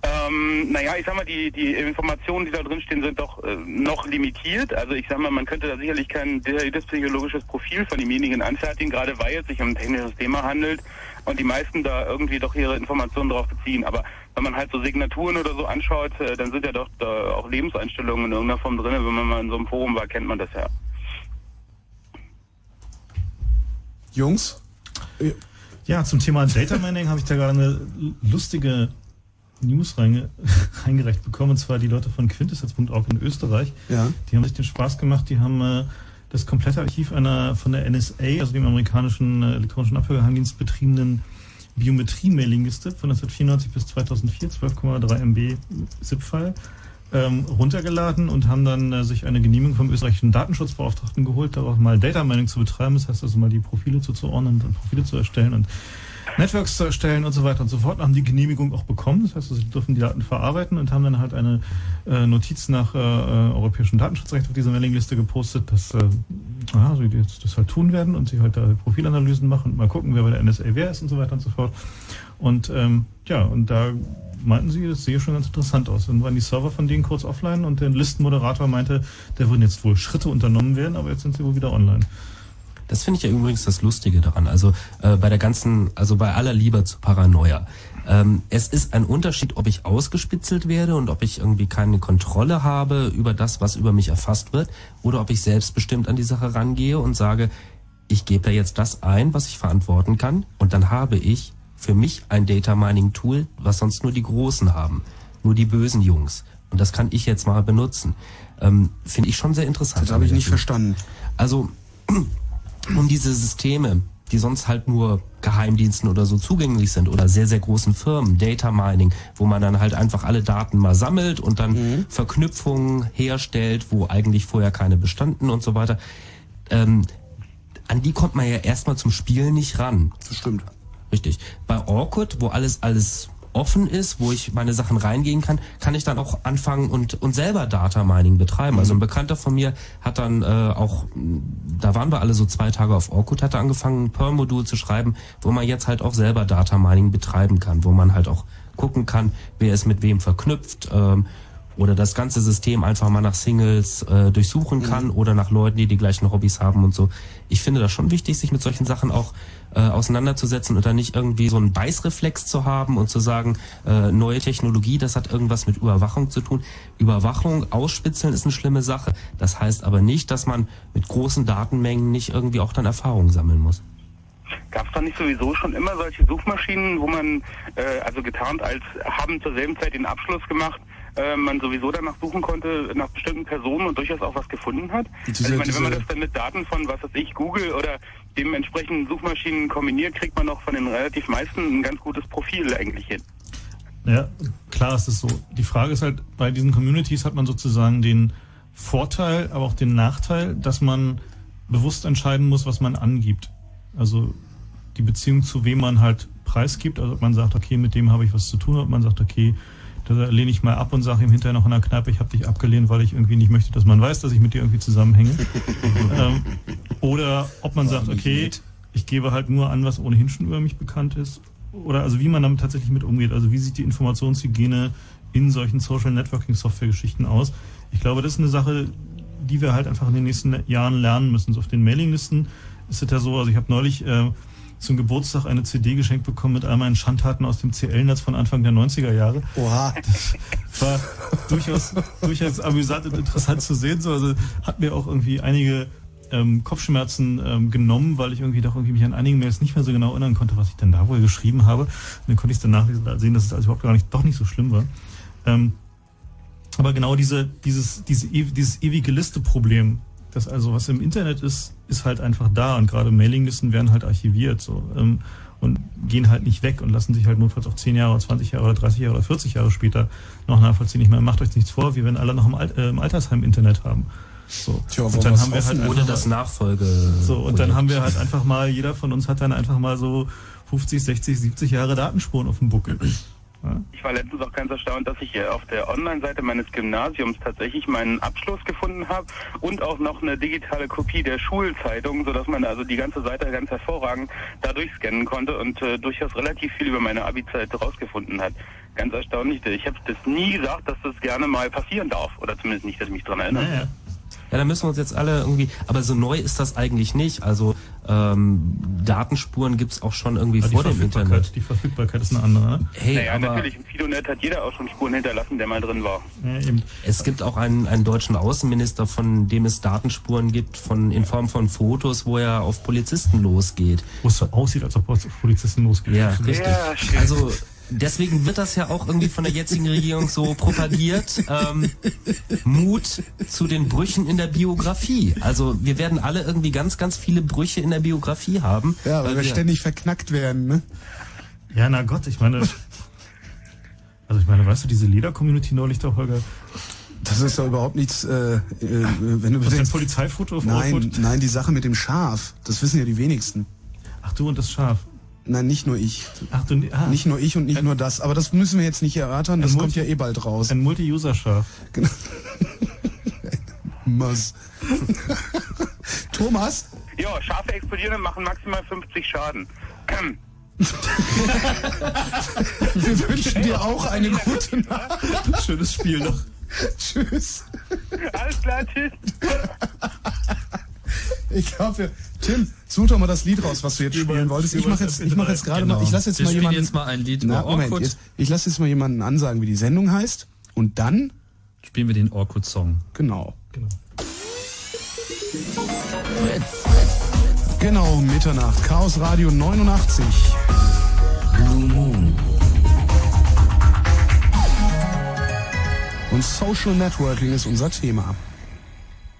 Ähm, naja, ich sag mal, die, die Informationen, die da drin stehen, sind doch äh, noch limitiert. Also ich sag mal, man könnte da sicherlich kein detailliertes psychologisches Profil von demjenigen anfertigen, gerade weil es sich um ein technisches Thema handelt und die meisten da irgendwie doch ihre Informationen drauf beziehen. Aber wenn man halt so Signaturen oder so anschaut, äh, dann sind ja doch da auch Lebenseinstellungen in irgendeiner Form drin. Wenn man mal in so einem Forum war, kennt man das ja. Jungs? Ja, zum Thema Data Mining habe ich da gerade eine lustige News reinge reingereicht bekommen, und zwar die Leute von quintessenz.org in Österreich. Ja. Die haben sich den Spaß gemacht, die haben äh, das komplette Archiv einer von der NSA, also dem amerikanischen äh, elektronischen Abhörgeheimdienst betriebenen Biometrie-Mailingliste von 1994 bis 2004, 12,3 MB ZIP-File, ähm, runtergeladen und haben dann äh, sich eine Genehmigung vom österreichischen Datenschutzbeauftragten geholt, darauf mal Data Mining zu betreiben, das heißt also mal die Profile zuzuordnen und Profile zu erstellen und Networks zu erstellen und so weiter und so fort. Haben die Genehmigung auch bekommen, das heißt, sie dürfen die Daten verarbeiten und haben dann halt eine äh, Notiz nach äh, äh, europäischem Datenschutzrecht auf diese Mailingliste gepostet, dass äh, aha, sie jetzt das halt tun werden und sie halt da Profilanalysen machen und mal gucken, wer bei der NSA wer ist und so weiter und so fort. Und ähm, ja, und da meinten sie, das sehe schon ganz interessant aus. Dann waren die Server von denen kurz offline und der Listenmoderator meinte, da würden jetzt wohl Schritte unternommen werden, aber jetzt sind sie wohl wieder online. Das finde ich ja übrigens das Lustige daran. Also äh, bei der ganzen, also bei aller Liebe zu Paranoia. Ähm, es ist ein Unterschied, ob ich ausgespitzelt werde und ob ich irgendwie keine Kontrolle habe über das, was über mich erfasst wird, oder ob ich selbstbestimmt an die Sache rangehe und sage, ich gebe da jetzt das ein, was ich verantworten kann, und dann habe ich für mich ein Data Mining Tool, was sonst nur die Großen haben, nur die bösen Jungs. Und das kann ich jetzt mal benutzen. Ähm, Finde ich schon sehr interessant. Das habe ich nicht verstanden. Also um diese Systeme, die sonst halt nur Geheimdiensten oder so zugänglich sind oder sehr, sehr großen Firmen, Data Mining, wo man dann halt einfach alle Daten mal sammelt und dann Verknüpfungen herstellt, wo eigentlich vorher keine bestanden und so weiter. Ähm, an die kommt man ja erstmal zum Spielen nicht ran. Das stimmt. Richtig. Bei Orkut, wo alles, alles offen ist, wo ich meine Sachen reingehen kann, kann ich dann auch anfangen und, und selber Data Mining betreiben. Also ein Bekannter von mir hat dann äh, auch, da waren wir alle so zwei Tage auf Orkut, hat er angefangen, ein Perl-Modul zu schreiben, wo man jetzt halt auch selber Data Mining betreiben kann, wo man halt auch gucken kann, wer ist mit wem verknüpft, ähm, oder das ganze System einfach mal nach Singles äh, durchsuchen kann oder nach Leuten, die die gleichen Hobbys haben und so. Ich finde das schon wichtig, sich mit solchen Sachen auch äh, auseinanderzusetzen und dann nicht irgendwie so einen Beißreflex zu haben und zu sagen, äh, neue Technologie, das hat irgendwas mit Überwachung zu tun. Überwachung, ausspitzeln ist eine schlimme Sache. Das heißt aber nicht, dass man mit großen Datenmengen nicht irgendwie auch dann Erfahrungen sammeln muss. Gab es da nicht sowieso schon immer solche Suchmaschinen, wo man, äh, also getarnt als haben zur selben Zeit den Abschluss gemacht, äh, man sowieso danach suchen konnte nach bestimmten Personen und durchaus auch was gefunden hat? Diese- also ich meine, wenn man das dann mit Daten von, was weiß ich, Google oder dementsprechenden Suchmaschinen kombiniert, kriegt man auch von den relativ meisten ein ganz gutes Profil eigentlich hin. Ja, klar ist es so. Die Frage ist halt, bei diesen Communities hat man sozusagen den Vorteil, aber auch den Nachteil, dass man bewusst entscheiden muss, was man angibt. Also die Beziehung zu wem man halt preisgibt. Also ob man sagt, okay, mit dem habe ich was zu tun, ob man sagt, okay, da lehne ich mal ab und sage ihm hinterher noch in der Kneipe, ich habe dich abgelehnt, weil ich irgendwie nicht möchte, dass man weiß, dass ich mit dir irgendwie zusammenhänge. ähm, oder ob man sagt, okay, ich gebe halt nur an, was ohnehin schon über mich bekannt ist. Oder also wie man damit tatsächlich mit umgeht. Also wie sieht die Informationshygiene in solchen Social Networking Software Geschichten aus? Ich glaube, das ist eine Sache, die wir halt einfach in den nächsten Jahren lernen müssen. So auf den Mailinglisten ist es ja so, also ich habe neulich äh, zum Geburtstag eine CD geschenkt bekommen mit all meinen Schandtaten aus dem CL-Netz von Anfang der 90er Jahre. Oha. Das war durchaus, durchaus amüsant und interessant zu sehen. So, also hat mir auch irgendwie einige ähm, Kopfschmerzen ähm, genommen, weil ich irgendwie doch irgendwie mich an einigen Mails nicht mehr so genau erinnern konnte, was ich denn da wohl geschrieben habe. Und dann konnte ich es dann nachlesen und sehen, dass es also überhaupt gar nicht, doch nicht so schlimm war. Ähm, aber genau diese, dieses, diese, dieses ewige Liste-Problem, das also was im Internet ist, ist halt einfach da und gerade Mailinglisten werden halt archiviert so ähm, und gehen halt nicht weg und lassen sich halt notfalls auch 10 Jahre, 20 Jahre oder 30 Jahre oder 40 Jahre später noch nachvollziehen. Ich meine, macht euch nichts vor, wie wenn alle noch im, Alt, äh, im Altersheim Internet haben. So. Tja, und dann haben wir halt mal- das Nachfolge. So, und dann haben wir halt einfach mal, jeder von uns hat dann einfach mal so 50, 60, 70 Jahre Datenspuren auf dem Buckel. Ich war letztens auch ganz erstaunt, dass ich hier auf der Online-Seite meines Gymnasiums tatsächlich meinen Abschluss gefunden habe und auch noch eine digitale Kopie der Schulzeitung, sodass man also die ganze Seite ganz hervorragend dadurch scannen konnte und äh, durchaus relativ viel über meine Abi-Zeit rausgefunden hat. Ganz erstaunlich. Ich habe das nie gesagt, dass das gerne mal passieren darf. Oder zumindest nicht, dass ich mich dran erinnere. Ja, da müssen wir uns jetzt alle irgendwie, aber so neu ist das eigentlich nicht. Also ähm, Datenspuren gibt's auch schon irgendwie Aber vor dem Internet. die Verfügbarkeit ist eine andere. Ne? Hey, naja, aber natürlich, im Fidonet hat jeder auch schon Spuren hinterlassen, der mal drin war. es gibt auch einen, einen deutschen Außenminister, von dem es Datenspuren gibt, von in Form von Fotos, wo er auf Polizisten losgeht. Wo es so aussieht, als ob es auf Polizisten losgeht. Ja, richtig. Ja, schön. also deswegen wird das ja auch irgendwie von der jetzigen Regierung so propagiert. Ähm, Mut zu den Brüchen in der Biografie. Also wir werden alle irgendwie ganz, ganz viele Brüche in der Biografie haben. Ja, weil wir ständig verknackt werden, ne? Ja, na Gott, ich meine. Also ich meine, weißt du, diese Leder-Community neulich da, Holger? Das ist doch überhaupt nichts, äh, äh, wenn du Was, ein bedenkst. Polizeifoto auf Nein, Orkut? nein, die Sache mit dem Schaf, das wissen ja die wenigsten. Ach du und das Schaf. Nein, nicht nur ich. Ach du, ah. Nicht nur ich und nicht nur das. Aber das müssen wir jetzt nicht erörtern, das Ein kommt Multi- ja eh bald raus. Ein Multi-User-Schaf. Genau. Mass. Thomas? Ja, Schafe explodieren und machen maximal 50 Schaden. Wir wünschen dir auch eine gute Nacht. Schönes Spiel noch. Tschüss. Alles klar, tschüss. Ich glaube, Tim, such doch mal das Lied raus, was du jetzt spielen wolltest. Ich mache jetzt, ich mache jetzt gerade mal, ich lasse jetzt Wir mal jemanden. jetzt mal ein Lied Na, Moment, jetzt, ich lasse jetzt mal jemanden ansagen, wie die Sendung heißt. Und dann? Spielen wir den Orkut-Song. Genau. Genau. Genau, Mitternacht. Chaos Radio 89. Blue Moon. Und Social Networking ist unser Thema.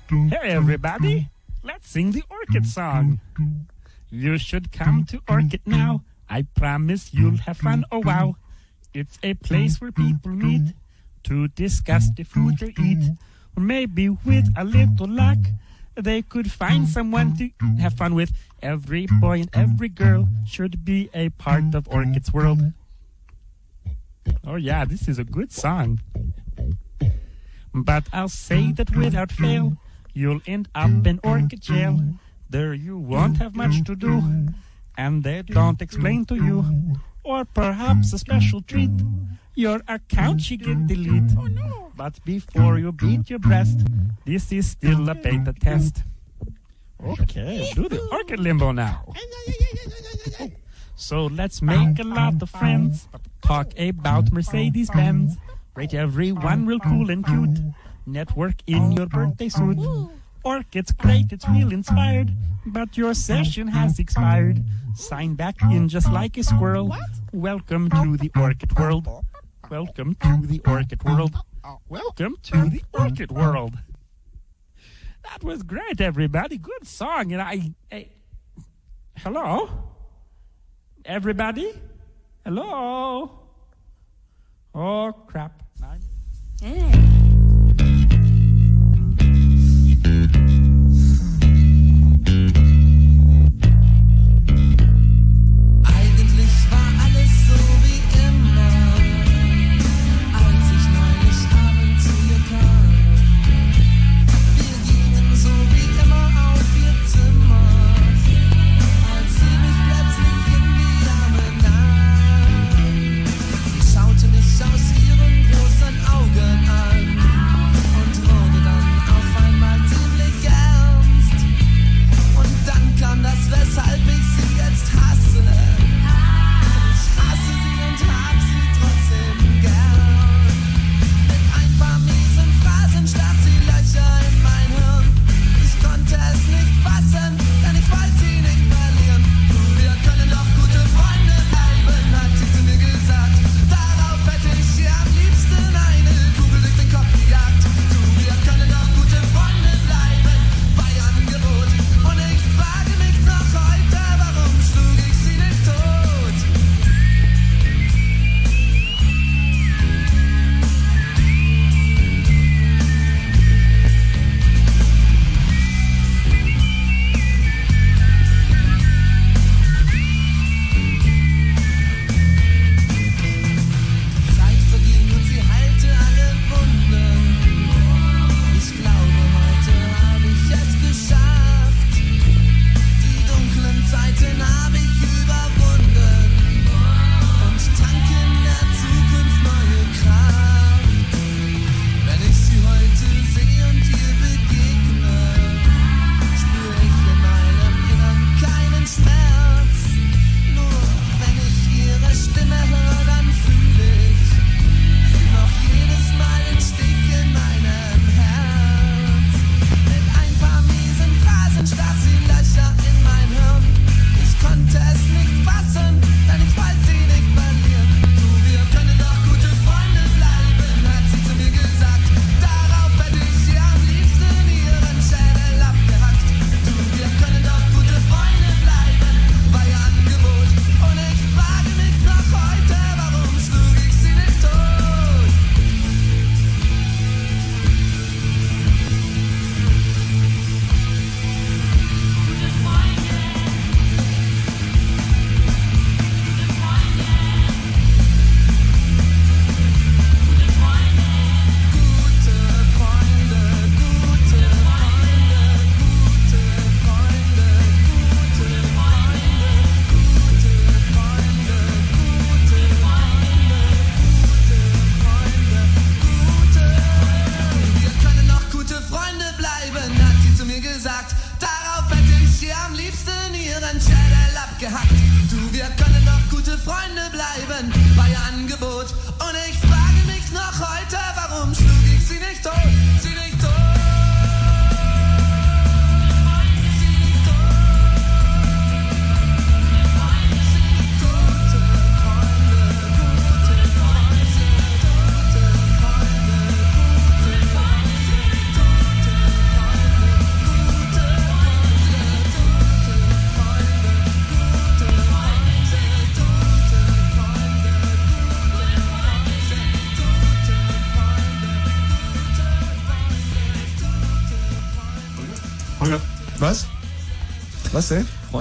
Hey everybody, let's sing the Orchid song. You should come to Orchid now. I promise you'll have fun. Oh wow. It's a place where people meet to discuss the food they eat. Or maybe with a little luck, they could find someone to have fun with. Every boy and every girl should be a part of Orchid's world. Oh yeah, this is a good song. But I'll say that without fail, you'll end up in orchid jail. There you won't have much to do, and they don't explain to you. Or perhaps a special treat, your account you get delete. Oh, but before you beat your breast, this is still a beta test. Okay, do the orchid limbo now. So let's make a lot of friends. Talk about Mercedes Benz. Rate everyone real cool and cute. Network in your oh, birthday suit. Oh, oh. Orchid's great, it's real inspired. But your session has expired. Sign back in just like a squirrel. Welcome to the orchid world. Welcome to the orchid world. Welcome to the orchid world. That was great, everybody. Good song. And I, I hello, everybody. Hello. Oh crap. Eigentlich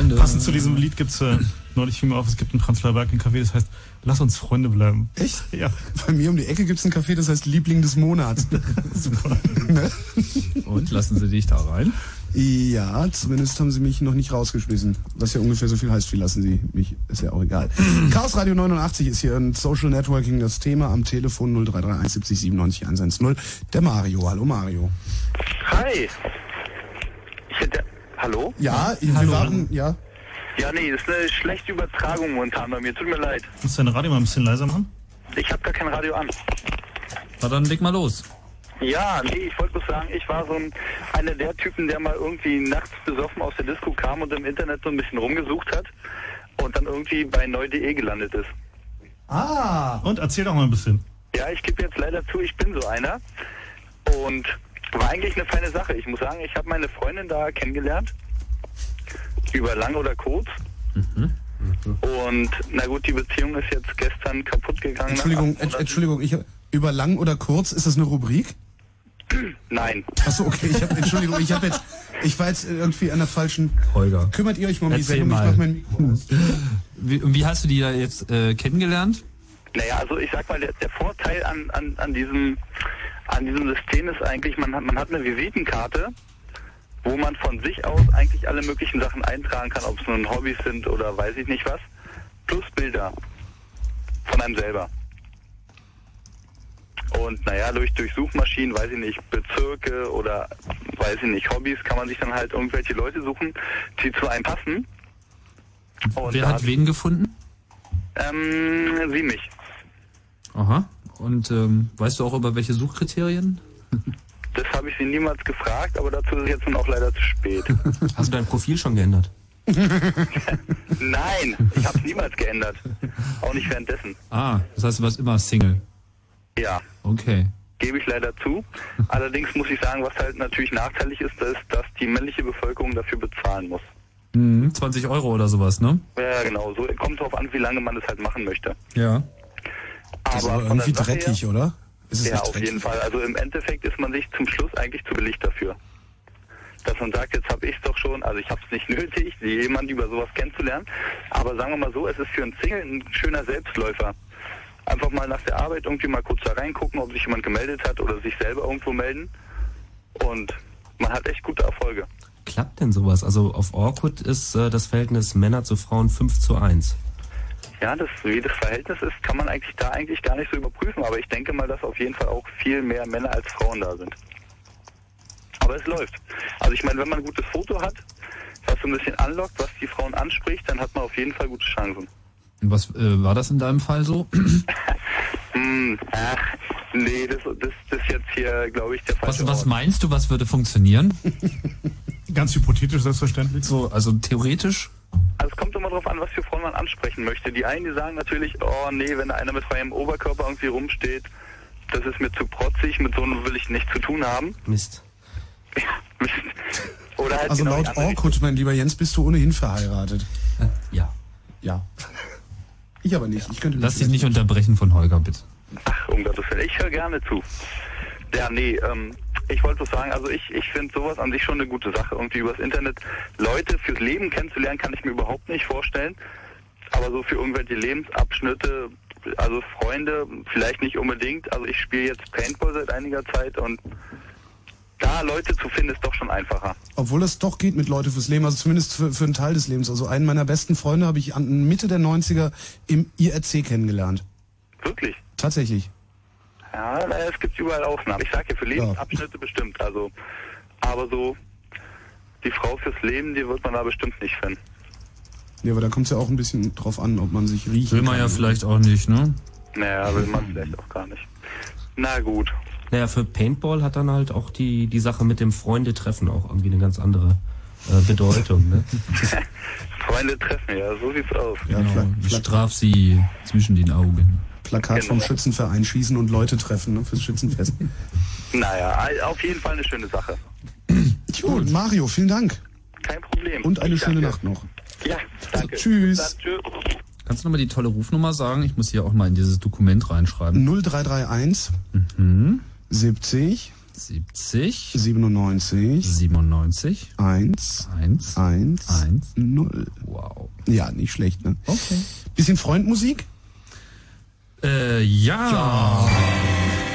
Freunde. Passend zu diesem Lied gibt's äh, neulich fiel mir auf, es gibt in Prenzlauer Berg ein Café, das heißt Lass uns Freunde bleiben. Echt? Ja. Bei mir um die Ecke gibt's ein Café, das heißt Liebling des Monats. Super. ne? Und lassen Sie dich da rein? Ja, zumindest haben sie mich noch nicht rausgeschmissen. Was ja ungefähr so viel heißt, wie lassen sie mich, ist ja auch egal. Chaos Radio 89 ist hier ein Social Networking das Thema am Telefon 0331 70 97 110. Der Mario. Hallo Mario. Hi. Ich hätte. Hallo? Ja, warten, ja. Ja, nee, ist eine schlechte Übertragung momentan bei mir. Tut mir leid. Musst du dein Radio mal ein bisschen leiser machen? Ich habe gar kein Radio an. Na dann leg mal los. Ja, nee, ich wollte bloß sagen, ich war so ein, einer der Typen, der mal irgendwie nachts besoffen aus der Disco kam und im Internet so ein bisschen rumgesucht hat und dann irgendwie bei neu.de gelandet ist. Ah. Und erzähl doch mal ein bisschen. Ja, ich gebe jetzt leider zu, ich bin so einer. Und war eigentlich eine feine Sache. Ich muss sagen, ich habe meine Freundin da kennengelernt. Über lang oder kurz. Und na gut, die Beziehung ist jetzt gestern kaputt gegangen. Entschuldigung, Ent, Entschuldigung, ich über lang oder kurz ist das eine Rubrik? Nein. Achso, okay, ich hab, Entschuldigung, ich habe jetzt, ich war jetzt irgendwie an der falschen. Holger. Kümmert ihr euch mal um die Sendung? Ich mach mein Mikro aus. Wie, wie hast du die da jetzt äh, kennengelernt? Naja, also ich sag mal, der, der Vorteil an, an, an diesem an diesem System ist eigentlich, man hat, man hat eine Visitenkarte, wo man von sich aus eigentlich alle möglichen Sachen eintragen kann, ob es nun Hobbys sind oder weiß ich nicht was, plus Bilder von einem selber. Und naja, durch, durch Suchmaschinen, weiß ich nicht, Bezirke oder weiß ich nicht, Hobbys, kann man sich dann halt irgendwelche Leute suchen, die zu einem passen. Und Wer hat wen gefunden? Ähm, sie mich. Aha. Und ähm, weißt du auch über welche Suchkriterien? Das habe ich sie niemals gefragt, aber dazu ist es jetzt nun auch leider zu spät. Hast du dein Profil schon geändert? Nein, ich habe es niemals geändert. Auch nicht währenddessen. Ah, das heißt, du warst immer Single. Ja, Okay. gebe ich leider zu. Allerdings muss ich sagen, was halt natürlich nachteilig ist, ist, dass die männliche Bevölkerung dafür bezahlen muss. Mhm, 20 Euro oder sowas, ne? Ja, genau. So kommt drauf an, wie lange man das halt machen möchte. Ja. Das ist Aber irgendwie dreckig, her, oder? Ist es ja, nicht auf jeden Fall. Also im Endeffekt ist man sich zum Schluss eigentlich zu billig dafür. Dass man sagt, jetzt habe ich es doch schon, also ich habe es nicht nötig, jemanden über sowas kennenzulernen. Aber sagen wir mal so, es ist für einen Single ein schöner Selbstläufer. Einfach mal nach der Arbeit irgendwie mal kurz da reingucken, ob sich jemand gemeldet hat oder sich selber irgendwo melden. Und man hat echt gute Erfolge. Klappt denn sowas? Also auf Orkut ist äh, das Verhältnis Männer zu Frauen 5 zu 1. Ja, das, wie das Verhältnis ist, kann man eigentlich da eigentlich gar nicht so überprüfen. Aber ich denke mal, dass auf jeden Fall auch viel mehr Männer als Frauen da sind. Aber es läuft. Also ich meine, wenn man ein gutes Foto hat, was so ein bisschen anlockt, was die Frauen anspricht, dann hat man auf jeden Fall gute Chancen. Und was äh, war das in deinem Fall so? Hm, ach, nee, das, das, das ist jetzt hier, glaube ich, der Was, falsche was Ort. meinst du, was würde funktionieren? Ganz hypothetisch, selbstverständlich. So, also theoretisch? Also es kommt immer darauf an, was für Frauen man ansprechen möchte. Die einen, die sagen natürlich, oh nee, wenn da einer mit freiem Oberkörper irgendwie rumsteht, das ist mir zu protzig, mit so einem will ich nichts zu tun haben. Mist. Oder halt Also genau laut Orkut, mein lieber Jens, bist du ohnehin verheiratet. Ja. Ja. Ich aber nicht. Ich könnte Lass dich nicht unterbrechen von Holger, bitte. Ach, um Gottes Willen, ich höre gerne zu. Ja, nee, ähm, ich wollte sagen, also ich, ich finde sowas an sich schon eine gute Sache. Irgendwie übers Internet Leute fürs Leben kennenzulernen, kann ich mir überhaupt nicht vorstellen. Aber so für irgendwelche Lebensabschnitte, also Freunde, vielleicht nicht unbedingt. Also ich spiele jetzt Paintball seit einiger Zeit und da Leute zu finden, ist doch schon einfacher. Obwohl es doch geht mit Leute fürs Leben, also zumindest für, für einen Teil des Lebens. Also einen meiner besten Freunde habe ich an Mitte der 90er im IRC kennengelernt. Wirklich. Tatsächlich. Ja, naja, es gibt überall Ausnahmen. Ich sage ja, für Lebensabschnitte bestimmt. Also, aber so die Frau fürs Leben, die wird man da bestimmt nicht finden. Ja, aber da kommt es ja auch ein bisschen drauf an, ob man sich riechen Will man kann. ja vielleicht auch nicht, ne? Naja, will man vielleicht auch gar nicht. Na gut. Naja, für Paintball hat dann halt auch die, die Sache mit dem Freunde-Treffen auch irgendwie eine ganz andere äh, Bedeutung. Ne? Freunde treffen, ja, so sieht's aus. Ja, Genau, ich Pla straf sie zwischen den Augen. Plakat vom Genau. Schützenverein schießen und Leute treffen ne, fürs Schützenfest. Naja, auf jeden Fall eine schöne Sache. Gut, Mario, vielen Dank. Kein Problem. Und eine Ich schöne danke. Nacht noch. Ja, danke. Tschüss. Dann, tschüss. Kannst du nochmal die tolle Rufnummer sagen? Ich muss hier auch mal in dieses Dokument reinschreiben. 0331 Mhm. 70 70 97 97 1 1 1 1 0. Wow. Ja, nicht schlecht, ne? Okay. Bisschen Freundmusik? Äh, ja. What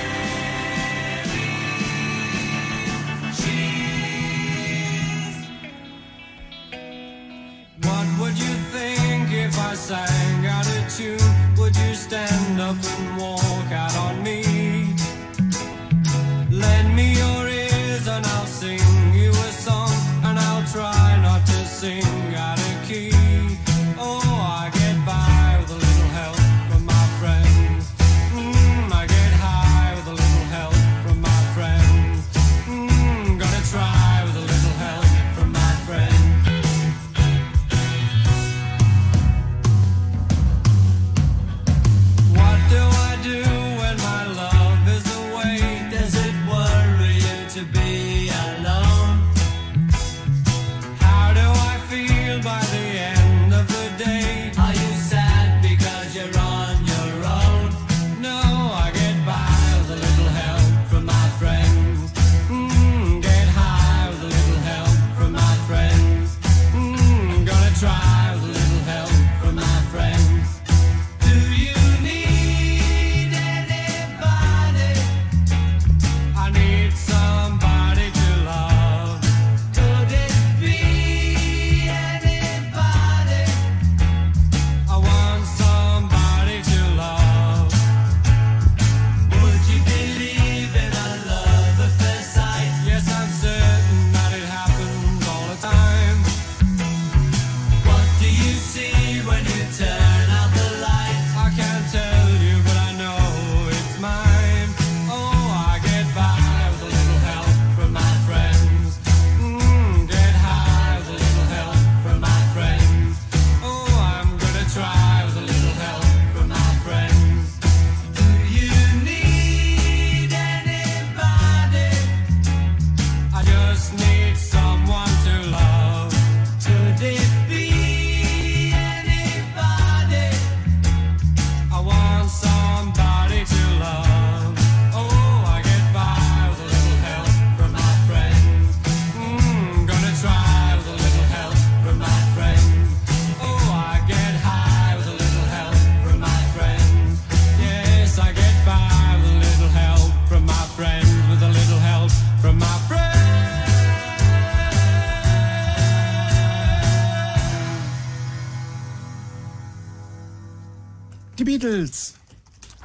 Die Beatles.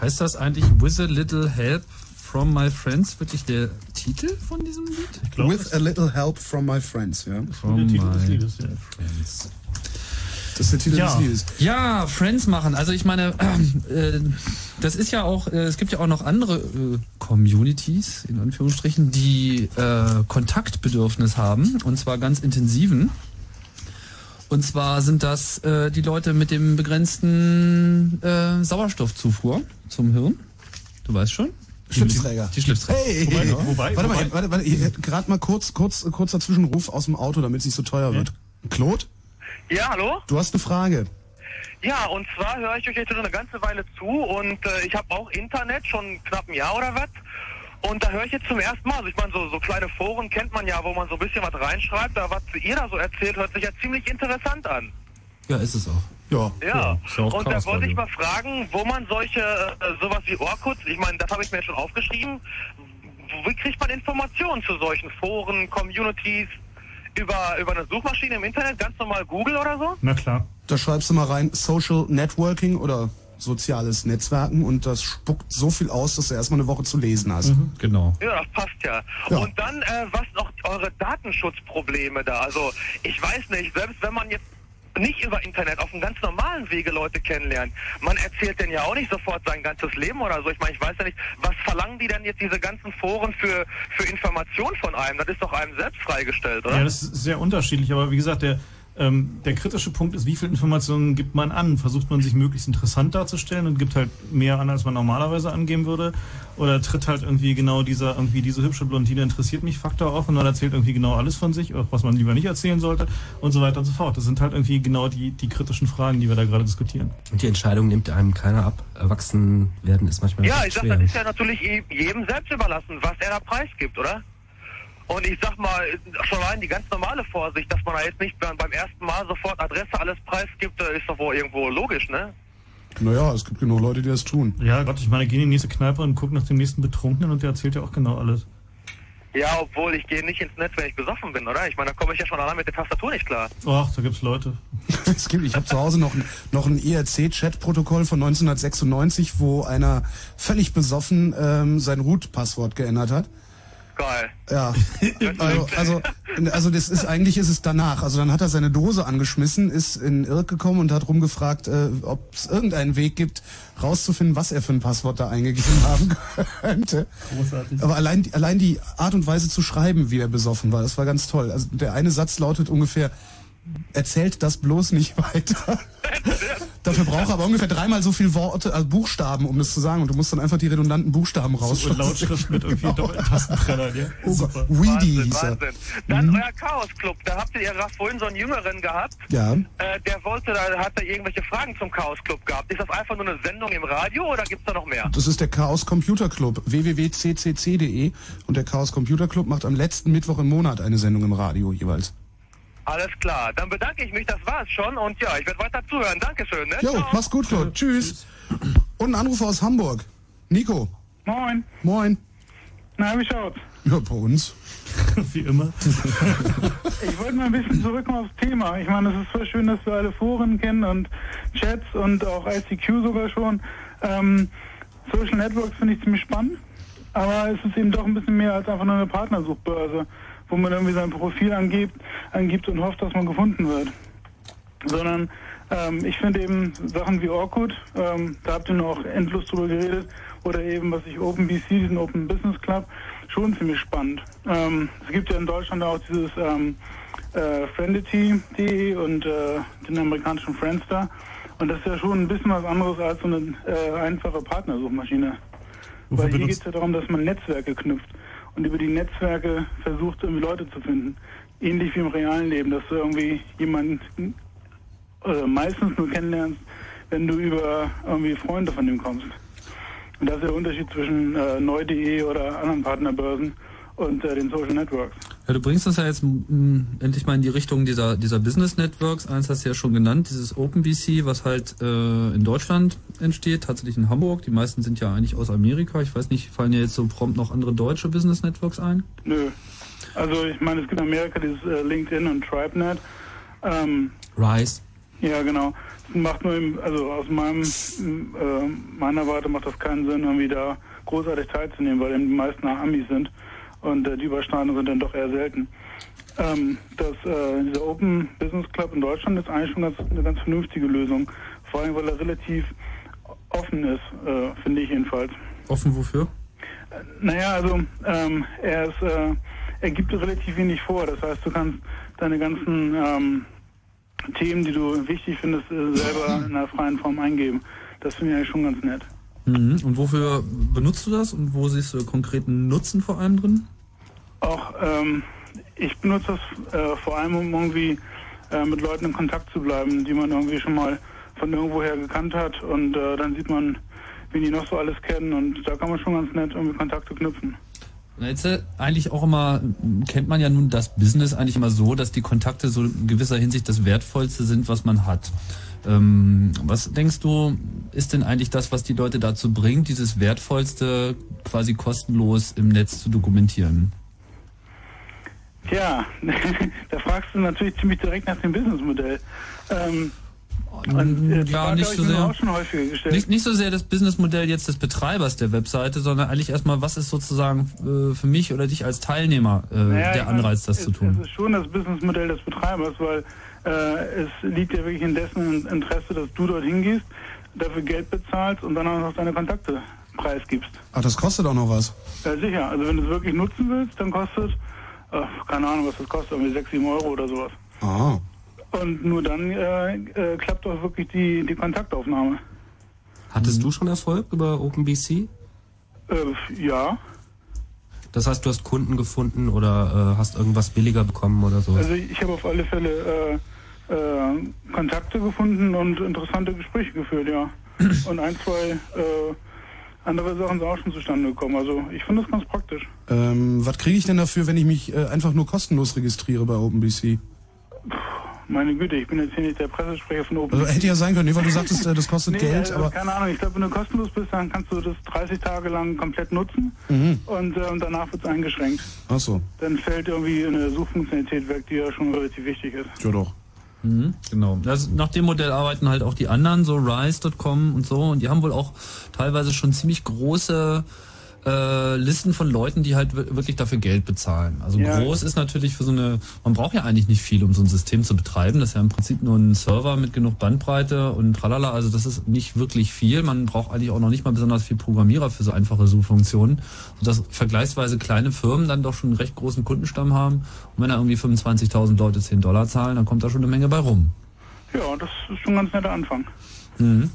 Heißt das eigentlich With a Little Help from My Friends wirklich der Titel von diesem Lied? With a little help from my friends, ja. From Der Titel des Liedes, ja. friends. Das ist der Titel Ja. des Liedes. Ja, Friends machen. Also ich meine, äh, das ist ja auch, äh, es gibt ja auch noch andere äh, Communities, in Anführungsstrichen, die äh, Kontaktbedürfnis haben, und zwar ganz intensiven. Und zwar sind das äh, die Leute mit dem begrenzten äh, Sauerstoffzufuhr zum Hirn. Du weißt schon? Schlipsträger. Die Schlipsträger. Hey, Wobei- hey, wobei- warte mal, wobei- warte, warte, gerade mal kurz, kurz, kurzer Zwischenruf aus dem Auto, damit es nicht so teuer wird. Claude, Ja, hallo? du hast eine Frage. Ja, und zwar höre ich euch jetzt schon eine ganze Weile zu und äh, ich habe auch Internet, schon knapp ein Jahr oder was. Und da höre ich jetzt zum ersten Mal, also ich meine, so, so kleine Foren kennt man ja, wo man so ein bisschen was reinschreibt, aber was ihr da so erzählt, hört sich ja ziemlich interessant an. Ja, ist es auch. Ja. Ja, ja auch und da wollte ich Radio. mal fragen, wo man solche, äh, sowas wie Orkuts, ich meine, das habe ich mir schon aufgeschrieben, wie kriegt man Informationen zu solchen Foren, Communities, über, über eine Suchmaschine im Internet, ganz normal Google oder so? Na klar. Da schreibst du mal rein Social Networking oder soziales Netzwerken und das spuckt so viel aus, dass du erstmal eine Woche zu lesen hast. Genau. Ja, das passt ja. Ja. Und dann, äh, was noch eure Datenschutzprobleme da? Also, ich weiß nicht, selbst wenn man jetzt nicht über Internet, auf einem ganz normalen Wege Leute kennenlernen. Man erzählt denn ja auch nicht sofort sein ganzes Leben oder so. Ich meine, ich weiß ja nicht, was verlangen die denn jetzt diese ganzen Foren für, für Informationen von einem? Das ist doch einem selbst freigestellt, oder? Ja, das ist sehr unterschiedlich, aber wie gesagt, der, ähm, der kritische Punkt ist, wie viel Informationen gibt man an? Versucht man sich möglichst interessant darzustellen und gibt halt mehr an, als man normalerweise angeben würde? Oder tritt halt irgendwie genau dieser, irgendwie diese hübsche Blondine interessiert mich Faktor auf und man erzählt irgendwie genau alles von sich, auch was man lieber nicht erzählen sollte und so weiter und so fort. Das sind halt irgendwie genau die, die kritischen Fragen, die wir da gerade diskutieren. Und die Entscheidung nimmt einem keiner ab. Erwachsen werden ist manchmal Ja, ich sag, schwer. das ist ja natürlich je- jedem selbst überlassen, was er da preisgibt, oder? Und ich sag mal, schon allein die ganz normale Vorsicht, dass man da jetzt nicht beim ersten Mal sofort Adresse alles preisgibt, äh, ist doch wohl irgendwo logisch, ne? Naja, es gibt genug Leute, die das tun. Ja, Gott, ich meine, geh in die nächste Kneipe und guck nach dem nächsten Betrunkenen und der erzählt ja auch genau alles. Ja, obwohl ich gehe nicht ins Netz, wenn ich besoffen bin, oder? Ich meine, da komme ich ja schon allein mit der Tastatur nicht klar. Ach, da gibt's Leute. Es gibt, ich habe zu Hause noch, ein- noch ein ERC-Chat-Protokoll von 1996, wo einer völlig besoffen ähm, sein Root-Passwort geändert hat. Geil. Ja, also, also, also das ist eigentlich ist es danach. Also dann hat er seine Dose angeschmissen, ist in Irk gekommen und hat rumgefragt, äh, ob es irgendeinen Weg gibt, rauszufinden, was er für ein Passwort da eingegeben haben könnte. Großartig. Aber allein, allein die Art und Weise zu schreiben, wie er besoffen war, das war ganz toll. Also der eine Satz lautet ungefähr, erzählt das bloß nicht weiter. Dafür braucht er aber ungefähr dreimal so viel Worte, also Buchstaben, um das zu sagen. Und du musst dann einfach die redundanten Buchstaben So rausschreiben. Lautschrift mit irgendwie doppelten Tastentrennern, ja? Oh Super. Weedy Wahnsinn. Wahnsinn. Dann Mhm. euer Chaos Club, da habt ihr ja gerade vorhin so einen Jüngeren gehabt. Ja. Äh, der wollte, da hat er irgendwelche Fragen zum Chaos Club gehabt. Ist das einfach nur eine Sendung im Radio oder gibt's da noch mehr? Das ist der Chaos Computer Club, www.ccc.de. Und der Chaos Computer Club macht am letzten Mittwoch im Monat eine Sendung im Radio jeweils. Alles klar, dann bedanke ich mich, das war's schon und ja, ich werde weiter zuhören. Dankeschön, ne? Jo, mach's gut, Claude. Tschüss. Und ein Anruf aus Hamburg. Nico. Moin. Moin. Na, wie schaut's? Ja, bei uns. Wie immer. Ich wollte mal ein bisschen zurückkommen aufs Thema. Ich meine, es ist voll schön, dass wir alle Foren kennen und Chats und auch ICQ sogar schon. Ähm, Social Networks finde ich ziemlich spannend, aber es ist eben doch ein bisschen mehr als einfach nur eine Partnersuchbörse, wo man irgendwie sein Profil angibt, angibt und hofft, dass man gefunden wird. Sondern ähm, ich finde eben Sachen wie Orkut, ähm, da habt ihr noch endlos drüber geredet, oder eben, was ich OpenBC, diesen Open Business Club, schon ziemlich spannend. Ähm, es gibt ja in Deutschland auch dieses ähm, äh, Friendity.de und äh, den amerikanischen Friendster. Und das ist ja schon ein bisschen was anderes als so eine äh, einfache Partnersuchmaschine. Wofür Weil hier geht es ja darum, dass man Netzwerke knüpft und über die Netzwerke versucht, irgendwie Leute zu finden. Ähnlich wie im realen Leben, dass du irgendwie jemanden äh, meistens nur kennenlernst, wenn du über irgendwie Freunde von dem kommst. Und das ist der Unterschied zwischen äh, neu.de oder anderen Partnerbörsen und äh, den Social Networks. Ja, du bringst uns ja jetzt mm, endlich mal in die Richtung dieser, dieser Business Networks. Eins hast du ja schon genannt, dieses OpenBC, was halt äh, in Deutschland entsteht, tatsächlich in Hamburg. Die meisten sind ja eigentlich aus Amerika. Ich weiß nicht, fallen dir jetzt so prompt noch andere deutsche Business Networks ein? Nö. Also ich meine, es gibt in Amerika dieses äh, LinkedIn und TribeNet. Ähm, Rise. Ja, genau. Das macht nur, also aus meinem, äh, meiner Warte macht das keinen Sinn, irgendwie da großartig teilzunehmen, weil eben die meisten Amis sind und äh, die Überschneidungen sind dann doch eher selten. Ähm, das, äh, dieser Open Business Club in Deutschland ist eigentlich schon ganz, eine ganz vernünftige Lösung. Vor allem, weil er relativ offen ist, äh, finde ich jedenfalls. Offen wofür? Naja, also ähm, er ist, äh, er gibt relativ wenig vor. Das heißt, du kannst deine ganzen ähm, Themen, die du wichtig findest, äh, selber in einer freien Form eingeben. Das finde ich eigentlich schon ganz nett. Mhm. Und wofür benutzt du das und wo siehst du konkreten Nutzen vor allem drin? Auch ähm, ich benutze das äh, vor allem, um irgendwie äh, mit Leuten in Kontakt zu bleiben, die man irgendwie schon mal von irgendwoher gekannt hat und äh, dann sieht man, wen die noch so alles kennen und da kann man schon ganz nett irgendwie Kontakte knüpfen. Jetzt äh, eigentlich auch immer, kennt man ja nun das Business eigentlich immer so, dass die Kontakte so in gewisser Hinsicht das Wertvollste sind, was man hat. Ähm, was denkst du, ist denn eigentlich das, was die Leute dazu bringt, dieses Wertvollste quasi kostenlos im Netz zu dokumentieren? Tja, da fragst du natürlich ziemlich direkt nach dem Businessmodell. Ähm, und, äh, ja, nicht so sehr. auch schon häufiger gestellt. Nicht, nicht so sehr das Businessmodell jetzt des Betreibers der Webseite, sondern eigentlich erstmal, was ist sozusagen äh, für mich oder dich als Teilnehmer äh, Naja, der meine, Anreiz, das es, zu tun? Es ist schon das Businessmodell des Betreibers, weil es liegt ja wirklich in dessen Interesse, dass du dort hingehst, dafür Geld bezahlst und dann auch noch deine Kontakte preisgibst. Ach, das kostet auch noch was. Ja, sicher. Also wenn du es wirklich nutzen willst, dann kostet, äh, keine Ahnung, was das kostet, irgendwie 6, 7 Euro oder sowas. Ah. Und nur dann äh, äh, klappt auch wirklich die, die Kontaktaufnahme. Hattest du schon Erfolg über OpenBC? Äh, ja. Das heißt, du hast Kunden gefunden oder äh, hast irgendwas billiger bekommen oder so? Also ich habe auf alle Fälle äh, äh, Kontakte gefunden und interessante Gespräche geführt, ja. Und ein, zwei äh, andere Sachen sind auch schon zustande gekommen. Also ich finde das ganz praktisch. Ähm, was kriege ich denn dafür, wenn ich mich äh, einfach nur kostenlos registriere bei OpenBC? Meine Güte, ich bin jetzt hier nicht der Pressesprecher von Open. Also hätte ja sein können, weil du sagtest, äh, das kostet nee, Geld, äh, aber keine Ahnung, ich glaube, wenn du kostenlos bist, dann kannst du das 30 Tage lang komplett nutzen Mhm. und ähm, danach wird es eingeschränkt. ach so, Dann fällt irgendwie eine Suchfunktionalität weg, die ja schon relativ wichtig ist. ja doch. Mhm, genau. Das, nach dem Modell arbeiten halt auch die anderen, so Rise.com und so. Und die haben wohl auch teilweise schon ziemlich große äh, Listen von Leuten, die halt wir- wirklich dafür Geld bezahlen. Also Ja. groß ist natürlich für so eine, man braucht ja eigentlich nicht viel, um so ein System zu betreiben. Das ist ja im Prinzip nur ein Server mit genug Bandbreite und tralala. Also das ist nicht wirklich viel. Man braucht eigentlich auch noch nicht mal besonders viel Programmierer für so einfache Suchfunktionen. Sodass vergleichsweise kleine Firmen dann doch schon einen recht großen Kundenstamm haben. Und wenn da irgendwie 25.000 Leute 10 Dollar zahlen, dann kommt da schon eine Menge bei rum. Ja, das ist schon ein ganz netter Anfang. Mhm.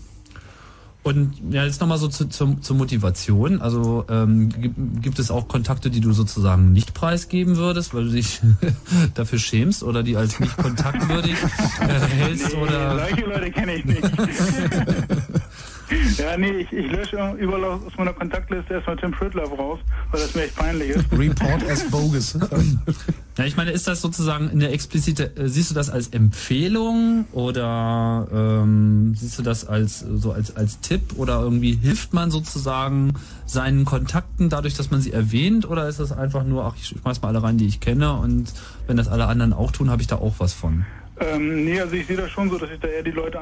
Und ja, jetzt nochmal so zu, zur, zur Motivation. Also ähm, gibt, gibt es auch Kontakte, die du sozusagen nicht preisgeben würdest, weil du dich dafür schämst oder die als nicht kontaktwürdig äh, hältst Nee, oder solche Leute kenne ich nicht. ja, nee, ich, ich lösche überall aus meiner Kontaktliste erstmal Tim Pritlove raus, weil das mir echt peinlich ist. Report as bogus. Ja, ich meine, ist das sozusagen eine explizite, äh, siehst du das als Empfehlung oder ähm, siehst du das als so als als Tipp oder irgendwie hilft man sozusagen seinen Kontakten dadurch, dass man sie erwähnt oder ist das einfach nur, ach, ich schmeiß mal alle rein, die ich kenne und wenn das alle anderen auch tun, habe ich da auch was von. Ähm, nee, also ich sehe das schon so, dass ich da eher die Leute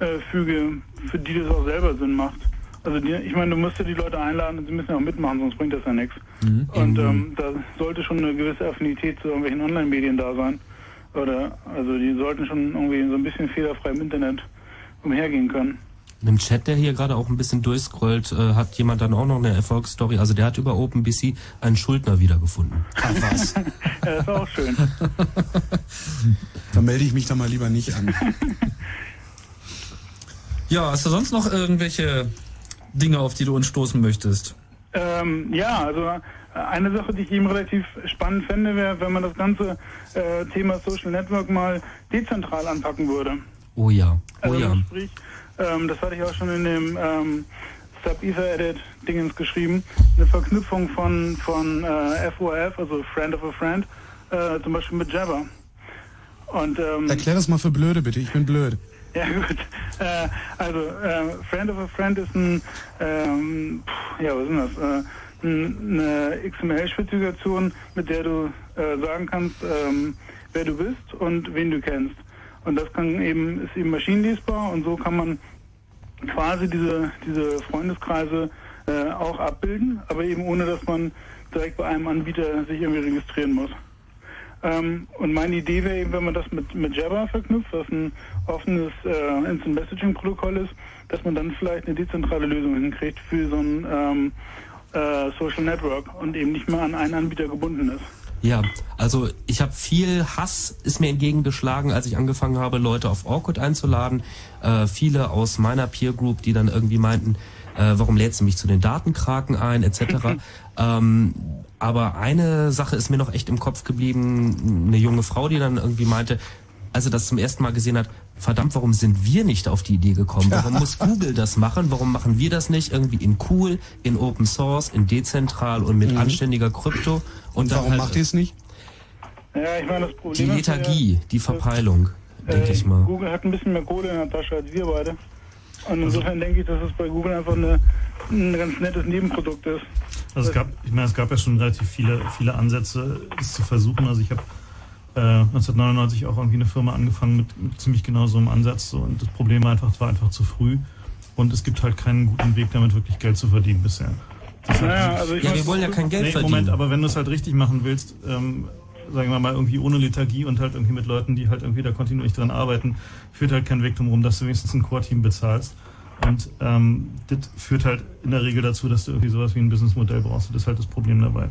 anfüge, für die das auch selber Sinn macht. Also die, ich meine, du musst ja die Leute einladen und sie müssen ja auch mitmachen, sonst bringt das ja nichts. Und ähm, da sollte schon eine gewisse Affinität zu irgendwelchen Online-Medien da sein. Oder also die sollten schon irgendwie so ein bisschen fehlerfrei im Internet umhergehen können. In dem Chat, der hier gerade auch ein bisschen durchscrollt, äh, hat jemand dann auch noch eine Erfolgsstory. Also der hat über OpenBC einen Schuldner wiedergefunden. Ach was. ja, das ist auch schön. Da melde ich mich da mal lieber nicht an. Ja, hast du sonst noch irgendwelche Dinge, auf die du uns stoßen möchtest? Ähm, ja, also äh, eine Sache, die ich eben relativ spannend fände, wäre, wenn man das ganze äh, Thema Social Network mal dezentral anpacken würde. Oh ja, oh Also ja. sprich, ähm, das hatte ich auch schon in dem ähm, Sub Ether Edit Dingens geschrieben, eine Verknüpfung von von äh, FOF, also Friend of a Friend, äh, zum Beispiel mit Jabber. Und ähm, Erklär das mal für Blöde, bitte. Ich bin blöd. Ja gut. Äh, also äh, Friend of a Friend ist ein, ähm, pff, ja was ist denn das? Äh, eine XML-Spezifikation, mit der du äh, sagen kannst, ähm, wer du bist und wen du kennst. Und das kann eben ist eben maschinenlesbar und so kann man quasi diese diese Freundeskreise äh, auch abbilden, aber eben ohne, dass man direkt bei einem Anbieter sich irgendwie registrieren muss. Ähm, und meine Idee wäre eben, wenn man das mit, mit Jabber verknüpft, was ein offenes äh, Instant Messaging Protokoll ist, dass man dann vielleicht eine dezentrale Lösung hinkriegt für so ein ähm, äh, Social Network und eben nicht mehr an einen Anbieter gebunden ist. Ja, also ich habe viel Hass ist mir entgegengeschlagen, als ich angefangen habe, Leute auf Orkut einzuladen. Äh, viele aus meiner Peer Group, die dann irgendwie meinten, äh, warum lädst du mich zu den Datenkraken ein, etc. ähm, aber eine Sache ist mir noch echt im Kopf geblieben, eine junge Frau, die dann irgendwie meinte, als sie das zum ersten Mal gesehen hat, verdammt, warum sind wir nicht auf die Idee gekommen? Warum muss Google das machen? Warum machen wir das nicht irgendwie in cool, in Open Source, in dezentral und mit Mhm. anständiger Krypto? Und dann warum halt macht ihr es nicht? Ja, ich meine, das Die Problem ist ja, Lethargie, die Verpeilung, denke äh, ich mal. Google hat ein bisschen mehr Kohle in der Tasche als wir beide. Und insofern denke ich, dass es bei Google einfach eine, ein ganz nettes Nebenprodukt ist. Also es gab, ich meine, es gab ja schon relativ viele, viele Ansätze, es zu versuchen. Also ich habe äh, 1999 auch irgendwie eine Firma angefangen mit, mit ziemlich genau so einem Ansatz. So. Und das Problem war einfach, es war einfach zu früh. Und es gibt halt keinen guten Weg, damit wirklich Geld zu verdienen bisher. Das ist Naja, halt- also ich Ja, wir wollen ja kein Geld nee, verdienen. Moment, aber wenn du es halt richtig machen willst, ähm, sagen wir mal, irgendwie ohne Lethargie und halt irgendwie mit Leuten, die halt irgendwie da kontinuierlich dran arbeiten, führt halt kein Weg drum rum, dass du wenigstens ein Core-Team bezahlst. Und ähm, das führt halt in der Regel dazu, dass du irgendwie sowas wie ein Businessmodell brauchst. Das ist halt das Problem dabei.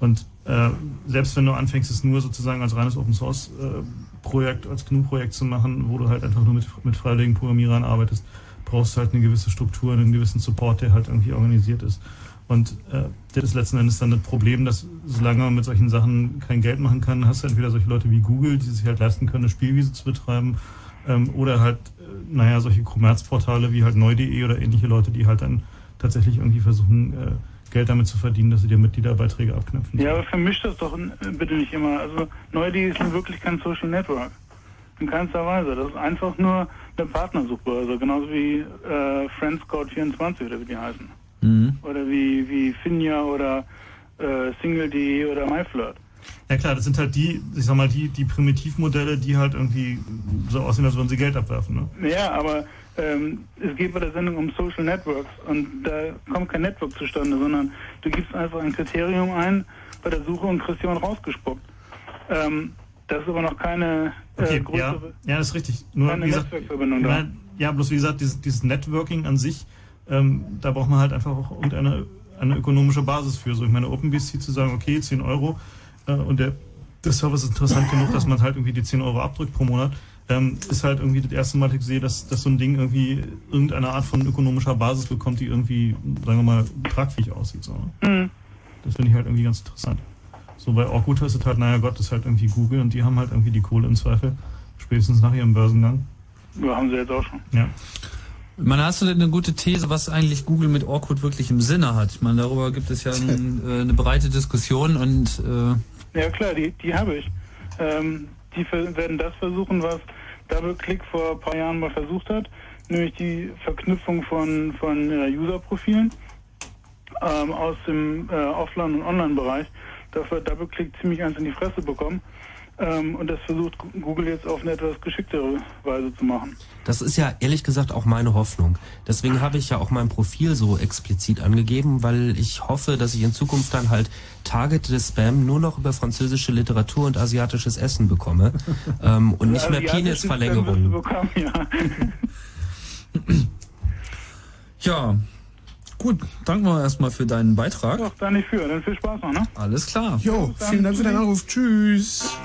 Und äh, selbst wenn du anfängst, es nur sozusagen als reines Open Source äh, Projekt, als GNU-Projekt zu machen, wo du halt einfach nur mit, mit freiwilligen Programmierern arbeitest, brauchst du halt eine gewisse Struktur, einen gewissen Support, der halt irgendwie organisiert ist. Und äh, das ist letzten Endes dann das Problem, dass solange man mit solchen Sachen kein Geld machen kann, hast du entweder solche Leute wie Google, die sich halt leisten können, eine Spielwiese zu betreiben, ähm, oder halt, naja, solche Kommerzportale wie halt neu.de oder ähnliche Leute, die halt dann tatsächlich irgendwie versuchen, äh, Geld damit zu verdienen, dass sie dir Mitgliederbeiträge abknüpfen. Ja, aber vermischt das doch äh, bitte nicht immer. Also Neu.de ist nun wirklich kein Social Network. In keinster Weise. Das ist einfach nur eine Partnersuchbörse. Genauso wie äh, Friendscout24 oder wie die heißen. Mhm. Oder wie, wie Finja oder äh, Single.de oder MyFlirt. Ja klar, das sind halt die, ich sag mal, die, die Primitivmodelle, die halt irgendwie so aussehen, als würden sie Geld abwerfen. Ne? Ja, aber ähm, es geht bei der Sendung um Social Networks und da kommt kein Network zustande, sondern du gibst einfach ein Kriterium ein bei der Suche und kriegst jemand rausgespuckt. Ähm, das ist aber noch keine äh, Okay, ja, größere ja, das ist richtig. Nur, keine wie gesagt, Netzwerkverbindung da. meine, ja, bloß wie gesagt, dieses, dieses Networking an sich, ähm, da braucht man halt einfach auch irgendeine eine ökonomische Basis für. So, ich meine, OpenBSC zu sagen, okay, 10 Euro äh, und der, der Service ist interessant genug, dass man halt irgendwie die 10 Euro abdrückt pro Monat, ähm, ist halt irgendwie das erste Mal, dass ich sehe, dass, dass so ein Ding irgendwie irgendeine Art von ökonomischer Basis bekommt, die irgendwie, sagen wir mal, tragfähig aussieht. So. ne? Mhm. Das finde ich halt irgendwie ganz interessant. So bei Orkut ist es halt, naja Gott, das ist halt irgendwie Google und die haben halt irgendwie die Kohle im Zweifel, spätestens nach ihrem Börsengang. Ja, haben sie jetzt auch schon. Ja. Man hast du denn eine gute These, was eigentlich Google mit Orkut wirklich im Sinne hat? Ich meine, darüber gibt es ja ein, äh, eine breite Diskussion und äh, Ja klar, die, die habe ich. Ähm, die werden das versuchen, was DoubleClick vor ein paar Jahren mal versucht hat, nämlich die Verknüpfung von, von äh, User-Profilen ähm, aus dem äh, Offline- und Online-Bereich. Dafür hat DoubleClick ziemlich eins in die Fresse bekommen. Ähm, und das versucht Google jetzt auf eine etwas geschicktere Weise zu machen. Das ist ja ehrlich gesagt auch meine Hoffnung. Deswegen habe ich ja auch mein Profil so explizit angegeben, weil ich hoffe, dass ich in Zukunft dann halt targetete Spam nur noch über französische Literatur und asiatisches Essen bekomme ähm, und nicht mehr Penisverlängerungen. ja. ja. Gut, danken wir erstmal für deinen Beitrag. Doch, da nicht für. Dann viel Spaß noch, ne? Alles klar. Jo, vielen Dank für deinen Anruf. Tschüss.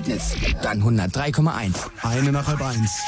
Prignitz. Dann 103,1. Eine nach halb eins.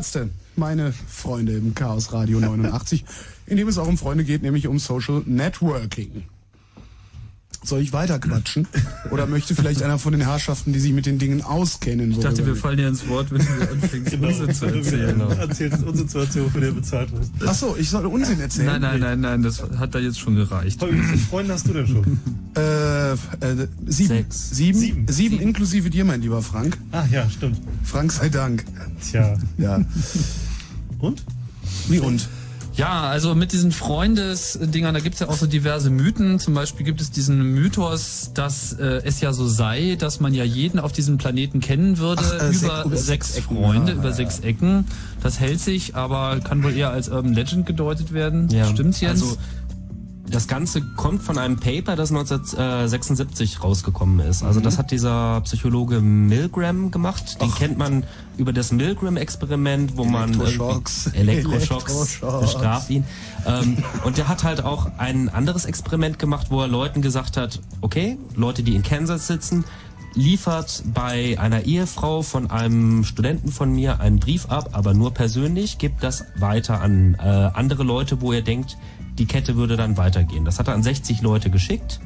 Die Ärzte, meine Freunde im Chaos Radio 89, in dem es auch um Freunde geht, nämlich um Social Networking. Soll ich weiter quatschen? Oder möchte vielleicht einer von den Herrschaften, die sich mit den Dingen auskennen? Ich dachte, wir fallen dir ins Wort, wenn du anfängst, Unsinn zu erzählen. Genau. Erzählst Unsinn zu erzählen, wofür du bezahlt wirst. Ach so, ich soll Unsinn erzählen? Nein, nein, nein, nein, das hat da jetzt schon gereicht. Wie viele Freunde hast du denn schon? Äh, äh, sieben. Sieben? Sieben. Sieben inklusive dir, mein lieber Frank. Ah ja, stimmt. Frank sei Dank. Tja. Ja. Und? Wie und? Ja, also mit diesen Freundesdingern, da gibt's ja auch so diverse Mythen. Zum Beispiel gibt es diesen Mythos, dass äh, es ja so sei, dass man ja jeden auf diesem Planeten kennen würde Ach, äh, über sech- über sechs sechs Ecken, Freunde, ja, über ja, sechs Ecken. Das hält sich, aber kann wohl eher als Urban Legend gedeutet werden. Stimmt's, Jens? Also, das Ganze kommt von einem Paper, das 1976 rausgekommen ist. Also Mhm. das hat dieser Psychologe Milgram gemacht. Den kennt man über das Milgram-Experiment, wo man Elektroschocks. Elektroschocks, Elektroschocks. bestraft ihn. Ähm, und der hat halt auch ein anderes Experiment gemacht, wo er Leuten gesagt hat, okay, Leute, die in Kansas sitzen, liefert bei einer Ehefrau von einem Studenten von mir einen Brief ab, aber nur persönlich, gibt das weiter an äh, andere Leute, wo er denkt, die Kette würde dann weitergehen. Das hat er an 60 Leute geschickt.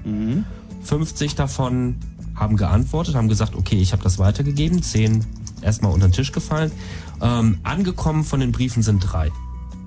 50 davon haben geantwortet, haben gesagt, okay, ich habe das weitergegeben. 10 erstmal unter den Tisch gefallen. Ähm, angekommen von den Briefen sind drei.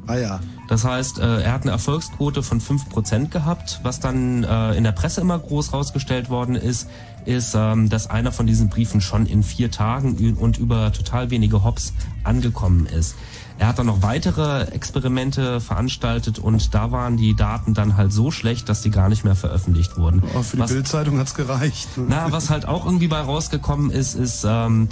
Ah ja. Das heißt, äh, er hat eine Erfolgsquote von 5% gehabt. Was dann äh, in der Presse immer groß rausgestellt worden ist, ist, ähm, dass einer von diesen Briefen schon in vier Tagen und über total wenige Hops angekommen ist. Er hat dann noch weitere Experimente veranstaltet und da waren die Daten dann halt so schlecht, dass die gar nicht mehr veröffentlicht wurden. Oh, für die Bildzeitung hat's gereicht. na, was halt auch irgendwie bei rausgekommen ist, ist, ähm,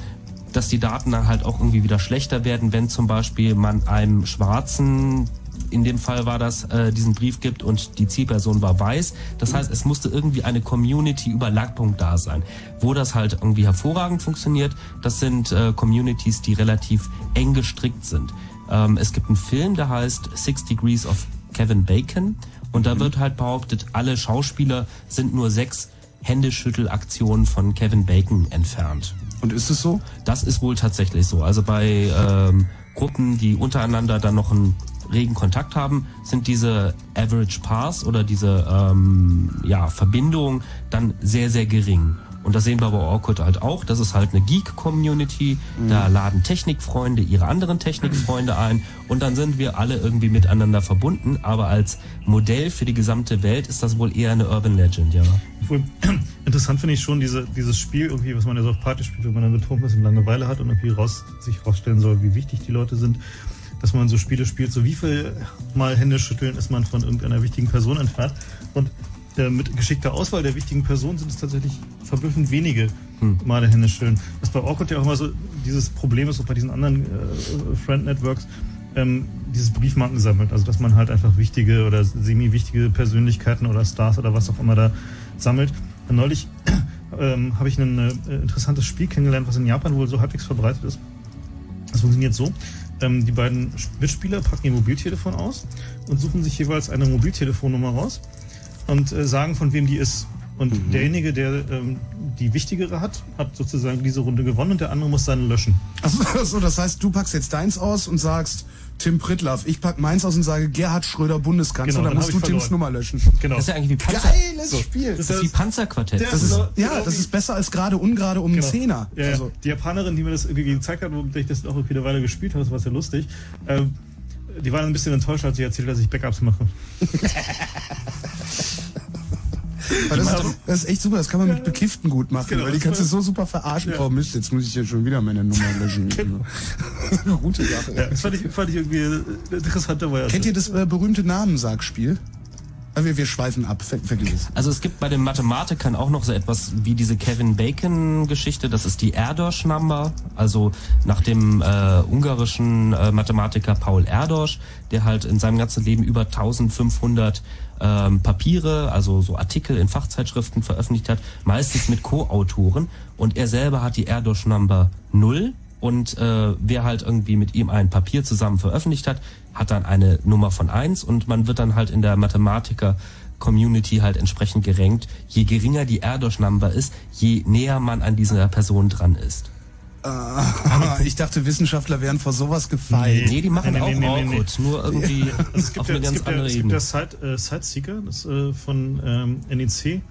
dass die Daten dann halt auch irgendwie wieder schlechter werden, wenn zum Beispiel man einem Schwarzen, in dem Fall war das, äh, diesen Brief gibt und die Zielperson war weiß. Das heißt, es musste irgendwie eine Community-Überlappung da sein. Wo das halt irgendwie hervorragend funktioniert, das sind äh, Communities, die relativ eng gestrickt sind. Ähm, es gibt einen Film, der heißt Six Degrees of Kevin Bacon und da wird halt behauptet, alle Schauspieler sind nur sechs Händeschüttelaktionen von Kevin Bacon entfernt. Und ist es so? Das ist wohl tatsächlich so. Also bei ähm, Gruppen, die untereinander dann noch einen regen Kontakt haben, sind diese Average Pass oder diese ähm, ja, Verbindungen dann sehr, sehr gering. Und das sehen wir bei Orkut halt auch. Das ist halt eine Geek-Community. Da laden Technikfreunde ihre anderen Technikfreunde ein und dann sind wir alle irgendwie miteinander verbunden. Aber als Modell für die gesamte Welt ist das wohl eher eine Urban Legend, ja. Interessant finde ich schon diese, dieses Spiel, irgendwie, was man ja so auf Party spielt, wenn man dann betrunken ist und Langeweile hat und irgendwie raus, sich rausstellen soll, wie wichtig die Leute sind, dass man so Spiele spielt, so wie viel Mal Hände schütteln ist man von irgendeiner wichtigen Person entfernt. Und äh, mit geschickter Auswahl der wichtigen Person sind es tatsächlich verblüffend wenige Male Hände schütteln. Was bei Orkut ja auch immer so dieses Problem ist, auch bei diesen anderen äh, Friend-Networks, ähm, dieses Briefmarken sammelt. Also dass man halt einfach wichtige oder semi-wichtige Persönlichkeiten oder Stars oder was auch immer da sammelt. Und neulich ähm, habe ich ein äh, interessantes Spiel kennengelernt, was in Japan wohl so halbwegs verbreitet ist. Das funktioniert so. Ähm, die beiden Mitspieler packen ihr Mobiltelefon aus und suchen sich jeweils eine Mobiltelefonnummer raus und äh, sagen, von wem die ist. Und derjenige, der ähm, die wichtigere hat, hat sozusagen diese Runde gewonnen und der andere muss seine löschen. Achso, so, das heißt, du packst jetzt deins aus und sagst Tim Pritlaff. Ich pack meins aus und sage Gerhard Schröder Bundeskanzler. Genau, dann dann musst du ich Tims verloren. Nummer löschen. Genau. Das ist ja eigentlich wie Panzer. Geiles So. Spiel. Das ist wie Panzerquartett. Das ist, ja, das ist besser als gerade ungerade um einen Genau. Zehner. Ja. Also, die Japanerin, die mir das irgendwie gezeigt hat, wo ich das auch irgendwie eine Weile gespielt habe, das war sehr lustig. Ähm, die war dann ein bisschen enttäuscht, als sie erzählt, dass ich Backups mache. weil das, ist, das ist echt super, das kann man mit Bekifften gut machen, Genau, weil die das kannst du so super verarschen. Ja. Oh Mist, jetzt muss ich ja schon wieder meine Nummer löschen. Eine gute Sache. Ja, das fand ich, fand ich irgendwie eine interessante Variante. Kennt ihr das äh, berühmte Namensagspiel? Äh, Wir, wir schweifen ab, ver vergiss. Also es gibt bei den Mathematikern auch noch so etwas wie diese Kevin Bacon Geschichte, das ist die Erdos Number, also nach dem äh, ungarischen äh, Mathematiker Paul Erdos, der halt in seinem ganzen Leben über 1500 ähm, Papiere, also so Artikel in Fachzeitschriften veröffentlicht hat, meistens mit Co-Autoren. Und er selber hat die Erdos Number 0 und äh, wer halt irgendwie mit ihm ein Papier zusammen veröffentlicht hat, hat dann eine Nummer von eins und man wird dann halt in der Mathematiker Community halt entsprechend gerankt. Je geringer die Erdos-Number ist, je näher man an dieser Person dran ist. Ah, ich dachte, Wissenschaftler wären vor sowas gefeit. Nee, die machen auch Orkut, nur irgendwie Also es gibt auf ja, eine ganz gibt ja, andere es gibt Ebene. ja Site, äh, Siteseeker das, äh, von ähm, NEC,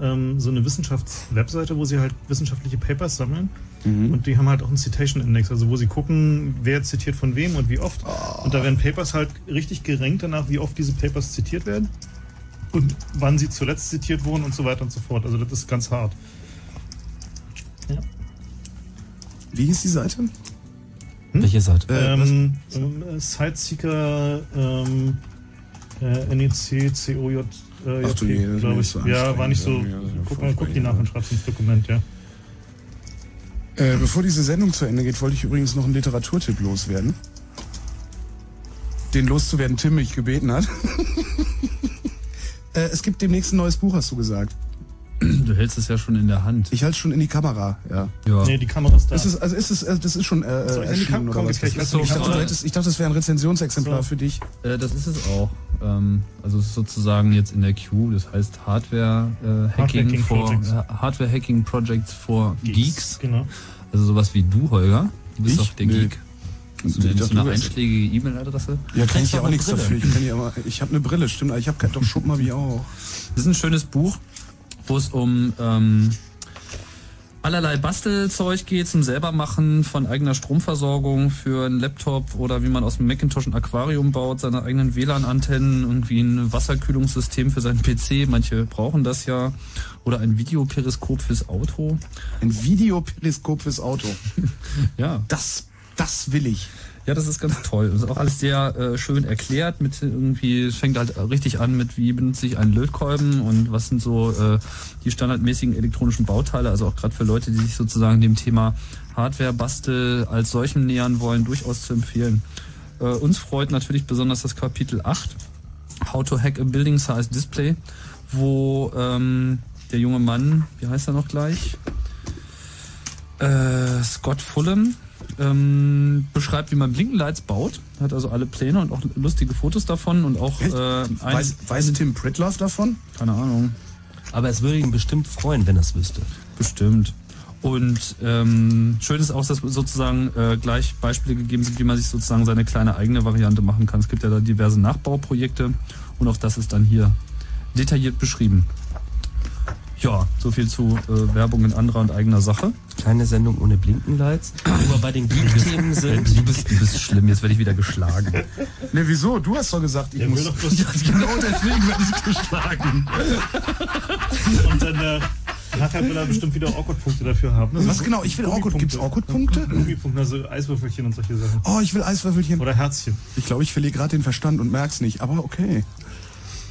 ähm, so eine Wissenschaftswebseite, wo sie halt wissenschaftliche Papers sammeln. Und die haben halt auch einen Citation Index, also wo sie gucken, wer zitiert von wem und wie oft. Und da werden Papers halt richtig gerankt danach, wie oft diese Papers zitiert werden und wann sie zuletzt zitiert wurden und so weiter und so fort. Also das ist ganz hart. Ja. Wie hieß die Seite? Welche Seite? Ähm, ähm, Siteseeker ähm, äh, NEC COJ äh, Ach du ist glaube ich. so ja, war nicht so. ja, guck mal, guck die nach und schreib's ins Dokument, ja. Äh, bevor diese Sendung zu Ende geht, wollte ich übrigens noch einen Literaturtipp loswerden. Den loszuwerden Tim mich gebeten hat. äh, es gibt demnächst ein neues Buch, hast du gesagt. Du hältst es ja schon in der Hand. Ich halte es schon in die Kamera, ja. Ja. Nee, die Kamera ist da. Ist es, also ist es, äh, das ist schon äh, ich erschienen oder was? so, dachte, mal- du hättest, ich dachte, das wäre ein Rezensionsexemplar So. für dich. Äh, das ist es auch. Ähm, also es ist sozusagen jetzt in der Queue, das heißt Hardware äh, Hacking Hardware-Hacking for Projects. äh, Hardware Hacking Projects for Geeks. Genau. Also sowas wie du, Holger. Du bist Ich? doch der Nee. Geek. Hast du so eine einschlägige E-Mail-Adresse? Ja, kann ich ja auch eine nichts Brille. dafür. Ich, ja aber, ich habe eine Brille, stimmt. Ich habe doch Schuppen habe ich auch. Das ist ein schönes Buch, wo es um ähm, allerlei Bastelzeug geht zum selbermachen von eigener Stromversorgung für einen Laptop oder wie man aus dem Macintosh ein Aquarium baut, seine eigenen WLAN-Antennen, irgendwie ein Wasserkühlungssystem für seinen PC. Manche brauchen das ja. Oder ein Videoperiskop fürs Auto. Ein Videoperiskop fürs Auto. Ja. Das, das will ich. Ja, das ist ganz toll. Das ist auch alles sehr äh, schön erklärt. Mit irgendwie, es fängt halt richtig an mit, wie benutze ich einen Lötkolben und was sind so äh, die standardmäßigen elektronischen Bauteile. Also auch gerade für Leute, die sich sozusagen dem Thema Hardware-Bastel als solchem nähern wollen, durchaus zu empfehlen. Äh, uns freut natürlich besonders das Kapitel 8, How to Hack a Building Size Display, wo ähm, der junge Mann, wie heißt er noch gleich? Äh, Scott Fulham ähm, beschreibt, wie man Blinkenlights baut. Hat also alle Pläne und auch lustige Fotos davon und auch äh, ein, Weiß, weiß Tim Pritloff davon? keine Ahnung. Aber es würde ihn bestimmt freuen, wenn er es wüsste. Bestimmt. Und ähm, schön ist auch, dass sozusagen äh, gleich Beispiele gegeben sind, wie man sich sozusagen seine kleine eigene Variante machen kann. Es gibt ja da diverse Nachbauprojekte und auch das ist dann hier detailliert beschrieben. Ja, so viel zu äh, Werbung in anderer und eigener Sache. Kleine Sendung ohne Blinkenlights. Wo wir bei den Geek-Themen sind. Du bist, du bist schlimm, jetzt werde ich wieder geschlagen. Ne, wieso? Du hast doch gesagt, ich Der muss. will doch bloß- ja, genau deswegen werde ich geschlagen. Und dann äh, nachher will er bestimmt wieder Awkward-Punkte dafür haben. Ne? Was genau? Ich will Awkward. Gibt's Awkward-Punkte? Gummipunkte, also Eiswürfelchen und solche Sachen. Oh, ich will Eiswürfelchen. Oder Herzchen. Ich glaube, ich verliere gerade den Verstand und merk's nicht, aber okay.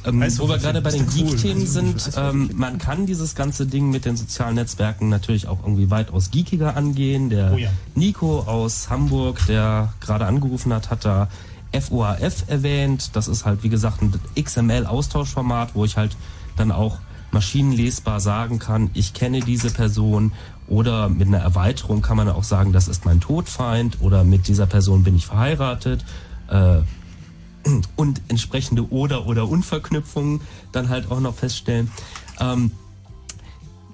Ähm, Weißt du, wo wir gerade bei den denn cool? Geek-Themen sind, ähm, man kann dieses ganze Ding mit den sozialen Netzwerken natürlich auch irgendwie weitaus geekiger angehen. Der Oh ja. Nico aus Hamburg, der gerade angerufen hat, hat da FOAF erwähnt. Das ist halt, wie gesagt, ein XML-Austauschformat, wo ich halt dann auch maschinenlesbar sagen kann, ich kenne diese Person oder mit einer Erweiterung kann man auch sagen, das ist mein Todfeind oder mit dieser Person bin ich verheiratet. Äh, und entsprechende Oder- oder Unverknüpfungen dann halt auch noch feststellen. Ähm,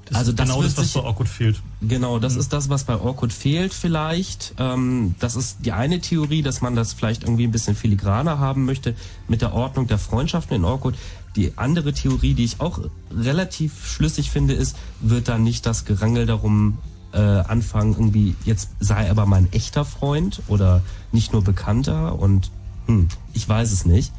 Das also ist das genau das, was sich- bei Awkward fehlt. Genau, das ist das, was bei Orkut fehlt vielleicht. Ähm, das ist die eine Theorie, dass man das vielleicht irgendwie ein bisschen filigraner haben möchte mit der Ordnung der Freundschaften in Orkut. Die andere Theorie, die ich auch relativ schlüssig finde, ist, wird da nicht das Gerangel darum äh, anfangen, irgendwie, jetzt sei aber mein echter Freund oder nicht nur Bekannter und hm, ich weiß es nicht.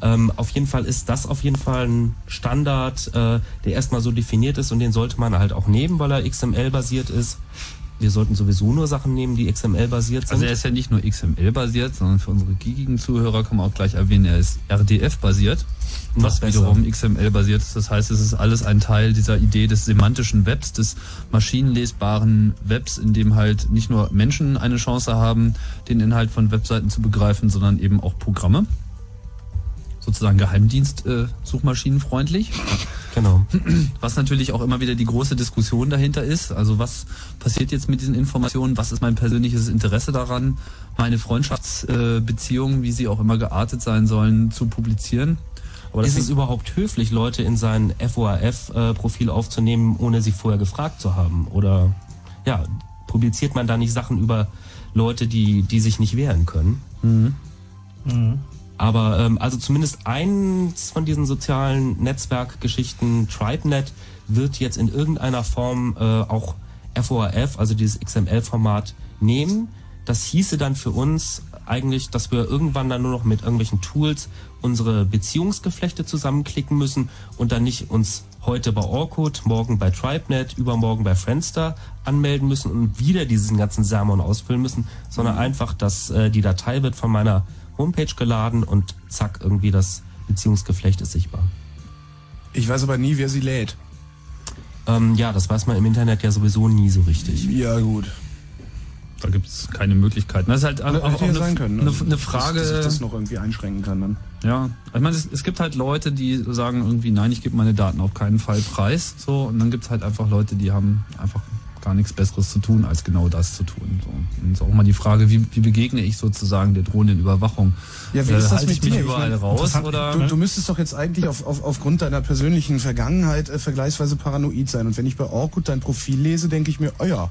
Ähm, auf jeden Fall ist das auf jeden Fall ein Standard, äh, der erstmal so definiert ist und den sollte man halt auch nehmen, weil er XML-basiert ist. Wir sollten sowieso nur Sachen nehmen, die XML-basiert sind. Also er ist ja nicht nur XML-basiert, sondern für unsere geekigen Zuhörer kann man auch gleich erwähnen, er ist RDF-basiert, was besser. wiederum XML-basiert ist. Das heißt, es ist alles ein Teil dieser Idee des semantischen Webs, des maschinenlesbaren Webs, in dem halt nicht nur Menschen eine Chance haben, den Inhalt von Webseiten zu begreifen, sondern eben auch Programme. Sozusagen Geheimdienst äh. Genau. Was natürlich auch immer wieder die große Diskussion dahinter ist. Also was passiert jetzt mit diesen Informationen? Was ist mein persönliches Interesse daran, meine Freundschaftsbeziehungen, wie sie auch immer geartet sein sollen, zu publizieren? Aber das ist es überhaupt höflich, Leute in sein FORF-Profil aufzunehmen, ohne sie vorher gefragt zu haben? Oder ja, publiziert man da nicht Sachen über Leute, die, die sich nicht wehren können? Aber ähm, also zumindest eins von diesen sozialen Netzwerkgeschichten, TribeNet, wird jetzt in irgendeiner Form äh, auch FORF, also dieses XML-Format, nehmen. Das hieße dann für uns eigentlich, dass wir irgendwann dann nur noch mit irgendwelchen Tools unsere Beziehungsgeflechte zusammenklicken müssen und dann nicht uns heute bei Orkut, morgen bei TribeNet, übermorgen bei Friendster anmelden müssen und wieder diesen ganzen Sermon ausfüllen müssen, sondern einfach, dass äh, die Datei wird von meiner Homepage geladen und zack, irgendwie das Beziehungsgeflecht ist sichtbar. Ich weiß aber nie, wer sie lädt. Ähm, ja, das weiß man im Internet ja sowieso nie so richtig. Ja, gut. Da gibt es keine Möglichkeiten. Das ist halt auch, Hätte auch ja eine, sein können. eine, also, eine dass- Frage. Dass ich das noch irgendwie einschränken kann dann. Ja, ich meine, es, es gibt halt Leute, die sagen irgendwie, nein, ich gebe meine Daten auf keinen Fall preis. So, und dann gibt es halt einfach Leute, die haben einfach gar nichts Besseres zu tun, als genau das zu tun. So. Und ist auch mal die Frage, wie, wie begegne ich sozusagen der drohenden Überwachung? Ja, wie Äh, ist das halte mit ich mich dir? Ich überall meine, raus interessant- oder? Du, du müsstest doch jetzt eigentlich auf, auf, aufgrund deiner persönlichen Vergangenheit äh, vergleichsweise paranoid sein. Und wenn ich bei Orkut dein Profil lese, denke ich mir, oh ja,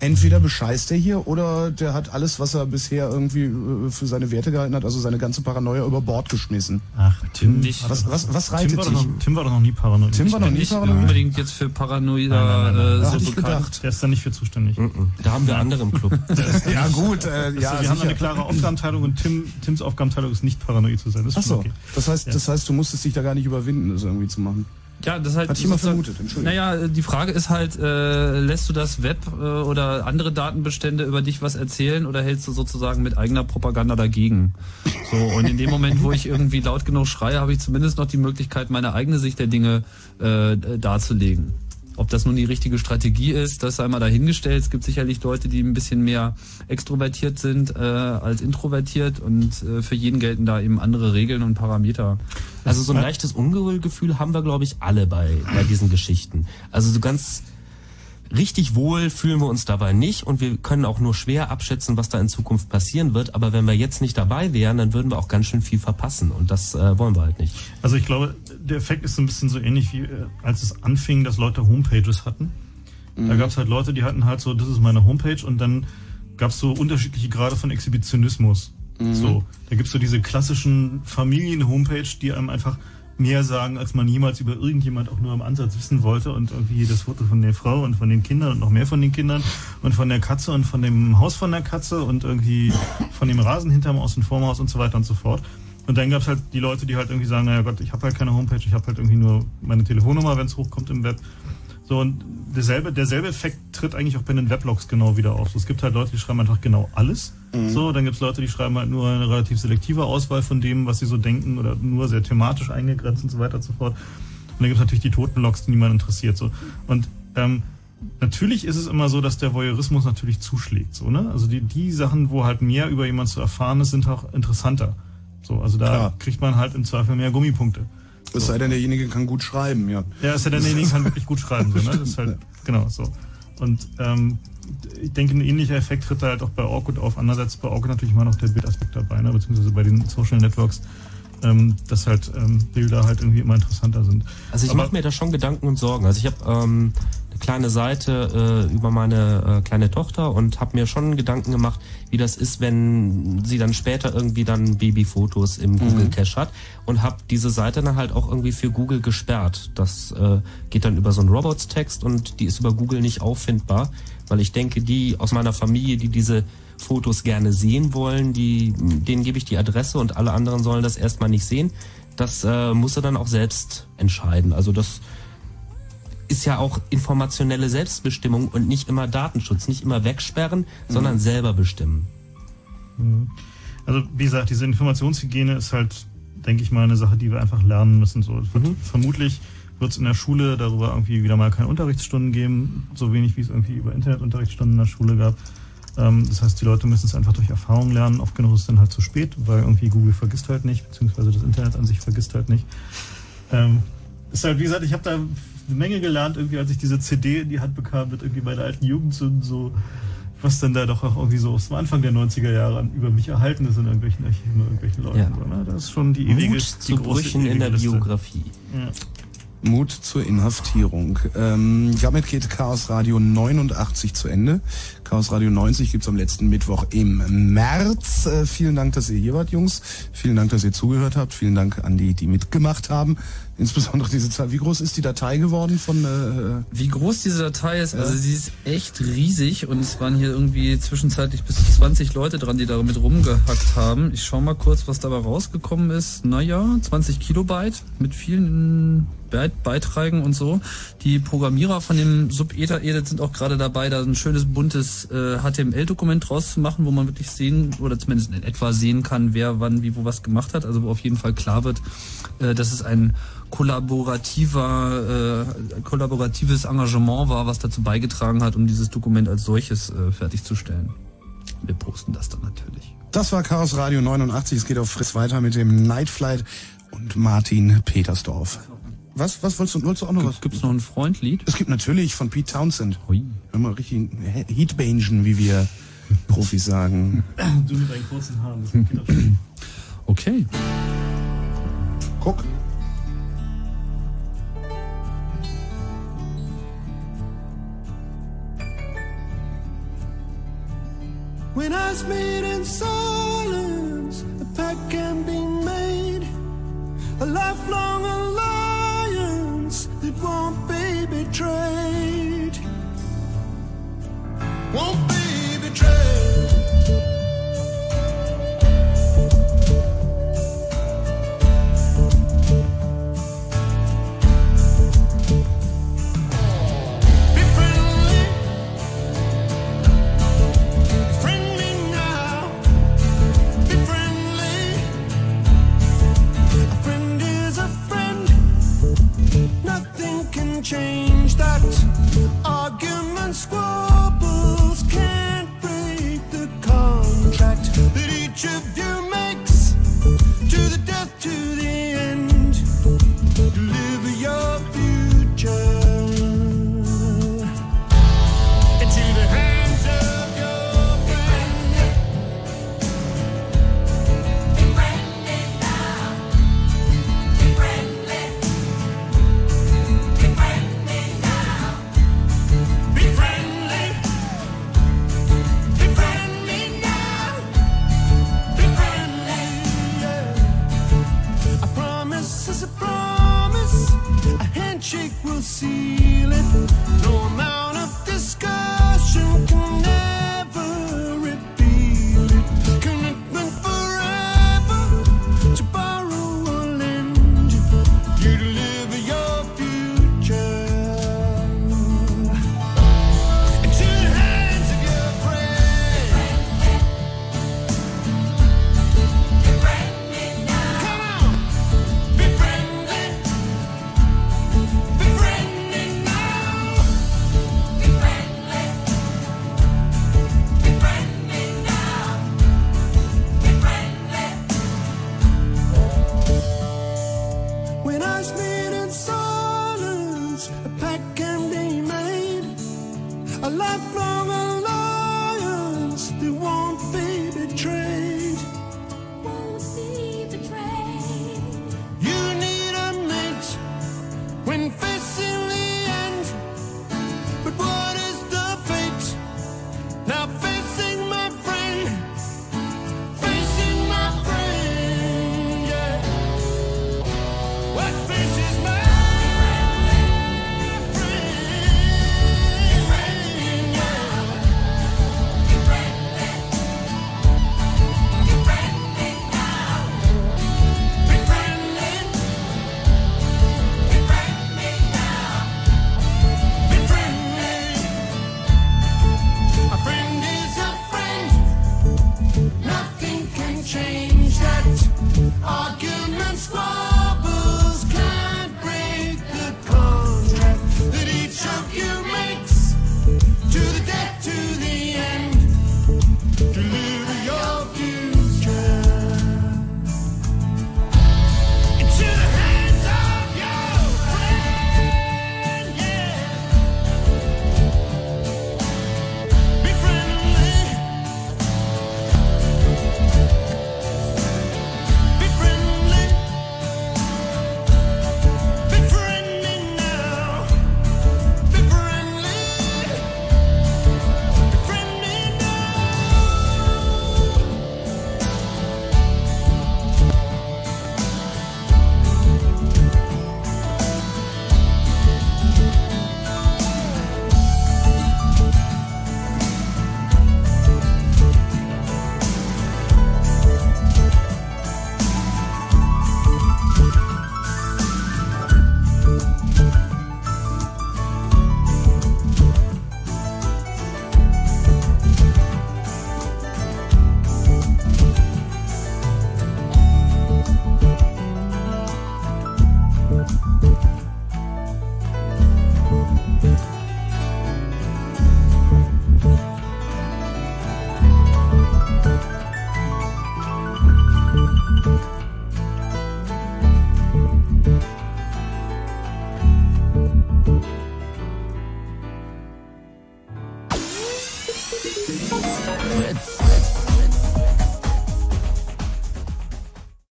entweder bescheißt er hier oder der hat alles, was er bisher irgendwie äh, für seine Werte gehalten hat, also seine ganze Paranoia über Bord geschmissen. Ach, Tim. Nicht. Was, was, was reitet Tim war, doch dich? noch, Tim war doch noch nie paranoid. Tim war noch nie nicht paranoid? unbedingt jetzt für Paranoida Nein, nein, nein, nein. äh, so bekannt. gedacht. Der ist da nicht für zuständig. Da haben wir andere im Club. ja gut, äh, ja, also, wir haben eine klare Aufgabenteilung und Tim, Tims Aufgabenteilung ist nicht paranoid zu sein. Das Ach so, okay. das heißt, Ja. das heißt, du musstest dich da gar nicht überwinden, das irgendwie zu machen. Ja, das ist halt. Hatte ich immer vermutet, Entschuldigung. Naja, die Frage ist halt, äh, lässt du das Web äh, oder andere Datenbestände über dich was erzählen oder hältst du sozusagen mit eigener Propaganda dagegen? So, und in dem Moment, wo ich irgendwie laut genug schreie, habe ich zumindest noch die Möglichkeit, meine eigene Sicht der Dinge äh, darzulegen. Ob das nun die richtige Strategie ist, das sei mal dahingestellt. Es gibt sicherlich Leute, die ein bisschen mehr extrovertiert sind äh, als introvertiert und äh, für jeden gelten da eben andere Regeln und Parameter. Also so ein leichtes Ungefühl haben wir, glaube ich, alle bei, bei diesen Geschichten. Also so ganz richtig wohl fühlen wir uns dabei nicht und wir können auch nur schwer abschätzen, was da in Zukunft passieren wird. Aber wenn wir jetzt nicht dabei wären, dann würden wir auch ganz schön viel verpassen und das äh, wollen wir halt nicht. Also ich glaube, der Effekt ist so ein bisschen so ähnlich wie äh, als es anfing, dass Leute Homepages hatten. Da Mhm. gab es halt Leute, die hatten halt so, das ist meine Homepage und dann gab es so unterschiedliche Grade von Exhibitionismus. Mhm. So, da gibt's so diese klassischen Familien-Homepage, die einem einfach mehr sagen, als man jemals über irgendjemand auch nur im Ansatz wissen wollte und irgendwie das Foto von der Frau und von den Kindern und noch mehr von den Kindern und von der Katze und von dem Haus von der Katze und irgendwie von dem Rasen hinterm Haus und vorm Haus und so weiter und so fort. Und dann gab's halt die Leute, die halt irgendwie sagen, naja Gott, ich habe halt keine Homepage, ich habe halt irgendwie nur meine Telefonnummer, wenn es hochkommt im Web. So, und derselbe, derselbe Effekt tritt eigentlich auch bei den Weblogs genau wieder auf. So, es gibt halt Leute, die schreiben einfach genau alles. Mhm. So, dann gibt's Leute, die schreiben halt nur eine relativ selektive Auswahl von dem, was sie so denken oder nur sehr thematisch eingegrenzt und so weiter und so fort. Und dann gibt's natürlich die toten Logs, die niemand interessiert. So. Und ähm, natürlich ist es immer so, dass der Voyeurismus natürlich zuschlägt. So, ne? Also die, die Sachen, wo halt mehr über jemanden zu erfahren ist, sind auch interessanter. So, also da Klar. kriegt man halt im Zweifel mehr Gummipunkte. Es sei denn, derjenige kann gut schreiben, ja. Ja, ist ja der derjenige kann wirklich gut schreiben, so, ne? Das ist halt, genau, so. Und ähm, ich denke, ein ähnlicher Effekt tritt da halt auch bei Orkut auf. Andererseits bei Orkut natürlich immer noch der Bildaspekt dabei, ne? beziehungsweise bei den Social Networks, ähm, dass halt ähm, Bilder halt irgendwie immer interessanter sind. Also ich mache mir da schon Gedanken und Sorgen. Also ich habe ähm, eine kleine Seite äh, über meine äh, kleine Tochter und habe mir schon Gedanken gemacht, wie das ist, wenn sie dann später irgendwie dann Babyfotos im Google Cache hat und habe diese Seite dann halt auch irgendwie für Google gesperrt. Das äh, geht dann über so einen Robots-Text und die ist über Google nicht auffindbar, weil ich denke, die aus meiner Familie, die diese Fotos gerne sehen wollen, die, denen gebe ich die Adresse und alle anderen sollen das erstmal nicht sehen. Das äh, muss er dann auch selbst entscheiden. Also das ist ja auch informationelle Selbstbestimmung und nicht immer Datenschutz. Nicht immer wegsperren, sondern selber bestimmen. Mhm. Also wie gesagt, diese Informationshygiene ist halt, denke ich mal, eine Sache, die wir einfach lernen müssen. So, wird, Vermutlich wird es in der Schule darüber irgendwie wieder mal keine Unterrichtsstunden geben, so wenig wie es irgendwie über Internetunterrichtsstunden in der Schule gab. Ähm, das heißt, die Leute müssen es einfach durch Erfahrung lernen. Oft genug ist es dann halt zu spät, weil irgendwie Google vergisst halt nicht, beziehungsweise das Internet an sich vergisst halt nicht. Ähm, ist halt, wie gesagt, ich habe da eine Menge gelernt, irgendwie, als ich diese CD in die Hand bekam, mit irgendwie meiner alten Jugend so, so was dann da doch auch irgendwie so aus dem Anfang der 90er Jahre an- über mich erhalten ist in irgendwelchen Archiven oder irgendwelchen Leuten. Ja. So, ne? Das ist schon die ewige Mut die zu große Brüchen in der Liste. Biografie. Ja. Mut zur Inhaftierung. Ähm, damit geht Chaos Radio 89 zu Ende. Chaos Radio 90 gibt's am letzten Mittwoch im März. Äh, vielen Dank, dass ihr hier wart, Jungs. Vielen Dank, dass ihr zugehört habt. Vielen Dank an die, die mitgemacht haben. Insbesondere diese Zahl. Wie groß ist die Datei geworden von... Äh, Wie groß diese Datei ist, also sie ist echt riesig und es waren hier irgendwie zwischenzeitlich bis zu 20 Leute dran, die damit rumgehackt haben. Ich schau mal kurz, was dabei rausgekommen ist. Naja, 20 Kilobyte mit vielen Beit- Beiträgen und so. Die Programmierer von dem Sub-Ether Edit sind auch gerade dabei, da ein schönes buntes äh, HTML-Dokument draus zu machen, wo man wirklich sehen oder zumindest in etwa sehen kann, wer wann wie wo was gemacht hat. Also wo auf jeden Fall klar wird, äh, dass es ein kollaborativer, äh, kollaboratives Engagement war, was dazu beigetragen hat, um dieses Dokument als solches äh, fertigzustellen. Wir posten das dann natürlich. das war Chaos Radio 89. Es geht auf Friss weiter mit dem Night Flight und Martin Petersdorf. Was, was wolltest du, wolltest du auch noch was? Gibt's noch ein Freundlied? Es gibt natürlich von Pete Townsend. Hör mal richtig Heatbangen, wie wir Profis sagen. Du mit deinen kurzen Haaren, das auch schon. Okay. Guck. When I meet in silence, a pact can be made. A lifelong alliance